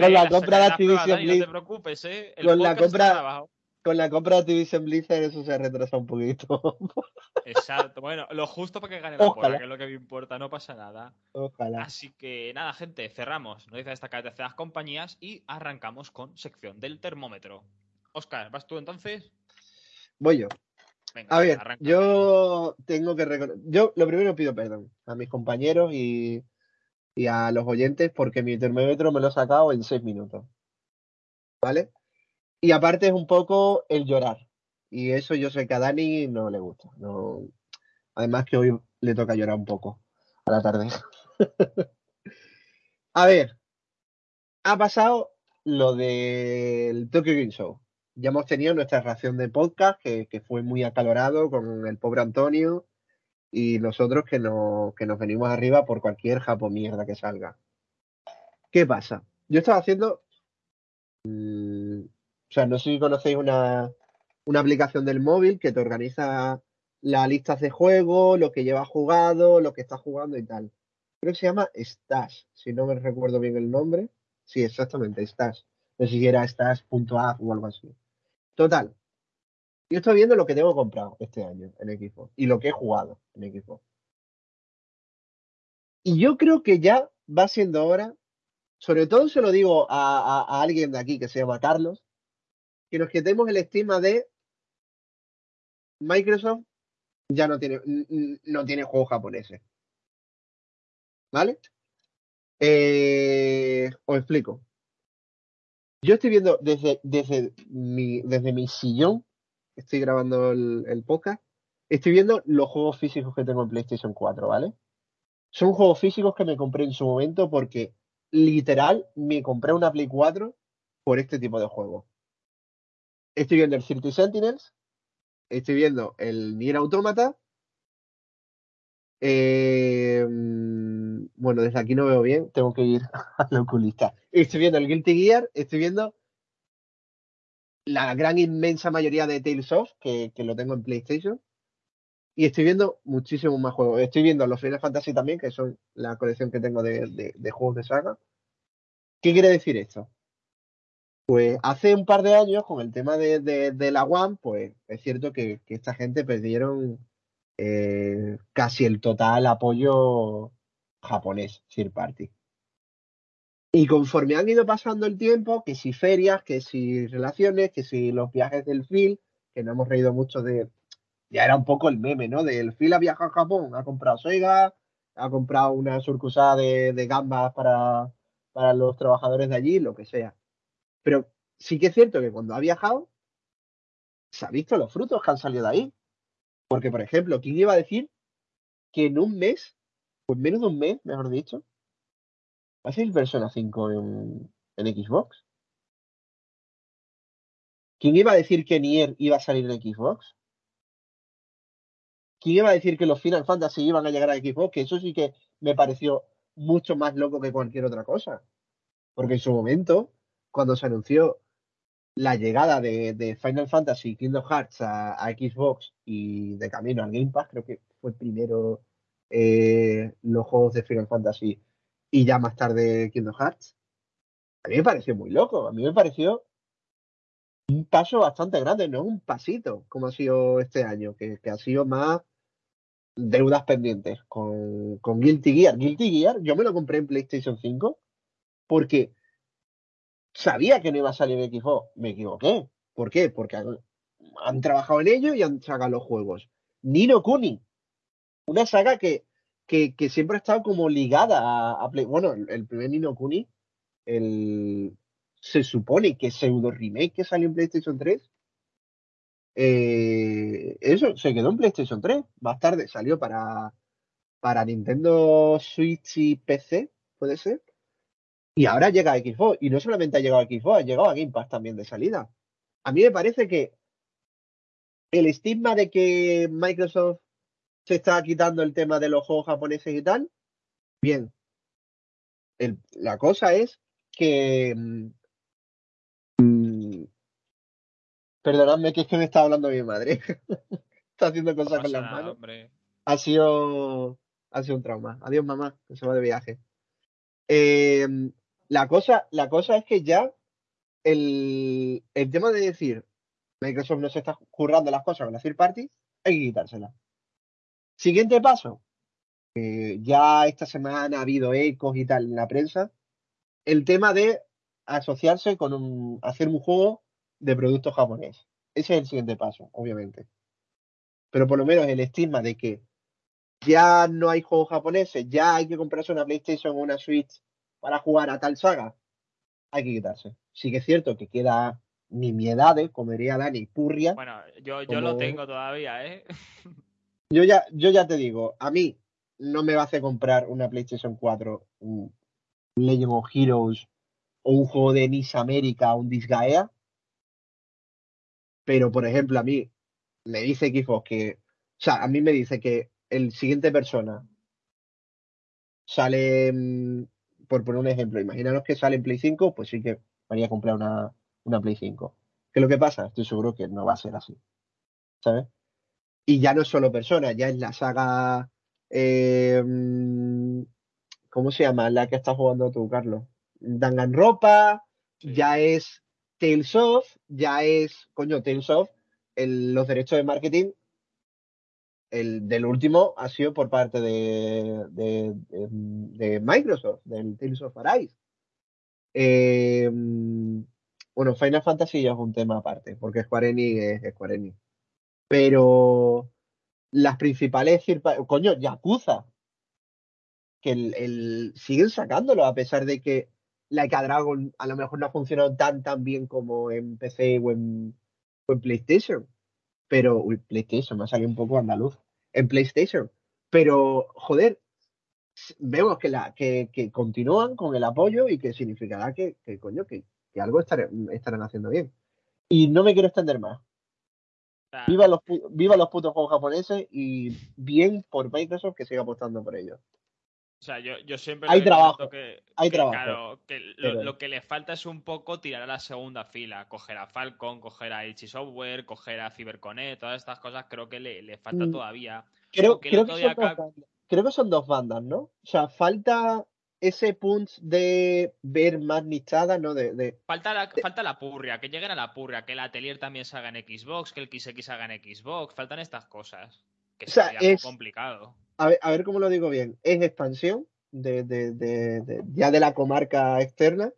con la compra de Activision Blizzard. No te preocupes, ¿eh? con la compra con la compra de Activision Blizzard eso se retrasa un poquito. Exacto. Bueno, lo justo para que gane la porra, que es lo que me importa, no pasa nada. Ojalá. Así que nada, gente, cerramos. No dice destacar terceras compañías y arrancamos con sección del termómetro. Oscar, ¿vas tú entonces? Voy yo. Venga, a ver, yo tengo que reconocer. Yo lo primero pido perdón a mis compañeros y y a los oyentes porque mi termómetro me lo he sacado en seis minutos. ¿Vale? Y aparte es un poco el llorar. Y eso yo sé que a Dani no le gusta. No... Además que hoy le toca llorar un poco a la tarde. a ver, ha pasado lo del Tokyo Game Show. Ya hemos tenido nuestra ración de podcast que, fue muy acalorado con el pobre Antonio y nosotros que, no, que nos venimos arriba por cualquier japo mierda que salga. ¿Qué pasa? Yo estaba haciendo. Mm, o sea, no sé si conocéis una, una aplicación del móvil que te organiza las listas de juego, lo que lleva jugado, lo que está jugando y tal. Creo que se llama Stash, si no me recuerdo bien el nombre. Sí, exactamente, Stash. No sé si era Stash.app o algo así. Total, yo estoy viendo lo que tengo comprado este año en equipo y lo que he jugado en equipo. Y yo creo que ya va siendo hora, sobre todo se lo digo a, alguien de aquí que se llama Carlos, que nos quitemos el estima de Microsoft ya no tiene, no tiene juegos japoneses. ¿Vale? Eh, os explico. Yo estoy viendo desde, desde, mi, desde mi sillón estoy grabando el, podcast, estoy viendo los juegos físicos que tengo en PlayStation 4, ¿vale? Son juegos físicos que me compré en su momento porque literal me compré una Play 4 por este tipo de juegos. Estoy viendo el City Sentinels, estoy viendo el Nier Automata. Eh, bueno, desde aquí no veo bien, tengo que ir al oculista. Estoy viendo el Guilty Gear, estoy viendo la gran inmensa mayoría de Tales of, que, lo tengo en PlayStation. Y estoy viendo muchísimos más juegos. Estoy viendo los Final Fantasy también, que son la colección que tengo de, juegos de saga. ¿Qué quiere decir esto? Pues hace un par de años, con el tema de, la One, pues es cierto que, esta gente perdieron eh, casi el total apoyo japonés, Third Party. Y conforme han ido pasando el tiempo, que si ferias, que si relaciones, que si los viajes del Phil, que no hemos reído mucho de. Ya era un poco el meme, ¿no? Del Phil ha viajado a Japón, ha comprado Sega, ha comprado una surcusada de, de gambas para, para los trabajadores de allí, lo que sea. Pero sí que es cierto que cuando ha viajado, se ha visto los frutos que han salido de ahí. Porque, por ejemplo, ¿quién iba a decir que en un mes, en menos de un mes, mejor dicho, va a salir Persona 5 en, Xbox? ¿Quién iba a decir que Nier iba a salir en Xbox? ¿Quién iba a decir que los Final Fantasy iban a llegar a Xbox? Que eso sí que me pareció mucho más loco que cualquier otra cosa. Porque en su momento, cuando se anunció la llegada de, de Final Fantasy Kingdom Hearts a, Xbox y de camino al Game Pass, creo que fue primero eh, los juegos de Final Fantasy y ya más tarde Kingdom Hearts. A mí me pareció muy loco, a mí me pareció un paso bastante grande, no un pasito como ha sido este año, que, ha sido más deudas pendientes con, con Guilty Gear. Guilty Gear, yo me lo compré en PlayStation 5 porque sabía que no iba a salir Xbox. Me equivoqué. ¿Por qué? Porque han, han, trabajado en ello y han sacado los juegos. Nino Kuni. Una saga que, que, que siempre ha estado como ligada a, a Play. Bueno, el, primer Nino Kuni, el, se supone que pseudo remake que salió en PlayStation 3. Eh, eso se quedó en PlayStation 3. Más tarde salió para, para Nintendo Switch y PC, puede ser. Y ahora llega a Xbox. Y no solamente ha llegado a Xbox, ha llegado a Game Pass también de salida. A mí me parece que el estigma de que Microsoft se está quitando el tema de los juegos japoneses y tal, bien. El, la cosa es que. Mmm, perdonadme que es que me está hablando mi madre. está haciendo cosas no con las manos. Hombre. Ha sido. Ha sido un trauma. Adiós, mamá, que se va de viaje. Eh, la cosa, la cosa es que ya el, el tema de decir Microsoft no se está currando las cosas con la third party, hay que quitársela. Siguiente paso. Eh, ya esta semana ha habido ecos y tal en la prensa. El tema de asociarse con un, hacer un juego de productos japonés. Ese es el siguiente paso, obviamente. Pero por lo menos el estigma de que ya no hay juegos japoneses, ya hay que comprarse una PlayStation o una Switch para jugar a tal saga, hay que quitarse. Sí que es cierto que queda nimiedades, como diría Dani, purria. Bueno, yo, yo como... lo tengo todavía, ¿eh? yo, ya, yo ya te digo, a mí no me va a hacer comprar una PlayStation 4, un Legend of Heroes o un juego de Nice América o un Disgaea. Pero, por ejemplo, a mí me dice Xbox que, o sea, a mí me dice que el siguiente persona sale por poner un ejemplo, imaginaros que sale en Play 5, pues sí que haría comprar una, una Play 5. ¿Qué es lo que pasa? Estoy seguro que no va a ser así. ¿Sabes? Y ya no es solo persona, ya es la saga. Eh, ¿Cómo se llama? La que estás jugando tú, Carlos. Danganropa, sí. ya es Tales of, ya es, coño, Tales of, el, los derechos de marketing el del último ha sido por parte de, de, de, de Microsoft, del Tales of Arise. Eh, bueno, Final Fantasy ya es un tema aparte, porque Square Enix es Square Enix. Pero las principales, coño, Yakuza, que el, siguen sacándolo a pesar de que Like a Dragon a lo mejor no ha funcionado tan tan bien como en PC o en, PlayStation pero uy, PlayStation me ha salido un poco andaluz en PlayStation. Pero, joder, vemos que, la, que, que continúan con el apoyo y que significará que, coño, que, que algo estar, estarán haciendo bien. Y no me quiero extender más. Ah. Viva los, viva los putos juegos japoneses y bien por Microsoft que siga apostando por ellos. O sea, yo, yo siempre hay trabajo, que, hay que, trabajo. Claro, que lo, pero... lo, que le falta es un poco tirar a la segunda fila, coger a Falcon, coger a Ichi Software, coger a CyberConnect, todas estas cosas creo que le, le falta todavía. Creo, creo que, son acá... dos creo que son dos bandas, ¿no? O sea, falta ese punch de ver más nichada, ¿no? De, de... Falta, la, falta la purria, que lleguen a la purria, que el atelier también se haga en Xbox, que el XX haga en Xbox, faltan estas cosas. Que o sea, sería es... complicado. A ver, a ver cómo lo digo bien. Es expansión, de, de, de, ya de la comarca externa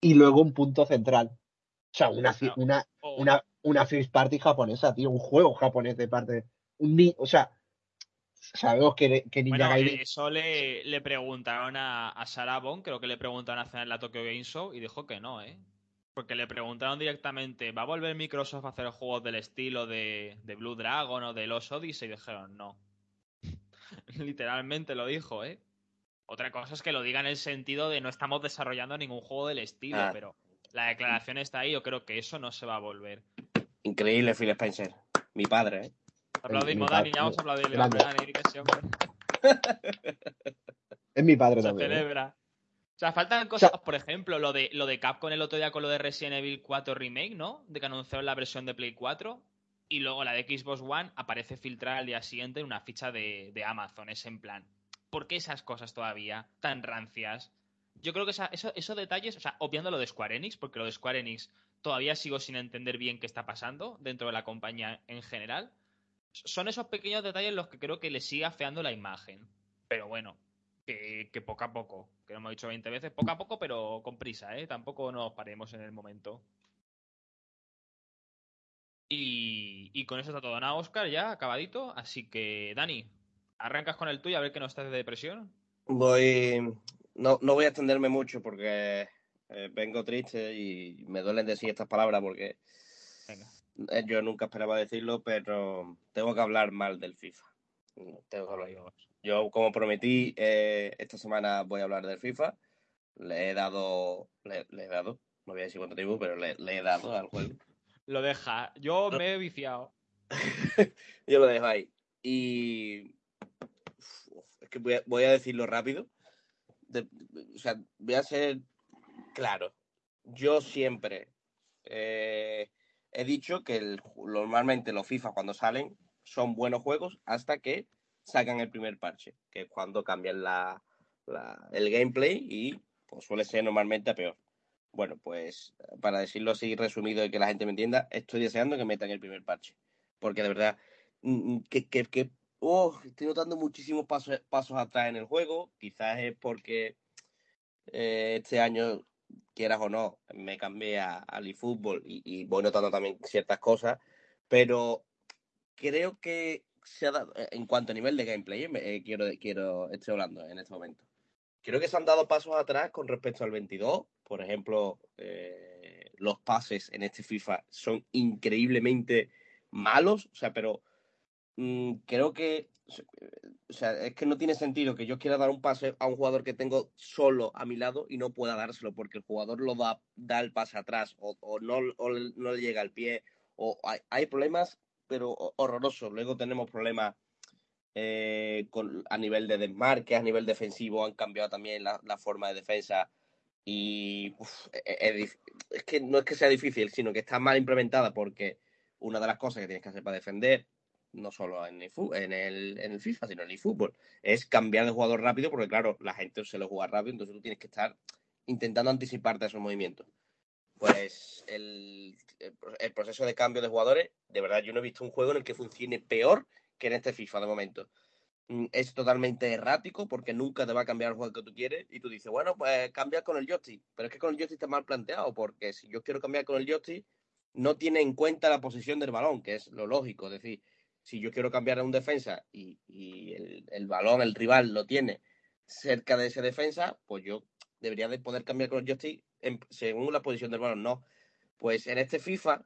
y luego un punto central. O sea, una, una, una, una first party japonesa, tío, un juego japonés de parte. Un, o sea, sabemos que, que Ninja bueno, Eso le, le preguntaron a, a Sarah creo que le preguntaron hace en la Tokyo Game Show y dijo que no, ¿eh? Porque le preguntaron directamente, ¿va a volver Microsoft a hacer juegos del estilo de, de Blue Dragon o de los Odyssey? Y dijeron, no. Literalmente lo dijo, ¿eh? Otra cosa es que lo diga en el sentido de no estamos desarrollando ningún juego del estilo, ah. pero la declaración está ahí, yo creo que eso no se va a volver. Increíble, Phil Spencer. Mi padre, ¿eh? Aplaudimos, Dani, ya vamos a aplaudirle. Dani, es mi padre se también. ¿eh? Celebra. O sea, faltan cosas, por ejemplo, lo de, lo de Capcom el otro día con lo de Resident Evil 4 Remake, ¿no? De que anunció la versión de Play 4. Y luego la de Xbox One aparece filtrada al día siguiente en una ficha de, de Amazon. Es en plan, ¿por qué esas cosas todavía tan rancias? Yo creo que esos detalles, o sea, obviando lo de Square Enix, porque lo de Square Enix todavía sigo sin entender bien qué está pasando dentro de la compañía en general. Son esos pequeños detalles los que creo que le sigue afeando la imagen. Pero bueno, que, poco a poco, que lo hemos dicho 20 veces, poco a poco, pero con prisa, ¿eh? Tampoco nos paremos en el momento. Y, con eso está todo, nada, Oscar, ya acabadito. Así que, Dani, arrancas con el tuyo a ver que no estás de depresión. Voy. No, no voy a extenderme mucho porque eh, vengo triste y me duelen decir estas palabras porque eh, yo nunca esperaba decirlo, pero tengo que hablar mal del FIFA. Tengo que hablar. Yo, como prometí, eh, esta semana voy a hablar del FIFA. Le he dado. Le, he dado. No voy a decir cuánto tiempo, pero le he dado al juego lo deja. Yo me he viciado. Yo lo dejo ahí. Y. es que voy a, decirlo rápido. o sea, voy a ser claro. Yo siempre eh, he dicho que normalmente los FIFA cuando salen son buenos juegos hasta que sacan el primer parche, que es cuando cambian la, el gameplay y pues, suele ser normalmente peor. Bueno, pues para decirlo así resumido y que la gente me entienda, estoy deseando que metan el primer parche. Porque de verdad, mm, mm, que, oh, estoy notando muchísimos pasos, pasos atrás en el juego. Quizás es porque eh, este año, quieras o no, me cambié al eFootball y, y voy notando también ciertas cosas. Pero creo que se ha dado, en cuanto a nivel de gameplay, eh, quiero, quiero, estoy hablando en este momento. Creo que se han dado pasos atrás con respecto al 22 por ejemplo, eh, los pases en este FIFA son increíblemente malos, o sea, pero mm, creo que, o sea, es que no tiene sentido que yo quiera dar un pase a un jugador que tengo solo a mi lado y no pueda dárselo porque el jugador lo da, da el pase atrás o, no, no, le llega al pie, o hay, problemas, pero horrorosos. Luego tenemos problemas eh, con, a nivel de desmarque, a nivel defensivo, han cambiado también la, la forma de defensa y e, e, es, que no es que sea difícil, sino que está mal implementada porque una de las cosas que tienes que hacer para defender, no solo en el, FIFA, sino en el fútbol, es cambiar de jugador rápido porque, claro, la gente se lo juega rápido, entonces tú tienes que estar intentando anticiparte a esos movimientos. Pues el, el proceso de cambio de jugadores, de verdad, yo no he visto un juego en el que funcione peor que en este FIFA de momento. Mm, es totalmente errático porque nunca te va a cambiar el juego que tú quieres y tú dices, bueno, pues cambia con el joystick, pero es que con el joystick está mal planteado porque si yo quiero cambiar con el joystick no tiene en cuenta la posición del balón, que es lo lógico, es decir, si yo quiero cambiar a un defensa y, el, balón, el rival lo tiene cerca de ese defensa, pues yo debería de poder cambiar con el joystick según la posición del balón, no. Pues en este FIFA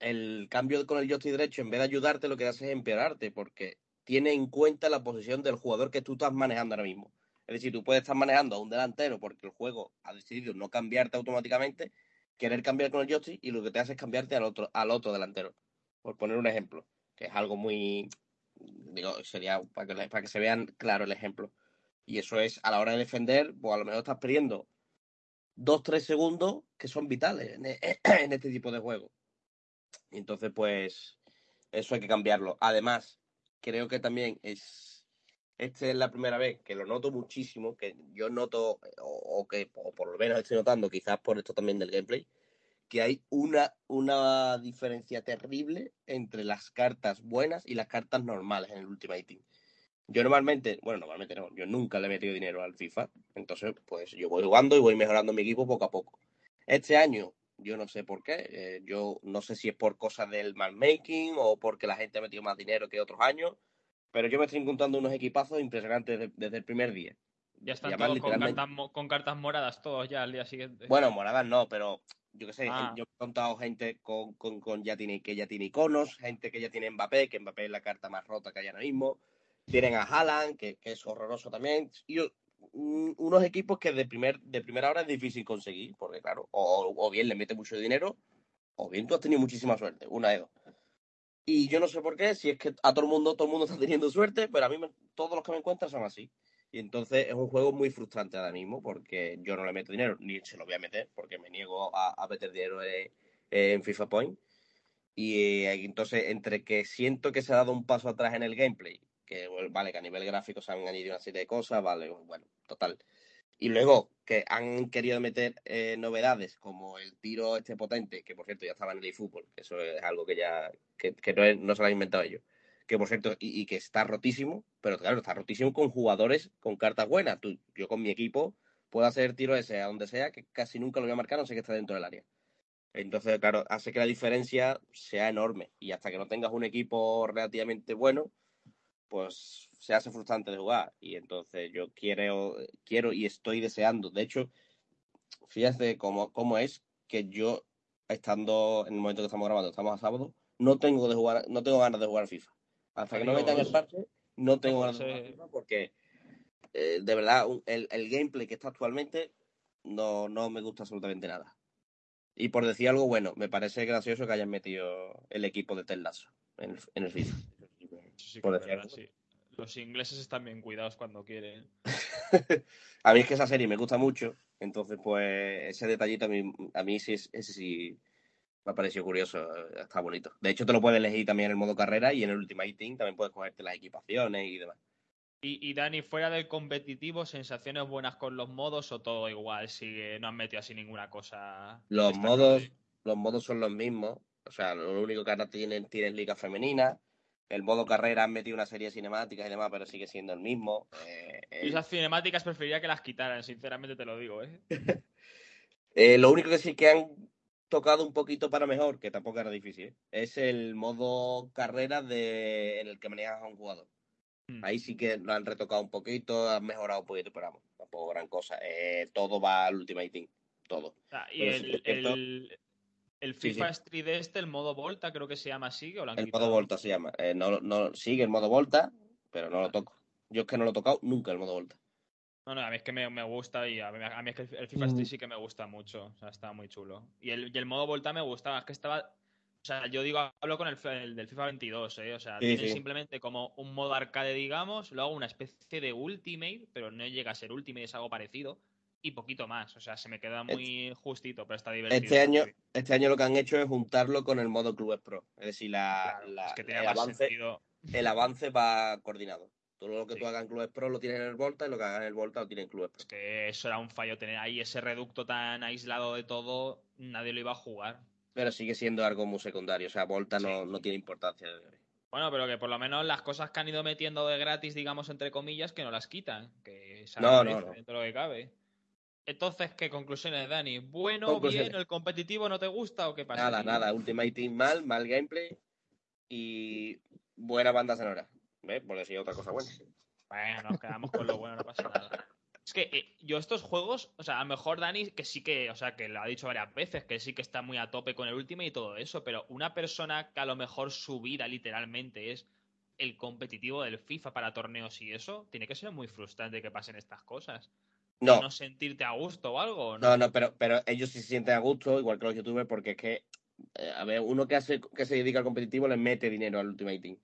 el cambio con el joystick derecho en vez de ayudarte lo que hace es empeorarte porque tiene en cuenta la posición del jugador que tú estás manejando ahora mismo. Es decir, tú puedes estar manejando a un delantero porque el juego ha decidido no cambiarte automáticamente, querer cambiar con el joystick y lo que te hace es cambiarte al otro, al otro delantero. Por poner un ejemplo, es algo muy. Digo, sería para que, para que se vean claro el ejemplo. Y eso es a la hora de defender, pues a lo mejor estás perdiendo dos, tres segundos que son vitales en, en este tipo de juego. Y entonces, pues, eso hay que cambiarlo. Además, creo que también es, esta es la primera vez que lo noto muchísimo, que yo noto, o, que por lo menos estoy notando, quizás por esto también del gameplay, que hay una, una diferencia terrible entre las cartas buenas y las cartas normales en el Ultimate Team. Yo normalmente, bueno, normalmente no, yo nunca le he metido dinero al FIFA, entonces pues yo voy jugando y voy mejorando mi equipo poco a poco. Este año, yo no sé por qué, eh, yo no sé si es por cosas del making o porque la gente ha metido más dinero que otros años, pero yo me estoy encontrando unos equipazos impresionantes desde, el primer día. Ya están todos con cartas, con cartas, moradas todos ya al día siguiente. Bueno, moradas no, pero yo qué sé, ah. yo he contado gente con, con, con, ya tiene, que ya tiene iconos, gente que ya tiene Mbappé, que Mbappé es la carta más rota que hay ahora mismo. Tienen a Haaland, que, es horroroso también. Y unos equipos que de, primer, de primera hora es difícil conseguir, porque claro, o, bien le mete mucho dinero, o bien tú has tenido muchísima suerte, una de dos. Y yo no sé por qué, si es que a todo el mundo, todo el mundo está teniendo suerte, pero a mí todos los que me encuentran son así. Y entonces es un juego muy frustrante ahora mismo porque yo no le meto dinero, ni se lo voy a meter, porque me niego a, meter dinero en, FIFA Point. Y eh, entonces, entre que siento que se ha dado un paso atrás en el gameplay, que vale, que a nivel gráfico se han añadido una serie de cosas, vale, bueno, total. Y luego que han querido meter eh, novedades como el tiro este potente, que por cierto ya estaba en el eFootball, que eso es algo que ya que, no, no, se lo han inventado ellos que por cierto, y, que está rotísimo, pero claro, está rotísimo con jugadores con cartas buenas. Tú, yo con mi equipo puedo hacer tiro ese a donde sea, que casi nunca lo voy a marcar, no sé que está dentro del área. Entonces, claro, hace que la diferencia sea enorme. Y hasta que no tengas un equipo relativamente bueno, pues se hace frustrante de jugar. Y entonces yo quiero, quiero y estoy deseando. De hecho, fíjate cómo, cómo es que yo, estando en el momento que estamos grabando, estamos a sábado, no tengo de jugar, no tengo ganas de jugar FIFA. Hasta que no metan el parche, no tengo ganas de porque eh, de verdad el, el, gameplay que está actualmente no, no me gusta absolutamente nada. Y por decir algo bueno, me parece gracioso que hayan metido el equipo de Ted en el, en el FIFA. Los ingleses están bien cuidados cuando quieren. a mí es que esa serie me gusta mucho, entonces pues ese detallito a mí, a mí sí, ese sí me ha parecido curioso, está bonito. De hecho, te lo puedes elegir también en el modo carrera y en el Ultimate Team también puedes cogerte las equipaciones y demás. Y, Dani, fuera del competitivo, ¿sensaciones buenas con los modos o todo igual? Si no han metido así ninguna cosa. Los modos, los modos son los mismos. O sea, lo único que ahora tienen, tienen liga femenina. El modo carrera han metido una serie de cinemáticas y demás, pero sigue siendo el mismo. Eh, y esas cinemáticas preferiría que las quitaran, sinceramente te lo digo, ¿eh? eh lo único que sí que han tocado un poquito para mejor, que tampoco era difícil, ¿eh? es el modo carrera de, en el que manejas a un jugador. Hmm. Ahí sí que lo han retocado un poquito, han mejorado un poquito, pero vamos, tampoco gran cosa. Eh, todo va al Ultimate Team, todo. y el, el, FIFA Street este, el modo Volta, creo que se llama así. ¿o el modo Volta se llama. Eh, no, no, sigue el modo Volta, pero no lo toco. Yo es que no lo he tocado nunca el modo Volta. No, no, a mí es que me, me gusta y a mí, a mí, es que el FIFA Street sí que me gusta mucho. O sea, está muy chulo. Y el, y el modo Volta me gustaba. Es que estaba. O sea, yo digo, hablo con el, del FIFA 22, ¿eh? O sea, tiene simplemente como un modo arcade, digamos, luego una especie de Ultimate, pero no llega a ser Ultimate, es algo parecido, y poquito más. O sea, se me queda muy justito, pero está divertido. Este año, este año lo que han hecho es juntarlo con el modo Clubes Pro. Es decir, la, el, avance, el avance va coordinado. Todo lo que tú hagas en Clubes Pro lo tienes en el Volta y lo que hagas en el Volta lo tienes en Clubes Pro. Es que eso era un fallo, tener ahí ese reducto tan aislado de todo, nadie lo iba a jugar. Pero sigue siendo algo muy secundario, o sea, Volta no, no tiene importancia. Bueno, pero que por lo menos las cosas que han ido metiendo de gratis, digamos, entre comillas, que no las quitan, que no, no, no. dentro de lo que cabe. Entonces, ¿qué conclusiones, Dani? ¿Bueno, bien, el competitivo no te gusta o qué pasa? Nada, nada, Ultimate Team mal, mal gameplay y buena banda sonora. ¿Ves? Por decir otra cosa buena. Bueno, nos quedamos con lo bueno, no pasa nada. Es que eh, yo estos juegos, o sea, a lo mejor Dani, que sí que, o sea, que lo ha dicho varias veces, que sí que está muy a tope con el último y todo eso, pero una persona que a lo mejor su vida literalmente es el competitivo del FIFA para torneos y eso, tiene que ser muy frustrante que pasen estas cosas. No. No sentirte a gusto o algo, ¿no? No, no, pero, pero ellos sí se sienten a gusto, igual que los youtubers, porque es que, eh, a ver, uno que, hace, que se dedica al competitivo le mete dinero al Ultimate Team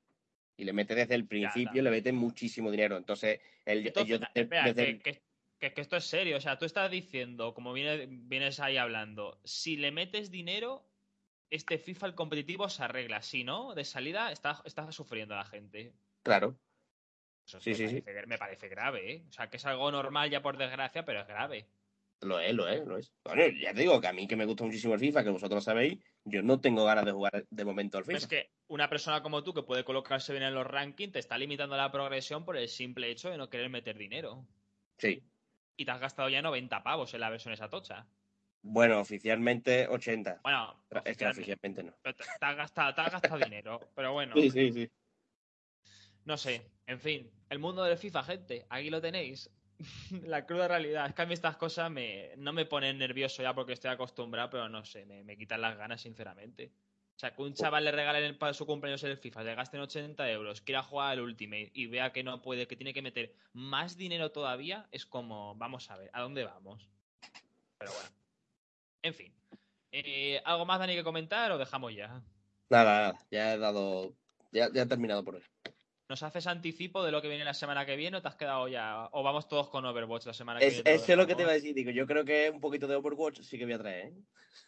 y le mete desde el principio, le mete muchísimo dinero. Entonces, el, que, esto es serio. O sea, tú estás diciendo, como vienes ahí hablando, si le metes dinero, este FIFA el competitivo se arregla. Si no, de salida está, está sufriendo la gente. Claro. Eso sí, me, sí, parece, me parece grave, ¿eh? O sea, que es algo normal ya por desgracia, pero es grave. Lo es, lo es, lo es. Bueno, ya te digo que a mí que me gusta muchísimo el FIFA, que vosotros sabéis, yo no tengo ganas de jugar de momento al FIFA. Es que una persona como tú que puede colocarse bien en los rankings te está limitando la progresión por el simple hecho de no querer meter dinero. Sí. Y te has gastado ya 90 pavos en la versión esa tocha. Bueno, oficialmente 80. Bueno, es que oficialmente no. Te has gastado, te has gastado dinero, pero bueno. Sí, sí, sí. No sé, en fin, el mundo del FIFA, gente, aquí lo tenéis. la cruda realidad. Es que a mí estas cosas me, no me ponen nervioso ya porque estoy acostumbrado, pero no sé, me, quitan las ganas, sinceramente. O sea, que un chaval le regale para su cumpleaños el FIFA, le gasten 80 euros, quiera jugar al Ultimate y vea que no puede, que tiene que meter más dinero todavía, es como, vamos a ver, ¿a dónde vamos? Pero bueno. En fin. Eh, ¿Algo más, Dani, que comentar o dejamos ya? Nada, nada. Ya he dado. Ya, ya he terminado por hoy. ¿Nos haces anticipo de lo que viene la semana que viene o te has quedado ya? ¿O vamos todos con Overwatch la semana que viene? Eso es lo que te iba a decir, digo. Yo creo que un poquito de Overwatch sí que voy a traer, ¿eh?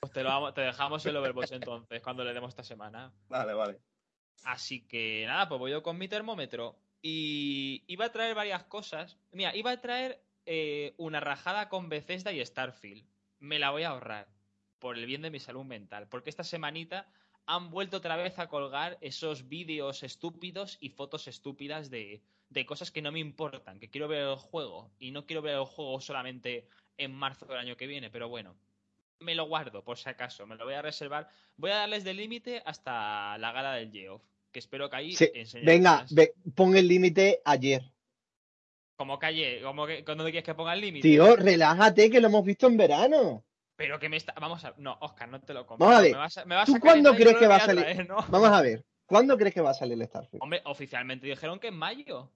Pues te, lo te dejamos el Overwatch entonces, cuando le demos esta semana. Vale, vale. Así que nada, pues voy yo con mi termómetro. Y iba a traer varias cosas. Mira, iba a traer eh, una rajada con Bethesda y Starfield. Me la voy a ahorrar. Por el bien de mi salud mental. Porque esta semanita han vuelto otra vez a colgar esos vídeos estúpidos y fotos estúpidas de, cosas que no me importan, que quiero ver el juego y no quiero ver el juego solamente en marzo del año que viene, pero bueno, me lo guardo por si acaso, me lo voy a reservar. Voy a darles de límite hasta la gala del Geoff, que espero que ahí Venga, pon el límite ayer. ¿Cómo que ayer? ¿Cómo que, ¿Cuándo quieres que ponga el límite? Tío, relájate, que lo hemos visto en verano. Pero que me está. Vamos a. No, Oscar, no te lo compro. Vamos a ver. Me vas, ¿Tú cuándo crees que va a salir? Vamos a ver. ¿Cuándo crees que va a salir el Starfield? Hombre, oficialmente dijeron que en mayo.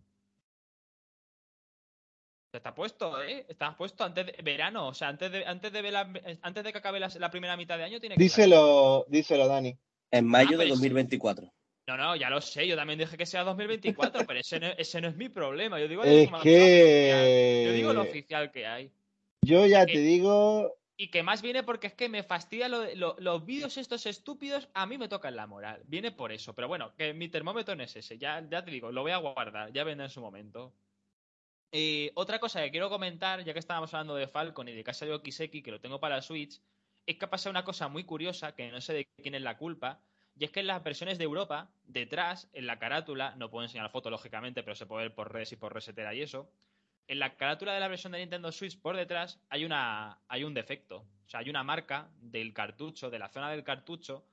Está puesto, ¿eh? Está puesto antes de verano. O sea, antes de, antes de, ver antes de que acabe la, primera mitad de año tiene que. Díselo, díselo, Dani. En mayo ah, de 2024. No, no, ya lo sé. Yo también dije que sea 2024, pero ese no, ese no es mi problema. Yo digo, es que... Yo digo lo oficial que hay. Yo ya te digo y que más viene porque es que me fastidia los vídeos estos estúpidos, a mí me tocan la moral. Viene por eso. Pero bueno, que mi termómetro no es ese. Ya, ya te digo, lo voy a guardar. Ya vendrá en su momento. Eh, otra cosa que quiero comentar, ya que estábamos hablando de Falcon y de que ha salido Kiseki, que lo tengo para Switch, es que ha pasado una cosa muy curiosa, que no sé de quién es la culpa, y es que en las versiones de Europa, detrás, en la carátula, no puedo enseñar foto lógicamente, pero se puede ver por redes y por resetera y eso, en la carátula de la versión de Nintendo Switch por detrás hay una hay un defecto. O sea, hay una marca del cartucho, de la zona del cartucho.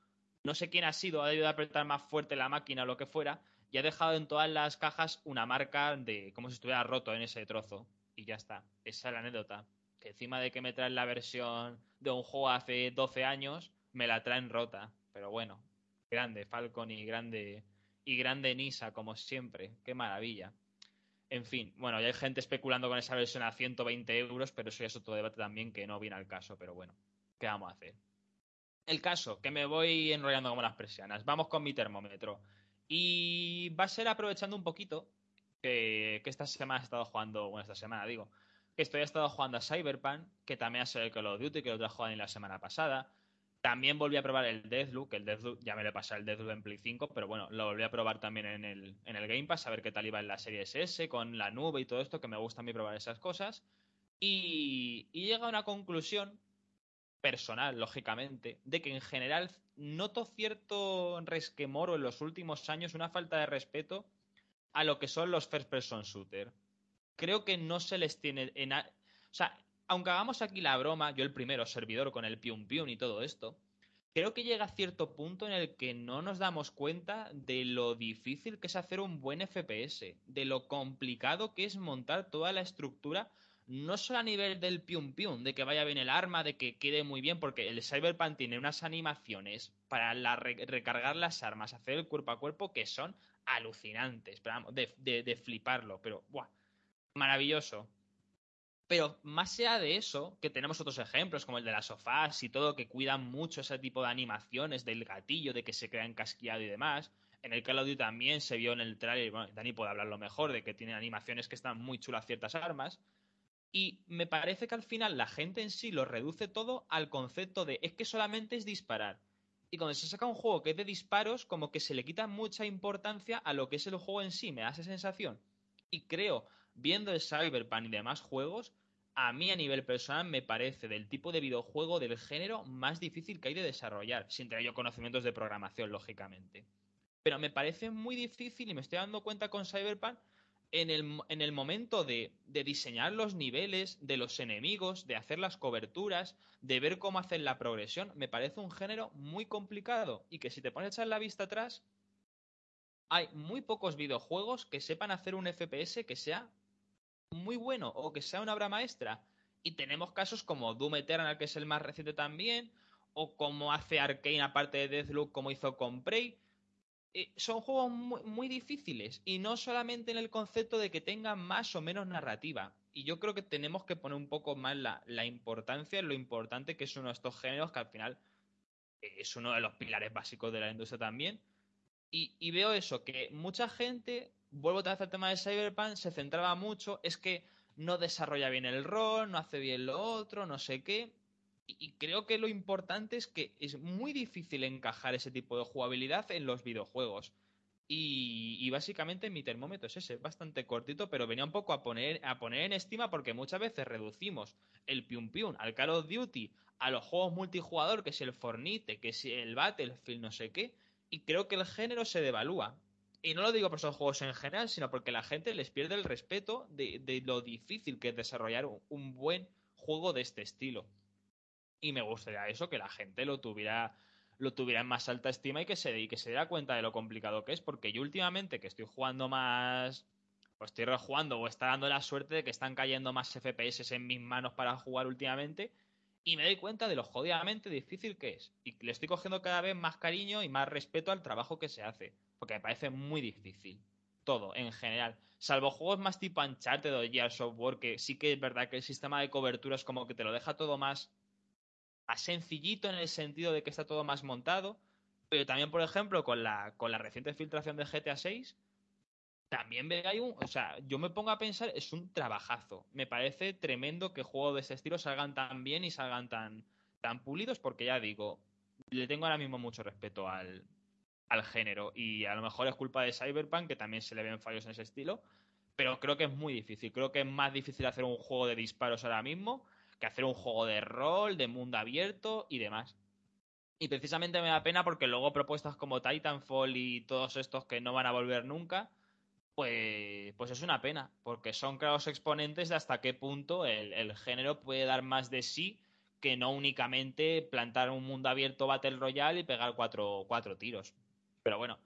No sé quién ha sido, ha debido de apretar más fuerte la máquina o lo que fuera, y ha dejado en todas las cajas una marca de como si estuviera roto en ese trozo. Y ya está. Esa es la anécdota. Que encima de que me traen la versión de un juego hace 12 años, me la traen rota. Pero bueno, grande Falcon y grande y grande Nisa, como siempre. Qué maravilla. En fin, bueno, ya hay gente especulando con esa versión a 120 euros, pero eso ya es otro debate también que no viene al caso, pero bueno, ¿qué vamos a hacer? El caso, que me voy enrollando como las persianas. Vamos con mi termómetro. Y va a ser aprovechando un poquito que, esta semana he estado jugando, bueno, esta semana digo, que estoy he estado jugando a Cyberpunk, que también ha sido el Call of Duty, que lo trajo en la semana pasada. También volví a probar el Deathloop, que el Deathloop ya me le pasé el Deathloop en Play 5, pero bueno, lo volví a probar también en el, en el Game Pass, a ver qué tal iba en la serie SS, con la nube y todo esto, que me gusta a mí probar esas cosas. Y, y llega a una conclusión personal, lógicamente, de que en general noto cierto resquemor en los últimos años, una falta de respeto a lo que son los first person shooter. Creo que no se les tiene en... O sea, aunque hagamos aquí la broma, yo el primero, servidor con el pium pium y todo esto, creo que llega a cierto punto en el que no nos damos cuenta de lo difícil que es hacer un buen FPS, de lo complicado que es montar toda la estructura, no solo a nivel del pium pium, de que vaya bien el arma, de que quede muy bien, porque el Cyberpunk tiene unas animaciones para recargar las armas, hacer el cuerpo a cuerpo que son alucinantes, pero de, de, fliparlo, pero ¡buah! Maravilloso. Pero más allá de eso, que tenemos otros ejemplos como el de las sofás y todo, que cuidan mucho ese tipo de animaciones del gatillo, de que se crea encasquillado y demás. En el Call of Duty también se vio en el trailer, bueno, Dani puede hablarlo mejor, de que tiene animaciones que están muy chulas ciertas armas. Y me parece que al final la gente en sí lo reduce todo al concepto de es que solamente es disparar. Y cuando se saca un juego que es de disparos, como que se le quita mucha importancia a lo que es el juego en sí, me da esa sensación. Y creo, viendo el Cyberpunk y demás juegos, a mí a nivel personal me parece del tipo de videojuego del género más difícil que hay de desarrollar, sin tener yo conocimientos de programación, lógicamente. Pero me parece muy difícil y me estoy dando cuenta con Cyberpunk en el, en el momento de, de, diseñar los niveles de los enemigos, de hacer las coberturas, de ver cómo hacer la progresión, me parece un género muy complicado y que si te pones a echar la vista atrás, hay muy pocos videojuegos que sepan hacer un FPS que sea muy bueno o que sea una obra maestra. Y tenemos casos como Doom Eternal, que es el más reciente también, o como hace Arkane aparte de Deathloop, como hizo con. Eh, son juegos muy, difíciles y no solamente en el concepto de que tengan más o menos narrativa. Y yo creo que tenemos que poner un poco más la, la importancia lo importante que es uno de estos géneros que al final es uno de los pilares básicos de la industria también. Y, y veo eso, que mucha gente vuelvo otra vez al tema de Cyberpunk, se centraba mucho, es que no desarrolla bien el rol, no hace bien lo otro, no sé qué. Y, creo que lo importante es que es muy difícil encajar ese tipo de jugabilidad en los videojuegos. Y, básicamente mi termómetro es ese, bastante cortito, pero venía un poco a poner, a poner en estima porque muchas veces reducimos el pium pium al Call of Duty, a los juegos multijugador, que es el Fornite, que es el Battlefield, no sé qué, y creo que el género se devalúa. Y no lo digo por esos juegos en general, sino porque la gente les pierde el respeto de, lo difícil que es desarrollar un, buen juego de este estilo. Y me gustaría eso, que la gente lo tuviera, lo tuviera en más alta estima y que se, y que se diera cuenta de lo complicado que es, porque yo últimamente que estoy jugando más, o estoy rejugando, o está dando la suerte de que están cayendo más FPS en mis manos para jugar últimamente, y me doy cuenta de lo jodidamente difícil que es. Y le estoy cogiendo cada vez más cariño y más respeto al trabajo que se hace porque me parece muy difícil. Todo, en general. Salvo juegos más tipo Uncharted o Gears Software, que sí que es verdad que el sistema de cobertura es como que te lo deja todo más, más sencillito en el sentido de que está todo más montado. Pero también, por ejemplo, con la, con la reciente filtración de GTA 6, también hay un. O sea, yo me pongo a pensar, es un trabajazo. Me parece tremendo que juegos de ese estilo salgan tan bien y salgan tan, tan pulidos, porque ya digo, le tengo ahora mismo mucho respeto al, al género. Y a lo mejor es culpa de Cyberpunk, que también se le ven fallos en ese estilo. Pero creo que es muy difícil. Creo que es más difícil hacer un juego de disparos ahora mismo que hacer un juego de rol, de mundo abierto y demás. Y precisamente me da pena porque luego propuestas como Titanfall y todos estos que no van a volver nunca, pues, pues es una pena, porque son claros exponentes de hasta qué punto el, el género puede dar más de sí que no únicamente plantar un mundo abierto Battle Royale y pegar cuatro, cuatro tiros. Pero bueno,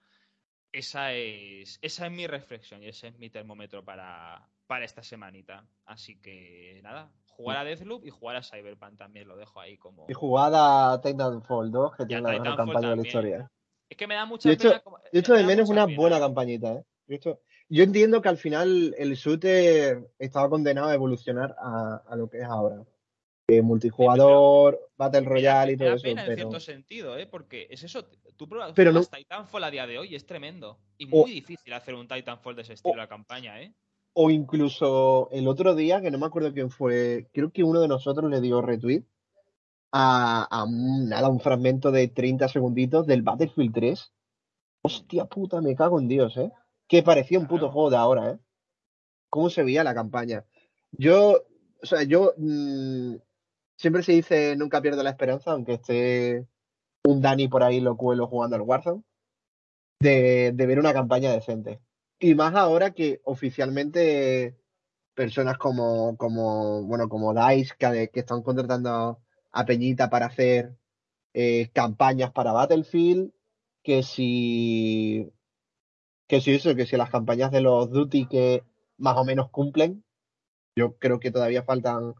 esa es, esa es mi reflexión y ese es mi termómetro para, para esta semanita. Así que nada, jugar a Deathloop y jugar a Cyberpunk también lo dejo ahí como. Y jugar a Titanfall 2, que tiene la mejor campaña de la historia. Es que me da mucha de pena. hecho, de menos una buena campañita, ¿eh? yo entiendo que al final el shooter estaba condenado a evolucionar a, a lo que es ahora multijugador, Battle Royale y todo eso. Pena en cierto sentido, ¿eh? porque es eso. Tú pruebas pero no... Titanfall a día de hoy es tremendo. Y muy difícil hacer un Titanfall de ese estilo a campaña, ¿eh? O incluso el otro día, que no me acuerdo quién fue, creo que uno de nosotros le dio retweet a, a nada, un fragmento de 30 segunditos del Battlefield 3. Hostia puta, me cago en Dios, ¿eh? Que parecía un puto juego de ahora, ¿eh? ¿Cómo se veía la campaña? Yo, o sea, yo mmm, siempre se dice nunca pierdo la esperanza, aunque esté un Dani por ahí lo cuelo jugando al Warzone, de, ver una campaña decente. Y más ahora que oficialmente personas como, como bueno, como DICE, que, que están contratando a Peñita para hacer eh, campañas para Battlefield, que si que si eso, que si las campañas de los Duty que más o menos cumplen, yo creo que todavía faltan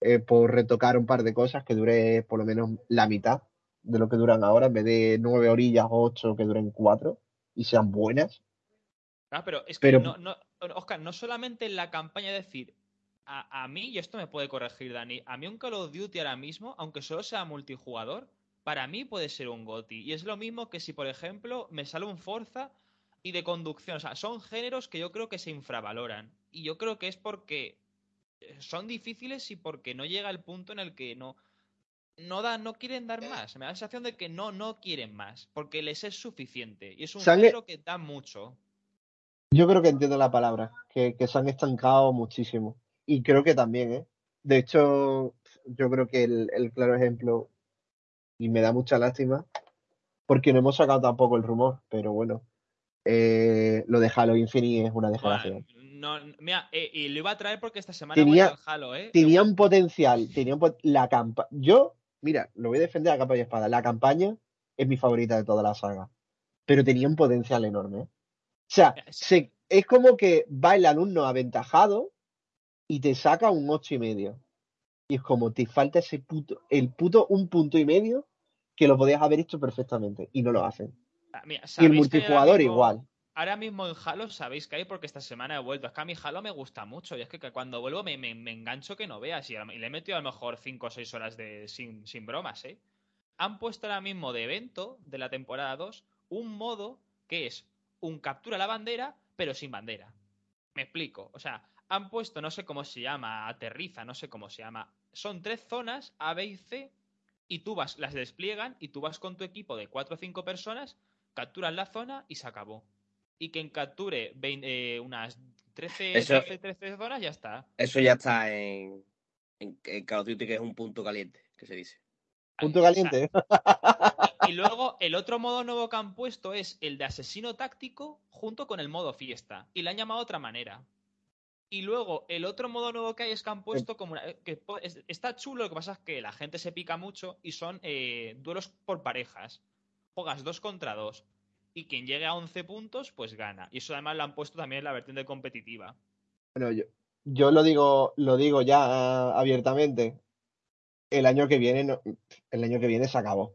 eh, por retocar un par de cosas que dure por lo menos la mitad de lo que duran ahora, en vez de nueve orillas o ocho que duren cuatro y sean buenas. Ah, pero es que no, no, Oscar, no solamente en la campaña decir, a, a, mí, y esto me puede corregir Dani, a mí un Call of Duty ahora mismo, aunque solo sea multijugador, para mí puede ser un GOTI. Y es lo mismo que si, por ejemplo, me sale un Forza y de conducción. O sea, son géneros que yo creo que se infravaloran. Y yo creo que es porque son difíciles y porque no llega el punto en el que no no da, no quieren dar más. Me da la sensación de que no, no quieren más, porque les es suficiente. Y es un género que da mucho. Yo creo que entiendo la palabra, que, que, se han estancado muchísimo. Y creo que también, ¿eh? de hecho, yo creo que el, el claro ejemplo, y me da mucha lástima, porque no hemos sacado tampoco el rumor, pero bueno, eh, lo de Halo Infinite es una desgracia. Bueno, no, mira, eh, y lo iba a traer porque esta semana Tenía- voy al Halo, ¿eh? Tenía un potencial, tenía un pot- la campaña. Yo, mira, lo voy a defender a capa y espada. La campaña es mi favorita de toda la saga, pero tenía un potencial enorme. ¿eh? O sea, Es- se- es como que va el alumno aventajado y te saca un ocho y medio. Y es como te falta ese puto, el puto un punto y medio que lo podías haber hecho perfectamente y no lo hacen. Ah, mira, Y el ¿sabéis que ahora multijugador mismo- igual. Ahora mismo en Halo sabéis que hay porque esta semana he vuelto. Es que a mí Halo me gusta mucho y es que cuando vuelvo me, me- engancho que no veas y, le he metido a lo mejor 5 o 6 horas de, sin, sin bromas, ¿eh? Han puesto ahora mismo de evento de la temporada 2 un modo que es un captura la bandera pero sin bandera. Me explico. O sea, han puesto, no sé cómo se llama, aterriza, no sé cómo se llama. Son tres zonas, A, B y C, y tú vas, las despliegan y tú vas con tu equipo de 4 o 5 personas, capturas la zona y se acabó. Y quien capture eh, unas 13, Eso- 12, 13 zonas, ya está. Eso ya está en, en, en Call of Duty, que es un punto caliente, que se dice. Punto caliente. ¿eh? y luego el otro modo nuevo que han puesto es el de asesino táctico junto con el modo fiesta. Y le han llamado de otra manera. Y luego el otro modo nuevo que hay es que han puesto como una- que está chulo, lo que pasa es que la gente se pica mucho y son eh, duelos por parejas. Juegas dos contra dos. Y quien llegue a 11 puntos, pues gana. Y eso además lo han puesto también en la vertiente competitiva. Bueno, yo, yo lo digo, lo digo ya ah, abiertamente. El año que viene, no- el año que viene se acabó.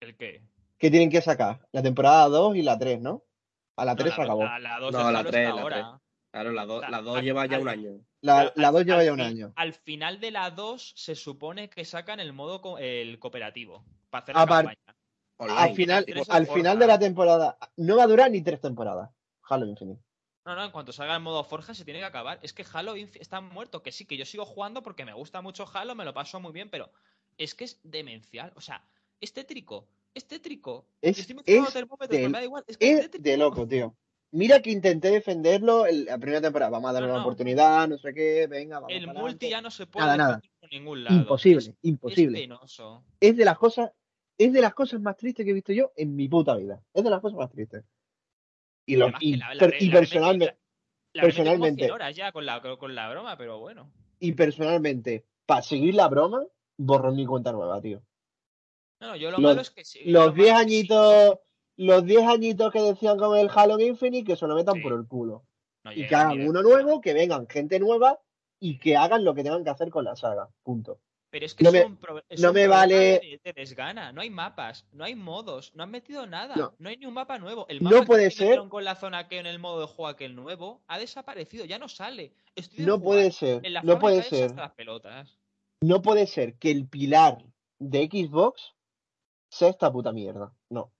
¿El qué? ¿Qué tienen que sacar? La temporada 2 y la 3, ¿no? A la 3 No, se acabó. La, la dos No, de la Halo tres, está la ahora. Claro, La- las dos al- lleva ya al- un año. La, Al- la 2 lleva al ya un año. Al final de la 2 se supone que sacan el modo co- el cooperativo para hacer Apar- la campaña. Online. Al final, al final de la temporada, no va a durar ni tres temporadas. Halo Infinite. No, no, en cuanto salga el modo Forja se tiene que acabar. Es que Halo Infi- está muerto, que sí, que yo sigo jugando porque me gusta mucho Halo, me lo paso muy bien, pero es que es demencial. O sea, es tétrico, es tétrico. Es- estoy es pero me da igual. Es que es, Es tétrico. de loco, tío. Mira que intenté defenderlo en la primera temporada. Vamos a darle No, una no. oportunidad, no sé qué, venga, vamos. El multi adelante. ya no se puede Nada, nada. defender por ningún lado. Imposible, Es, imposible. es penoso. es de las cosas, es de las cosas más tristes que he visto yo en mi puta vida. Es de las cosas más tristes. Y, lo, y, la- la- per- la- y personalmente, personalmente- 100 horas ya con la, con la broma, pero bueno. y personalmente, para seguir la broma, borro mi cuenta nueva, tío. No, no, yo lo Los- malo es que sí, lo Los malo 10 es que sí. añitos, los 10 añitos que decían con el Halo Infinite, que se lo metan Sí. por el culo. No Y que hagan uno nuevo, que vengan gente nueva y que hagan lo que tengan que hacer con la saga. Punto. Pero es que No me- son pro- es no un me vale- de, de desgana. No hay mapas, no hay modos, no han metido nada. No. No, hay ni un mapa nuevo. El No mapa que puede ser- con la zona que en el modo de juego aquel nuevo ha desaparecido, ya no sale. Estoy No puede ser, en la no puede ser, las pelotas. no puede ser que el pilar de Xbox sea esta puta mierda. No.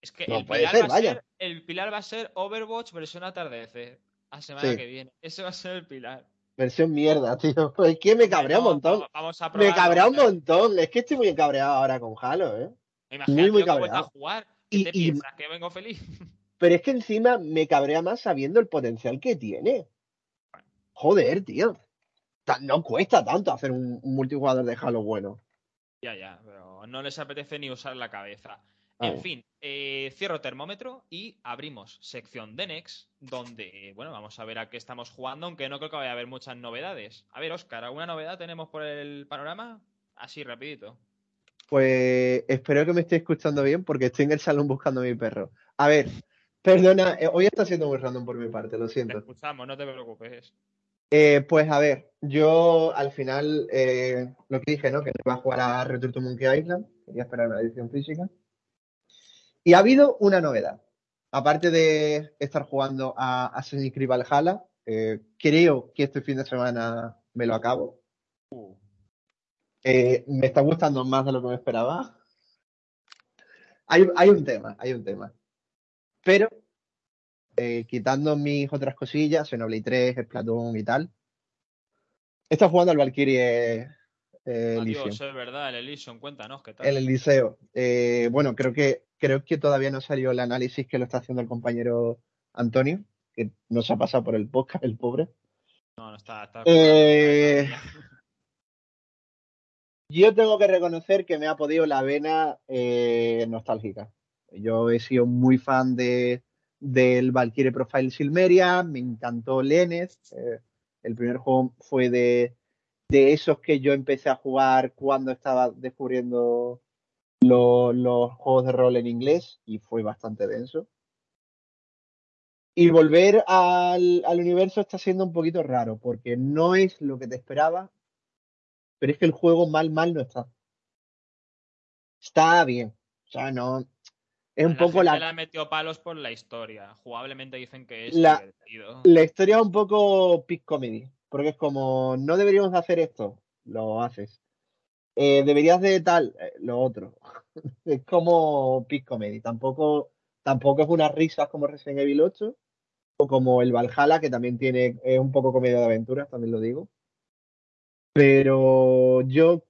Es que No el, puede pilar ser, va a vaya. ser, el pilar va a ser Overwatch versión atardecer. A semana Sí. que viene. Ese va a ser el pilar. Versión mierda, tío. Es que me cabrea un montón. Vamos, Me cabrea un montón. Es que estoy muy cabreado ahora con Halo, ¿eh? Imagínate muy, muy vuelto a cabreado. jugar. ¿Qué Y- te y- piensas? ¿Que vengo feliz? Pero es que encima me cabrea más sabiendo el potencial que tiene. Joder, tío. No cuesta tanto hacer un multijugador de Halo bueno. Ya, ya, pero no les apetece ni usar la cabeza. En ver. fin, eh, cierro termómetro y abrimos sección de Next, donde, bueno, vamos a ver a qué estamos jugando, aunque no creo que vaya a haber muchas novedades. A ver, Oscar, ¿alguna novedad tenemos por el panorama? Así, rapidito. Pues espero que me esté escuchando bien porque estoy en el salón buscando a mi perro. A ver, perdona, eh, hoy está siendo muy random por mi parte, lo Te siento. escuchamos, no te preocupes. Eh, pues a ver, yo al final eh, lo que dije, ¿no? Que no iba a jugar a Return to Monkey Island, quería esperar la edición física. Y ha habido una novedad. Aparte de estar jugando a Assassin's Creed Valhalla, eh, creo que este fin de semana me lo acabo. Eh, me está gustando más de lo que me esperaba. Hay, hay un tema, hay un tema. Pero, eh, quitando mis otras cosillas, Xenoblade 3, Splatoon y tal, he estado jugando al Valkyrie eh, Elysium. Adiós, es verdad, el Elysium, cuéntanos qué tal. El Eliseo. Eh, bueno, creo que, creo que todavía no salió el análisis que lo está haciendo el compañero Antonio, que no se ha pasado por el podcast, el pobre. No, no está. está Eh, Yo tengo que reconocer que me ha podido la vena nostálgica. Yo he sido muy fan de, del Valkyrie Profile Silmeria, me encantó Lenes. el primer juego fue de, de esos que yo empecé a jugar cuando estaba descubriendo lo- los juegos de rol en inglés y fue bastante denso. Y volver al, al universo está siendo un poquito raro porque no es lo que te esperaba, pero es que el juego mal, mal no está. Está bien. O sea, no. Es un la poco la, le ha metido palos por la historia. Jugablemente dicen que es La- divertido. la historia es un poco peak comedy. Porque es como, no deberíamos de hacer esto, lo haces. Eh, deberías de tal, eh, lo otro. es como peak comedy. Tampoco, tampoco es unas risas como Resident Evil 8 o como el Valhalla, que también tiene, es un poco comedia de aventuras, también lo digo. Pero yo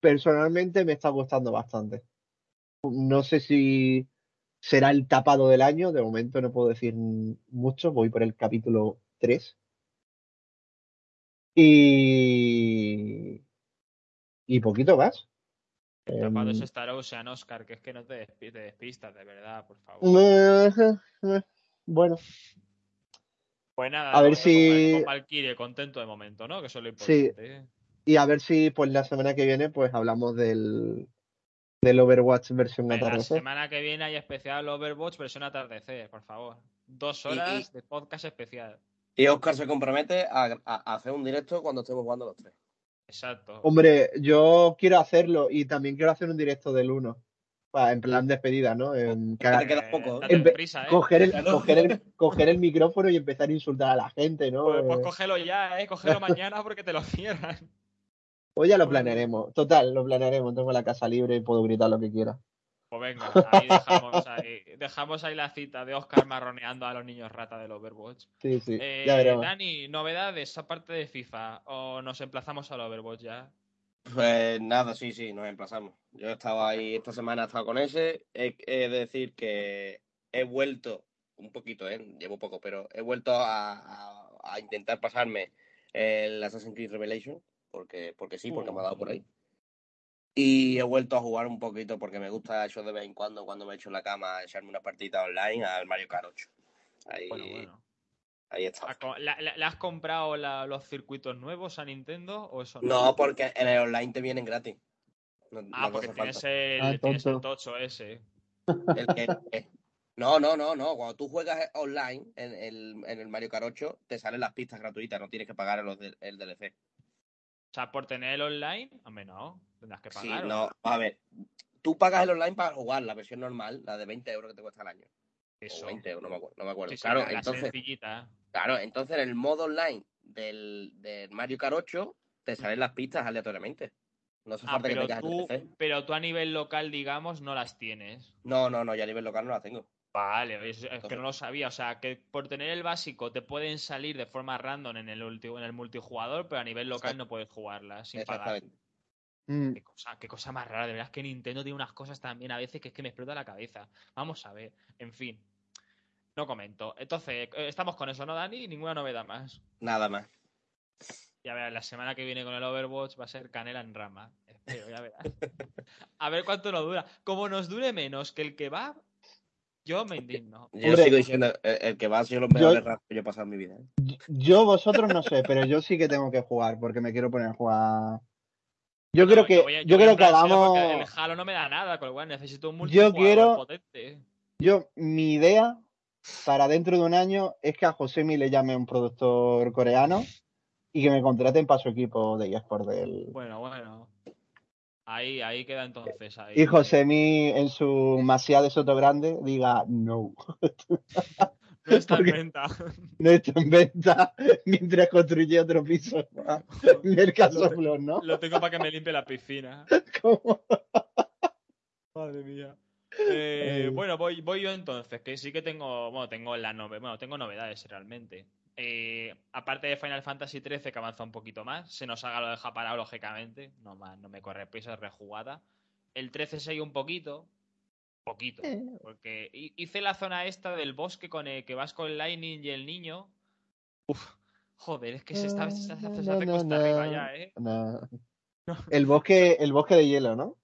personalmente me está gustando bastante. No sé si será el tapado del año, de momento no puedo decir mucho, voy por el capítulo 3. Y. Y poquito más. Tapado Em, Star Ocean, Oscar, que es que no te, despi- te despistas, de verdad, por favor. eh, eh, Bueno, Pues nada, a ver si- Con Valkyrie contento de momento, ¿no? Que eso es lo Sí. importante. ¿eh? y a ver si pues la semana que viene pues hablamos del, del Overwatch versión La atardecer. semana que viene hay especial Overwatch versión atardecer, por favor. Dos Y- horas y- de podcast especial. Y Oscar se compromete a, a- a hacer un directo cuando estemos jugando los tres. Exacto. Hombre, yo quiero hacerlo y también quiero hacer un directo del 1. En plan despedida, ¿no? En, que te queda poco, ¿eh? date en prisa, ¿eh? coger, el, Claro. coger, el, coger el micrófono y empezar a insultar a la gente, ¿no? Pues, pues Eh, cógelo ya, ¿eh? Cógelo mañana porque te lo cierran. Pues ya lo planearemos. Total, lo planearemos. Tengo la casa libre y puedo gritar lo que quiera. Pues venga, ahí dejamos ahí, dejamos ahí la cita de Oscar marroneando a los niños rata del Overwatch. Sí, sí. Eh, ya veremos. Dani, novedades aparte de FIFA o nos emplazamos al Overwatch ya. Pues nada, sí, sí, nos emplazamos. Yo he estado ahí, esta semana he estado con ese. He, he de decir que he vuelto, un poquito, ¿eh? Llevo poco, pero he vuelto a, a- a intentar pasarme el Assassin's Creed Revelation, porque, porque sí, porque me ha dado por ahí. Y he vuelto a jugar un poquito porque me gusta eso de vez en cuando, cuando me echo en la cama, echarme una partida online al Mario Kart 8. Ahí, Bueno, bueno. ahí está. ¿La co- la- la- ¿Le has comprado la- los circuitos nuevos a Nintendo o eso no? No, porque en el online te vienen gratis. No, Ah, no porque tienes el, Ah, tienes el tocho ese. El que- eh, no, no, no, no. Cuando tú juegas online en el, en el Mario Kart 8, te salen las pistas gratuitas, no tienes que pagar del- el DLC. O sea, por tener el online, hombre, no, tendrás que Sí, pagar. ¿o no, a ver. Tú pagas el online para jugar la versión normal, la de 20 euros que te cuesta al año. Eso. O 20 euros, no me acuerdo. No me acuerdo. Sí, sí, claro, la- la entonces, sencillita. claro, entonces en el modo online del, del Mario Kart 8 te salen las pistas aleatoriamente. No hace Ah, falta que pero el tú, pero tú a nivel local, digamos, no las tienes. No, no, no, ya a nivel local no la tengo. Vale, es, es que no lo sabía. O sea, que por tener el básico te pueden salir de forma random en el, ulti- en el multijugador, pero a nivel local no puedes jugarlas sin pagar. Mm, Qué cosa, qué cosa más rara, de verdad es que Nintendo tiene unas cosas también a veces que es que me explota la cabeza. Vamos a ver, en fin. No comento. Entonces, eh, estamos con eso, ¿no, Dani? Ninguna novedad más. Nada más. Ya verás, la semana que viene con el Overwatch va a ser canela en rama. Espero, ya verás. A ver cuánto nos dura. Como nos dure menos que el que va, yo me indigno. Yo Hombre, sigo diciendo, el, el que va ha sido los mejores ratos que yo he pasado en mi vida. ¿eh? Yo vosotros no sé, pero yo sí que tengo que jugar porque me quiero poner a jugar. Yo creo que, voy yo creo que hagamos. El Halo no me da nada, con lo cual necesito un Yo multijugador quiero- potente. Yo, mi idea para dentro de un año es que a Josemi le llame un productor coreano y que me contraten para su equipo de eSport del. Bueno, bueno. Ahí, ahí queda entonces. Ahí. Y Josemi en su Masia de Soto Grande diga no, No está en venta. no está en venta mientras construye otro piso más el caso Flor, ¿no? Lo tengo para que me limpie la piscina. Como- Madre mía. Eh, bueno, voy, voy yo entonces, que sí que tengo, bueno, tengo la nove- bueno, tengo novedades realmente. Eh, aparte de Final Fantasy XIII que avanza un poquito más, se nos haga lo de Japarao, lógicamente, no más, no me corre prisa, es rejugada. El 13 sigue un poquito, poquito, Eh. porque hi- hice la zona esta del bosque con el que vas con Lightning y el niño. Uf, Joder, es que se está, se, hace cuesta arriba ya, ¿eh? El bosque, el bosque de hielo, ¿no?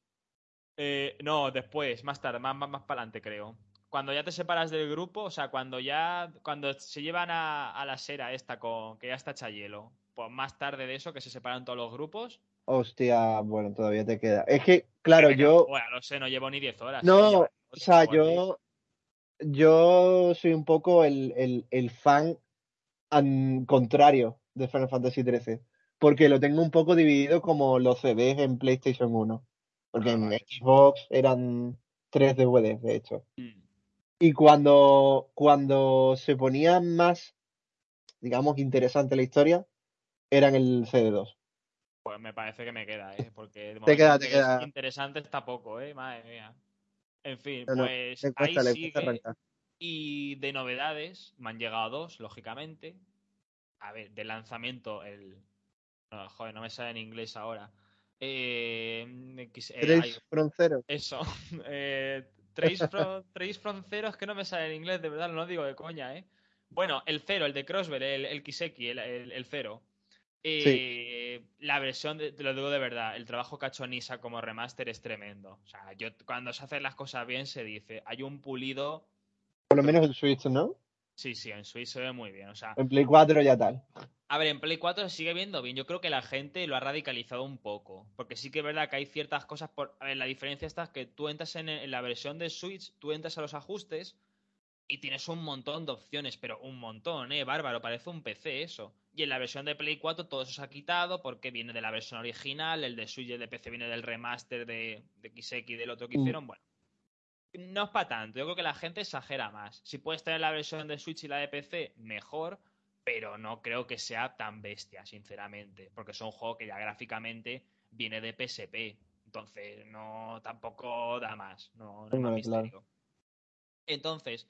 Eh, no, después, más tarde, más, más, más para adelante, creo. Cuando ya te separas del grupo, o sea, cuando ya. Cuando se llevan a, a la sera esta con. que ya está hecha hielo. Pues más tarde de eso, que se separan todos los grupos. Hostia, bueno, todavía te queda. Es que, claro, yo. Bueno, no sé, no llevo ni 10 horas. No, o sea, yo. Yo soy un poco el, el, el fan contrario de Final Fantasy XIII. Porque lo tengo un poco dividido como los CDs en PlayStation 1. Porque ah, en Xbox eran tres DVDs, de hecho. Mm. Y cuando, cuando se ponía más, digamos, interesante la historia, era en el CD2. Pues me parece que me queda, ¿eh? Porque de te queda, te queda. interesante está poco, ¿eh? Madre mía. En fin, pues ahí sigue. Y de novedades, me han llegado dos, lógicamente. A ver, de lanzamiento, el. No, joder, no me sale en inglés ahora. Eh, eh Zero. Eso. Eh, Trace from, Trace es que no me sale en inglés, de verdad, no lo digo de coña, ¿eh? Bueno, el cero, el de Crossbell, el, el Kiseki, el, el, cero. Eh, la versión, te lo digo de verdad, el trabajo que ha hecho Nisa como remaster es tremendo. O sea, yo cuando se hacen las cosas bien se dice, hay un pulido por lo menos en Switch, ¿no? Sí, sí, en Switch se ve muy bien. O sea, en Play 4 ya tal. A ver, en Play 4 se sigue viendo bien. Yo creo que la gente lo ha radicalizado un poco. Porque sí que es verdad que hay ciertas cosas. Por... A ver, la diferencia está es que tú entras en, la versión de Switch, tú entras a los ajustes y tienes un montón de opciones, pero un montón, ¿eh? Bárbaro, parece un PC eso. Y en la versión de Play 4 todo eso se ha quitado porque viene de la versión original, el de Switch y el de PC viene del remaster de, de XX y del otro que mm. hicieron. Bueno, no es para tanto. Yo creo que la gente exagera más. Si puedes tener la versión de Switch y la de PC, mejor. Pero no creo que sea tan bestia, sinceramente. Porque es un juego que ya gráficamente viene de PSP. Entonces, no tampoco da más. No, no, misterio. Entonces,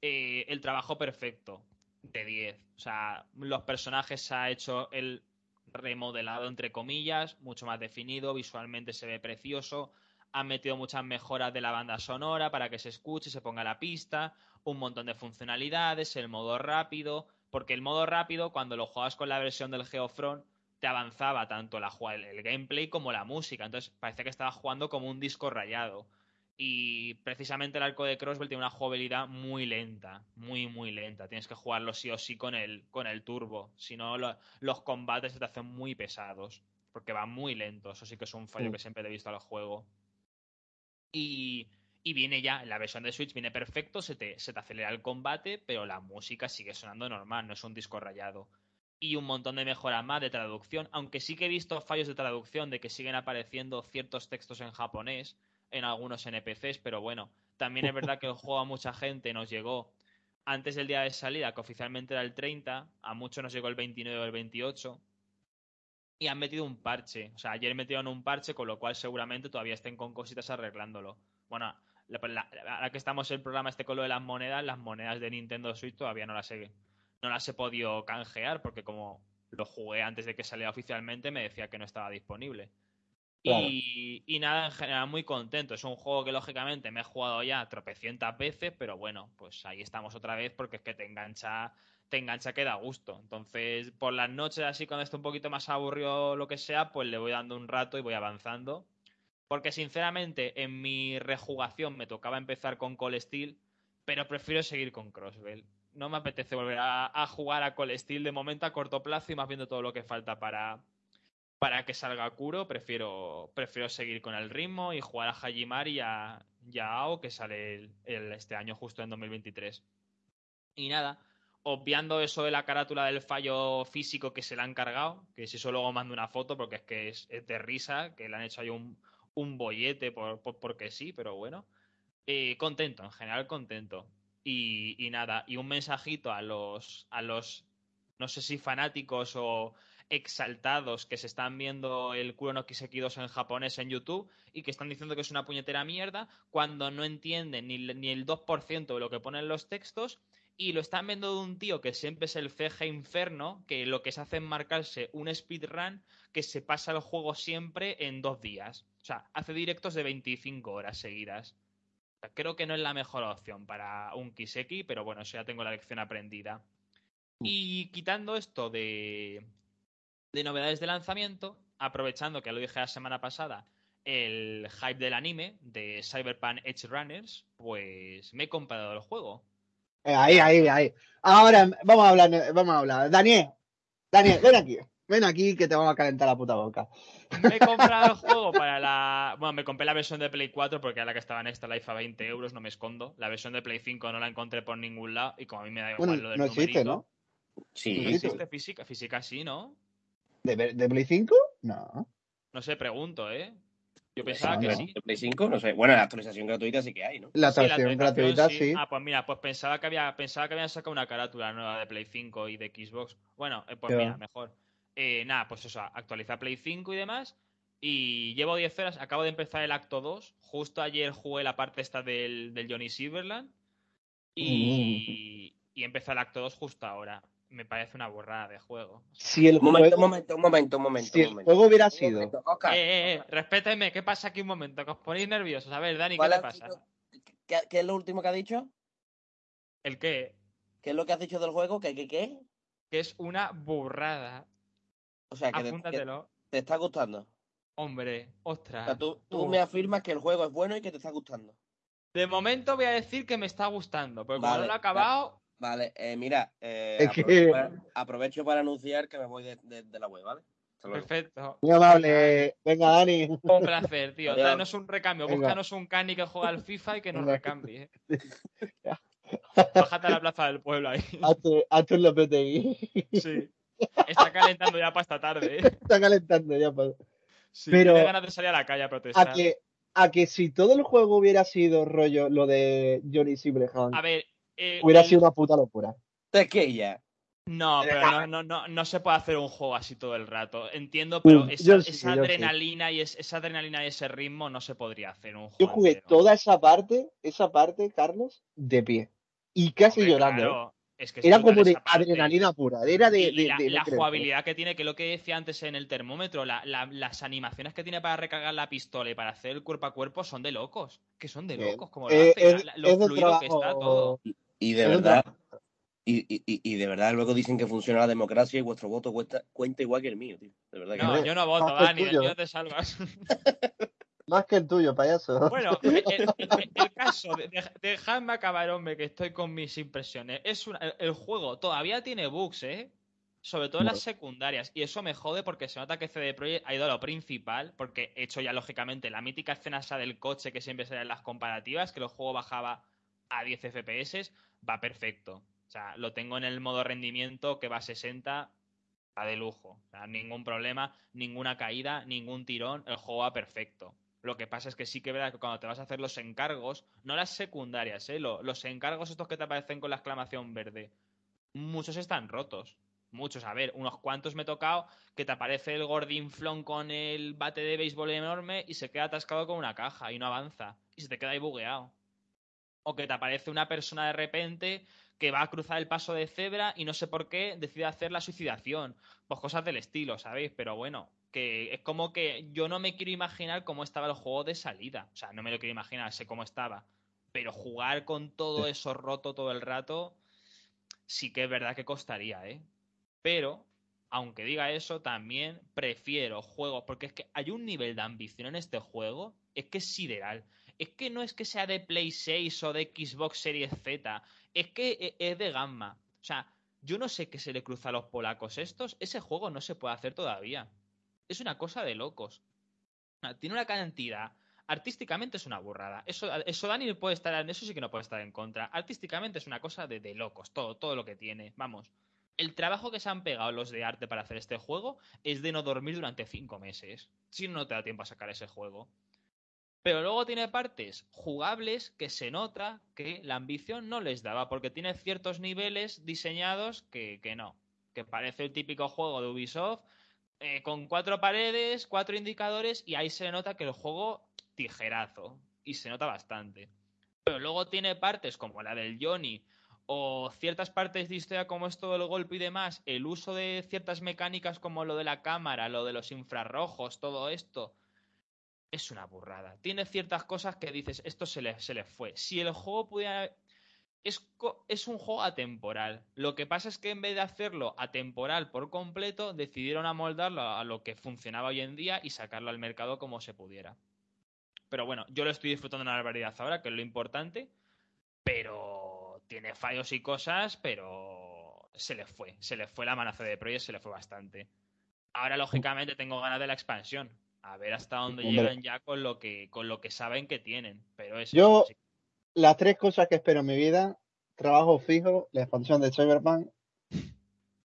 eh, el trabajo perfecto de 10. O sea, los personajes se ha hecho el remodelado, entre comillas, mucho más definido, visualmente se ve precioso han metido muchas mejoras de la banda sonora para que se escuche, se ponga la pista, un montón de funcionalidades, el modo rápido, porque el modo rápido, cuando lo jugabas con la versión del Geofront, te avanzaba tanto la, el gameplay como la música. Entonces parece que estabas jugando como un disco rayado. Y precisamente el arco de Crossbell tiene una jugabilidad muy lenta, muy, muy lenta. Tienes que jugarlo sí o sí con el, con el turbo. Si no, los combates se te hacen muy pesados. Porque va muy lento. Eso sí que es un fallo mm. que siempre he visto al juego. Y, viene ya, en la versión de Switch viene perfecto, se te, se te acelera el combate, pero la música sigue sonando normal, no es un disco rayado. Y un montón de mejoras más de traducción, aunque sí que he visto fallos de traducción de que siguen apareciendo ciertos textos en japonés en algunos NPCs, pero bueno, también es verdad que el juego a mucha gente nos llegó antes del día de salida, que oficialmente era el 30, a muchos nos llegó el 29 o el 28, y han metido un parche. O sea, ayer metieron un parche, con lo cual seguramente todavía estén con cositas arreglándolo. Bueno, ahora que estamos en el programa este con lo de las monedas, las monedas de Nintendo Switch todavía no las he, no las he podido canjear porque como lo jugué antes de que saliera oficialmente me decía que no estaba disponible. Y, nada, en general muy contento. Es un juego que lógicamente me he jugado ya tropecientas veces, pero bueno, pues ahí estamos otra vez porque es que te engancha te engancha que da gusto. Entonces, por las noches, así cuando esté un poquito más aburrido lo que sea, pues le voy dando un rato y voy avanzando. Porque sinceramente, en mi rejugación me tocaba empezar con Call Steel, pero prefiero seguir con Crossbell. No me apetece volver a, jugar a Call Steel de momento a corto plazo y más viendo todo lo que falta para, para que salga Kuro. Prefiero, prefiero seguir con el ritmo y jugar a Hajimari y a, Ao, que sale este año justo en 2023. Y nada, obviando eso de la carátula del fallo físico que se le han cargado, que si eso luego mando una foto porque es que es, de risa, que le han hecho ahí un, un bollete por, porque sí, pero bueno. Eh, contento, en general contento. Y, y, nada, y un mensajito a los, a los, no sé si fanáticos o exaltados que se están viendo el Kuro no Kiseki 2 en japonés en YouTube y que están diciendo que es una puñetera mierda cuando no entienden ni, ni el 2% de lo que ponen los textos y lo están viendo de un tío que siempre es el CG Inferno, que lo que se hace es marcarse un speedrun que se pasa el juego siempre en dos días. O sea, hace directos de 25 horas seguidas. creo que no es la mejor opción para un Kiseki, pero bueno, eso ya tengo la lección aprendida. Y quitando esto de, de novedades de lanzamiento, aprovechando que lo dije la semana pasada, el hype del anime de Cyberpunk Edge Runners, pues me he comprado el juego. Eh, ahí, ahí, ahí. Ahora vamos a hablar, vamos a hablar. Daniel, Daniel, ven aquí. Ven aquí que te vamos a calentar la puta boca. Me he comprado el juego para la. Bueno, me compré la versión de Play 4 porque era la que estaba en esta Life a 20 euros, no me escondo. La versión de Play 5 no la encontré por ningún lado y como a mí me da igual Bueno, lo del no existe, numerito. ¿no? Sí, ¿No existe física? Física sí, ¿no? ¿De, de Play 5? No. No sé, pregunto, ¿eh? Yo pensaba que no. sí. ¿De Play 5? No sé. Bueno, la actualización gratuita sí que hay, ¿no? La Sí, la actualización gratuita, sí. Ah, pues mira, pues pensaba que había pensaba que habían sacado una carátula nueva de Play 5 y de Xbox. Bueno, eh, pues mira, mejor. Eh, nada, pues eso, actualizar Play 5 y demás. Y llevo 10 horas, acabo de empezar el acto 2. Justo ayer jugué la parte esta del, del Johnny Silverland. Y, y empecé el acto 2 justo ahora. Me parece una borrada de juego. O sea, Si el Un momento, un juego, momento, un momento, un momento. si un el momento. juego hubiera sido. momento, Oscar, Eh, eh, eh, respéteme, ¿qué pasa aquí un momento? Que os ponéis nerviosos. A ver, Dani, ¿qué ¿cuál te ha pasa? ¿Qué, qué es lo último que has dicho? ¿El qué? ¿Qué es lo que has dicho del juego? ¿Qué, qué, qué? Que es una burrada. O sea, que te, que Apúntatelo. te está gustando. Hombre, O ostras. sea, tú, tú me afirmas que el juego es bueno y que te está gustando. De momento voy a decir que me está gustando, pero como Vale, no lo he acabado, Vale, eh, mira, eh, Es aprovecho, que- para, aprovecho para anunciar que me voy de, de- de la web, ¿vale? Perfecto. Muy amable. Venga, Dani. Un placer, tío. Adiós. Danos un recambio. Venga. Búscanos un cani que juega al FIFA y que nos recambie. Ya. Bájate a la plaza del pueblo ahí. Hazte, un LPTI. Sí. Está calentando ya para esta tarde. ¿eh? Está calentando ya. pa- Sí, Pero- tiene ganas de salir a la calle a protestar. A que, a que si todo el juego hubiera sido rollo lo de Johnny Silverhand, A ver. Eh, hubiera el- sido una puta locura. Ya. No, pero no, no, no, no se puede hacer un juego así todo el rato. Entiendo, pero esa, yo sí, esa yo sí. adrenalina y es- esa adrenalina y ese ritmo no se podría hacer un juego. Yo jugué entero. toda esa parte, esa parte, Carlos, de pie. Y casi Hombre, llorando. ¿eh? claro, es que es Era como de adrenalina pura. Era de. Y de- la, de- la jugabilidad que tiene, que lo que decía antes en el termómetro, la- la- las animaciones que tiene para recargar la pistola y para hacer el cuerpo a cuerpo son de locos. Que son de locos, como lo eh, hace, es- la- la- lo es de fluido que está todo. Y de verdad, y, y, y- y de verdad luego dicen que funciona la democracia y vuestro voto cuesta, cuenta igual que el mío, tío. De verdad que No, no. yo no voto, Más que el Dani, tuyo. yo no te salvas. Más que el tuyo, payaso. Bueno, el, el- el- el caso, de, de- dejadme acabar, hombre, que estoy con mis impresiones. Es una- el, el juego todavía tiene bugs, ¿eh? Sobre todo en las secundarias. Y eso me jode porque se nota que CD Projekt ha ido a lo principal. Porque he hecho ya, lógicamente, la mítica escena esa del coche que siempre sale en las comparativas, que el juego bajaba a 10 FPS, va perfecto. O sea, lo tengo en el modo rendimiento que va a 60, va de lujo. O sea, ningún problema, ninguna caída, ningún tirón, el juego va perfecto. Lo que pasa es que sí que es verdad que cuando te vas a hacer los encargos, no las secundarias, ¿eh? Lo- los encargos estos que te aparecen con la exclamación verde, muchos están rotos. Muchos, a ver, unos cuantos me he tocado que te aparece el gordinflón con el bate de béisbol enorme y se queda atascado con una caja y no avanza. Y se te queda ahí bugueado. O que te aparece una persona de repente que va a cruzar el paso de cebra y no sé por qué decide hacer la suicidación. Pues cosas del estilo, ¿sabéis? Pero bueno, que es como que yo no me quiero imaginar cómo estaba el juego de salida. O sea, no me lo quiero imaginar, sé cómo estaba. Pero jugar con todo eso roto todo el rato, sí que es verdad que costaría, ¿eh? Pero, aunque diga eso, también prefiero juegos, porque es que hay un nivel de ambición en este juego, es que es sideral. Es que no es que sea de Play 6 o de Xbox Series Z, es que e- es de gamma. O sea, yo no sé qué se le cruza a los polacos estos, ese juego no se puede hacer todavía. Es una cosa de locos. Tiene una cantidad. Artísticamente es una burrada. Eso, eso Dani puede estar en eso sí que no puede estar en contra. Artísticamente es una cosa de, de locos, todo, todo lo que tiene. Vamos. El trabajo que se han pegado los de arte para hacer este juego es de no dormir durante cinco meses. Si no te da tiempo a sacar ese juego. Pero luego tiene partes jugables que se nota que la ambición no les daba, porque tiene ciertos niveles diseñados que, que no. Que parece el típico juego de Ubisoft, eh, con cuatro paredes, cuatro indicadores, y ahí se nota que el juego tijerazo. Y se nota bastante. Pero luego tiene partes como la del Johnny, o ciertas partes de historia como esto del golpe y demás, el uso de ciertas mecánicas como lo de la cámara, lo de los infrarrojos, todo esto, es una burrada. Tiene ciertas cosas que dices, esto se le, se fue. Si el juego pudiera... es, es, un juego atemporal. Lo que pasa es que en vez de hacerlo atemporal por completo, decidieron amoldarlo a lo que funcionaba hoy en día y sacarlo al mercado como se pudiera. Pero bueno, yo lo estoy disfrutando una barbaridad ahora, que es lo importante. Pero tiene fallos y cosas, pero se le fue. Se le fue la mano a CD Projekt, se le fue bastante. Ahora, lógicamente, tengo ganas de la expansión. A ver hasta dónde llegan ya con lo que, con lo que saben que tienen. Pero eso, yo, las tres cosas que espero en mi vida, trabajo fijo, la expansión de Cyberpunk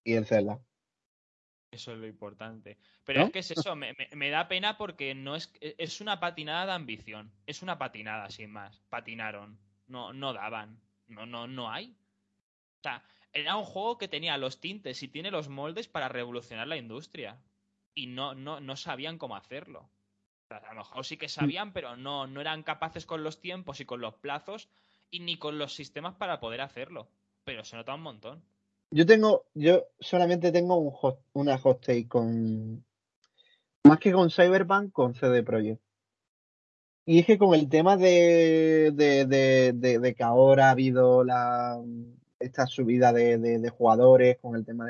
y el Zelda. Eso es lo importante. Pero es que es eso, me, me, da pena porque no es, es una patinada de ambición. Es una patinada, sin más. Patinaron. No, no daban. No, no, no hay. O sea, era un juego que tenía los tintes y tiene los moldes para revolucionar la industria. Y no, no, no sabían cómo hacerlo. A lo mejor sí que sabían, pero no, no eran capaces con los tiempos y con los plazos y ni con los sistemas para poder hacerlo. Pero se nota un montón. Yo tengo, yo solamente tengo un una hot take con. Más que con Cyberpunk, con CD Projekt. Y es que con el tema de, de, de, de, que ahora ha habido la, esta subida de, jugadores, con el tema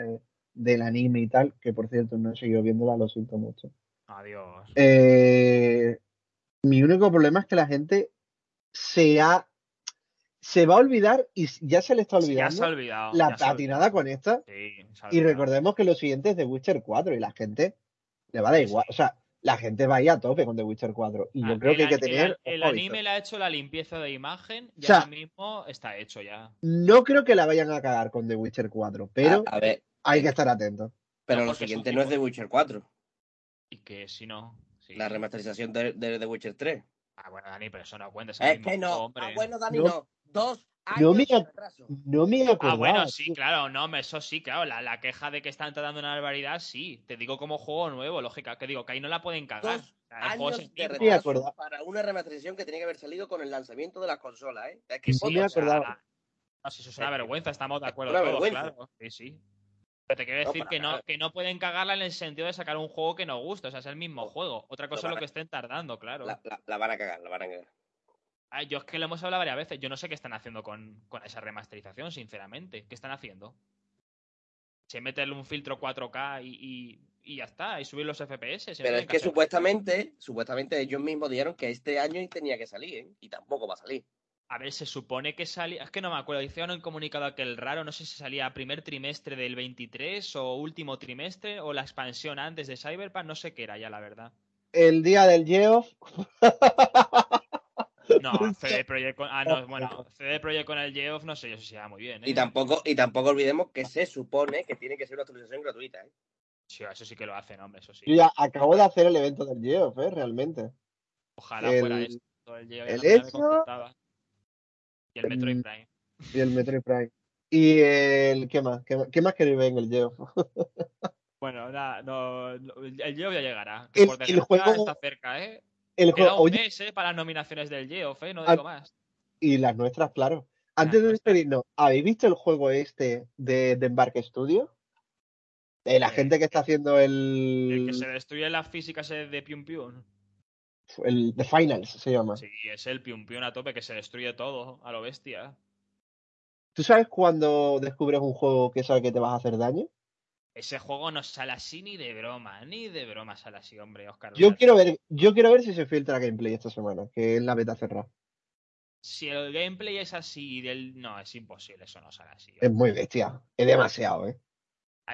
del anime y tal, que por cierto no he seguido viéndola, lo siento mucho. Adiós. Eh, mi único problema es que la gente se ha se va a olvidar y ya se le está olvidando la patinada con esta. y recordemos que lo siguiente es The Witcher 4 y la gente le va a dar igual. O sea, la gente va a ir a tope con The Witcher 4. Y yo ah, creo que hay que tener. El, anime le ha hecho la limpieza de imagen y ahora mismo está hecho ya. No creo que la vayan a cagar con The Witcher 4, pero hay que estar atentos. Pero lo siguiente no es The Witcher 4. Y que si no. La remasterización de, The Witcher 3. Ah, bueno, Dani, pero eso no cuenta. Es, que no. Ah, bueno, Dani, no. Dos años no me, no me Ah, bueno, sí, claro, no, eso sí, claro. La, queja de que están tratando una barbaridad, sí. Te digo como juego nuevo, lógica. Que digo, que ahí no la pueden cagar. Dos años de retraso para una remasterización que tenía que haber salido con el lanzamiento de las consolas, ¿eh? Es que sí, me acordado. no, si eso es una vergüenza, estamos de acuerdo. Todos, claro. Sí, sí. Pero te quiero decir que, no, que no pueden cagarla en el sentido de sacar un juego que nos gusta. O sea, es el mismo juego. Otra cosa es lo que estén tardando, claro. La, van a cagar, la van a cagar. Ah, yo es que lo hemos hablado varias veces. Yo no sé qué están haciendo con, esa remasterización, sinceramente. ¿Qué están haciendo? Se mete un filtro 4K y, y, ya está, y subir los FPS. Pero es que, supuestamente, supuestamente ellos mismos dijeron que este año tenía que salir, ¿eh? y tampoco va a salir. A ver, se supone que salía. Es que no me acuerdo. Hicieron un comunicado aquel raro. No sé si salía primer trimestre del 23 o último trimestre o la expansión antes de Cyberpunk. No sé qué era ya, la verdad. El día del Geoff. No, CD Projekt con. Ah, no, bueno, CD Projekt con el Geoff no sé yo si se muy bien. ¿eh? Y, tampoco, y tampoco olvidemos que se supone que tiene que ser una actualización gratuita. ¿eh? Sí, eso sí que lo hacen, hombre, eso sí. Yo ya acabo de hacer el evento del Geoff, ¿eh? Realmente. Ojalá fuera esto. El, Geoff el hecho y el Metroid Prime. Y el Metroid Prime. ¿Y el qué más? ¿Qué, más queréis ver en el Geo? bueno, nada, no, el Geo ya llegará. El, el juego está cerca, ¿eh? El juego, un mes, ¿eh? Para las nominaciones del Geoff, ¿eh? No digo más. Y las nuestras, claro. Antes de despedirnos, ¿habéis visto el juego este de, de Embarque Studio? De la gente que está haciendo el. El que se destruye las físicas de Pium Pium. El The Finals se llama. Sí, es el pium pium a tope que se destruye todo a lo bestia. ¿Tú sabes cuando descubres un juego que sabe que te vas a hacer daño? Ese juego no sale así ni de broma, ni de broma sale así, hombre, Oscar. Yo quiero ver, yo quiero ver si se filtra gameplay esta semana, que es la beta cerrada. Si el gameplay es así, del... no, es imposible, eso no sale así. Es muy bestia, es demasiado, ¿eh?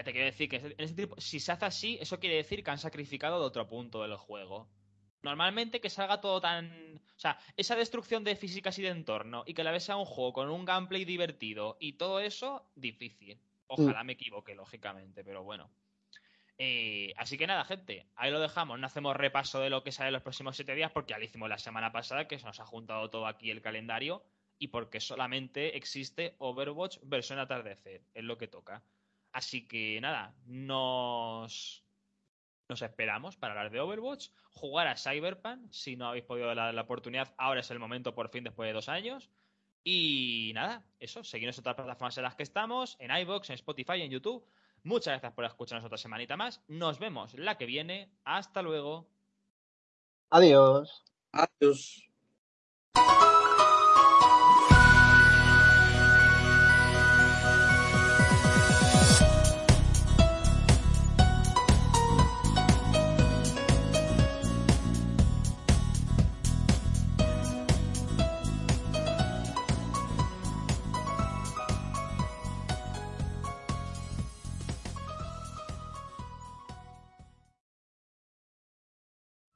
te quiero decir que si se hace así, eso quiere decir que han sacrificado de otro punto del juego. Normalmente que salga todo tan... O sea, esa destrucción de físicas y de entorno y que la vez sea un juego con un gameplay divertido y todo eso, difícil. Ojalá me equivoque, lógicamente, pero bueno. Eh, así que nada, gente, ahí lo dejamos. No hacemos repaso de lo que sale en los próximos siete días porque ya lo hicimos la semana pasada, que se nos ha juntado todo aquí el calendario y porque solamente existe Overwatch versión atardecer, es lo que toca. Así que nada, nos nos esperamos para hablar de Overwatch, jugar a Cyberpunk, si no habéis podido dar la, oportunidad, ahora es el momento por fin después de dos años. Y nada, eso, seguimos en otras plataformas en las que estamos, en iVoox, en Spotify, en YouTube. Muchas gracias por escucharnos otra semanita más. Nos vemos la que viene. Hasta luego. Adiós. Adiós.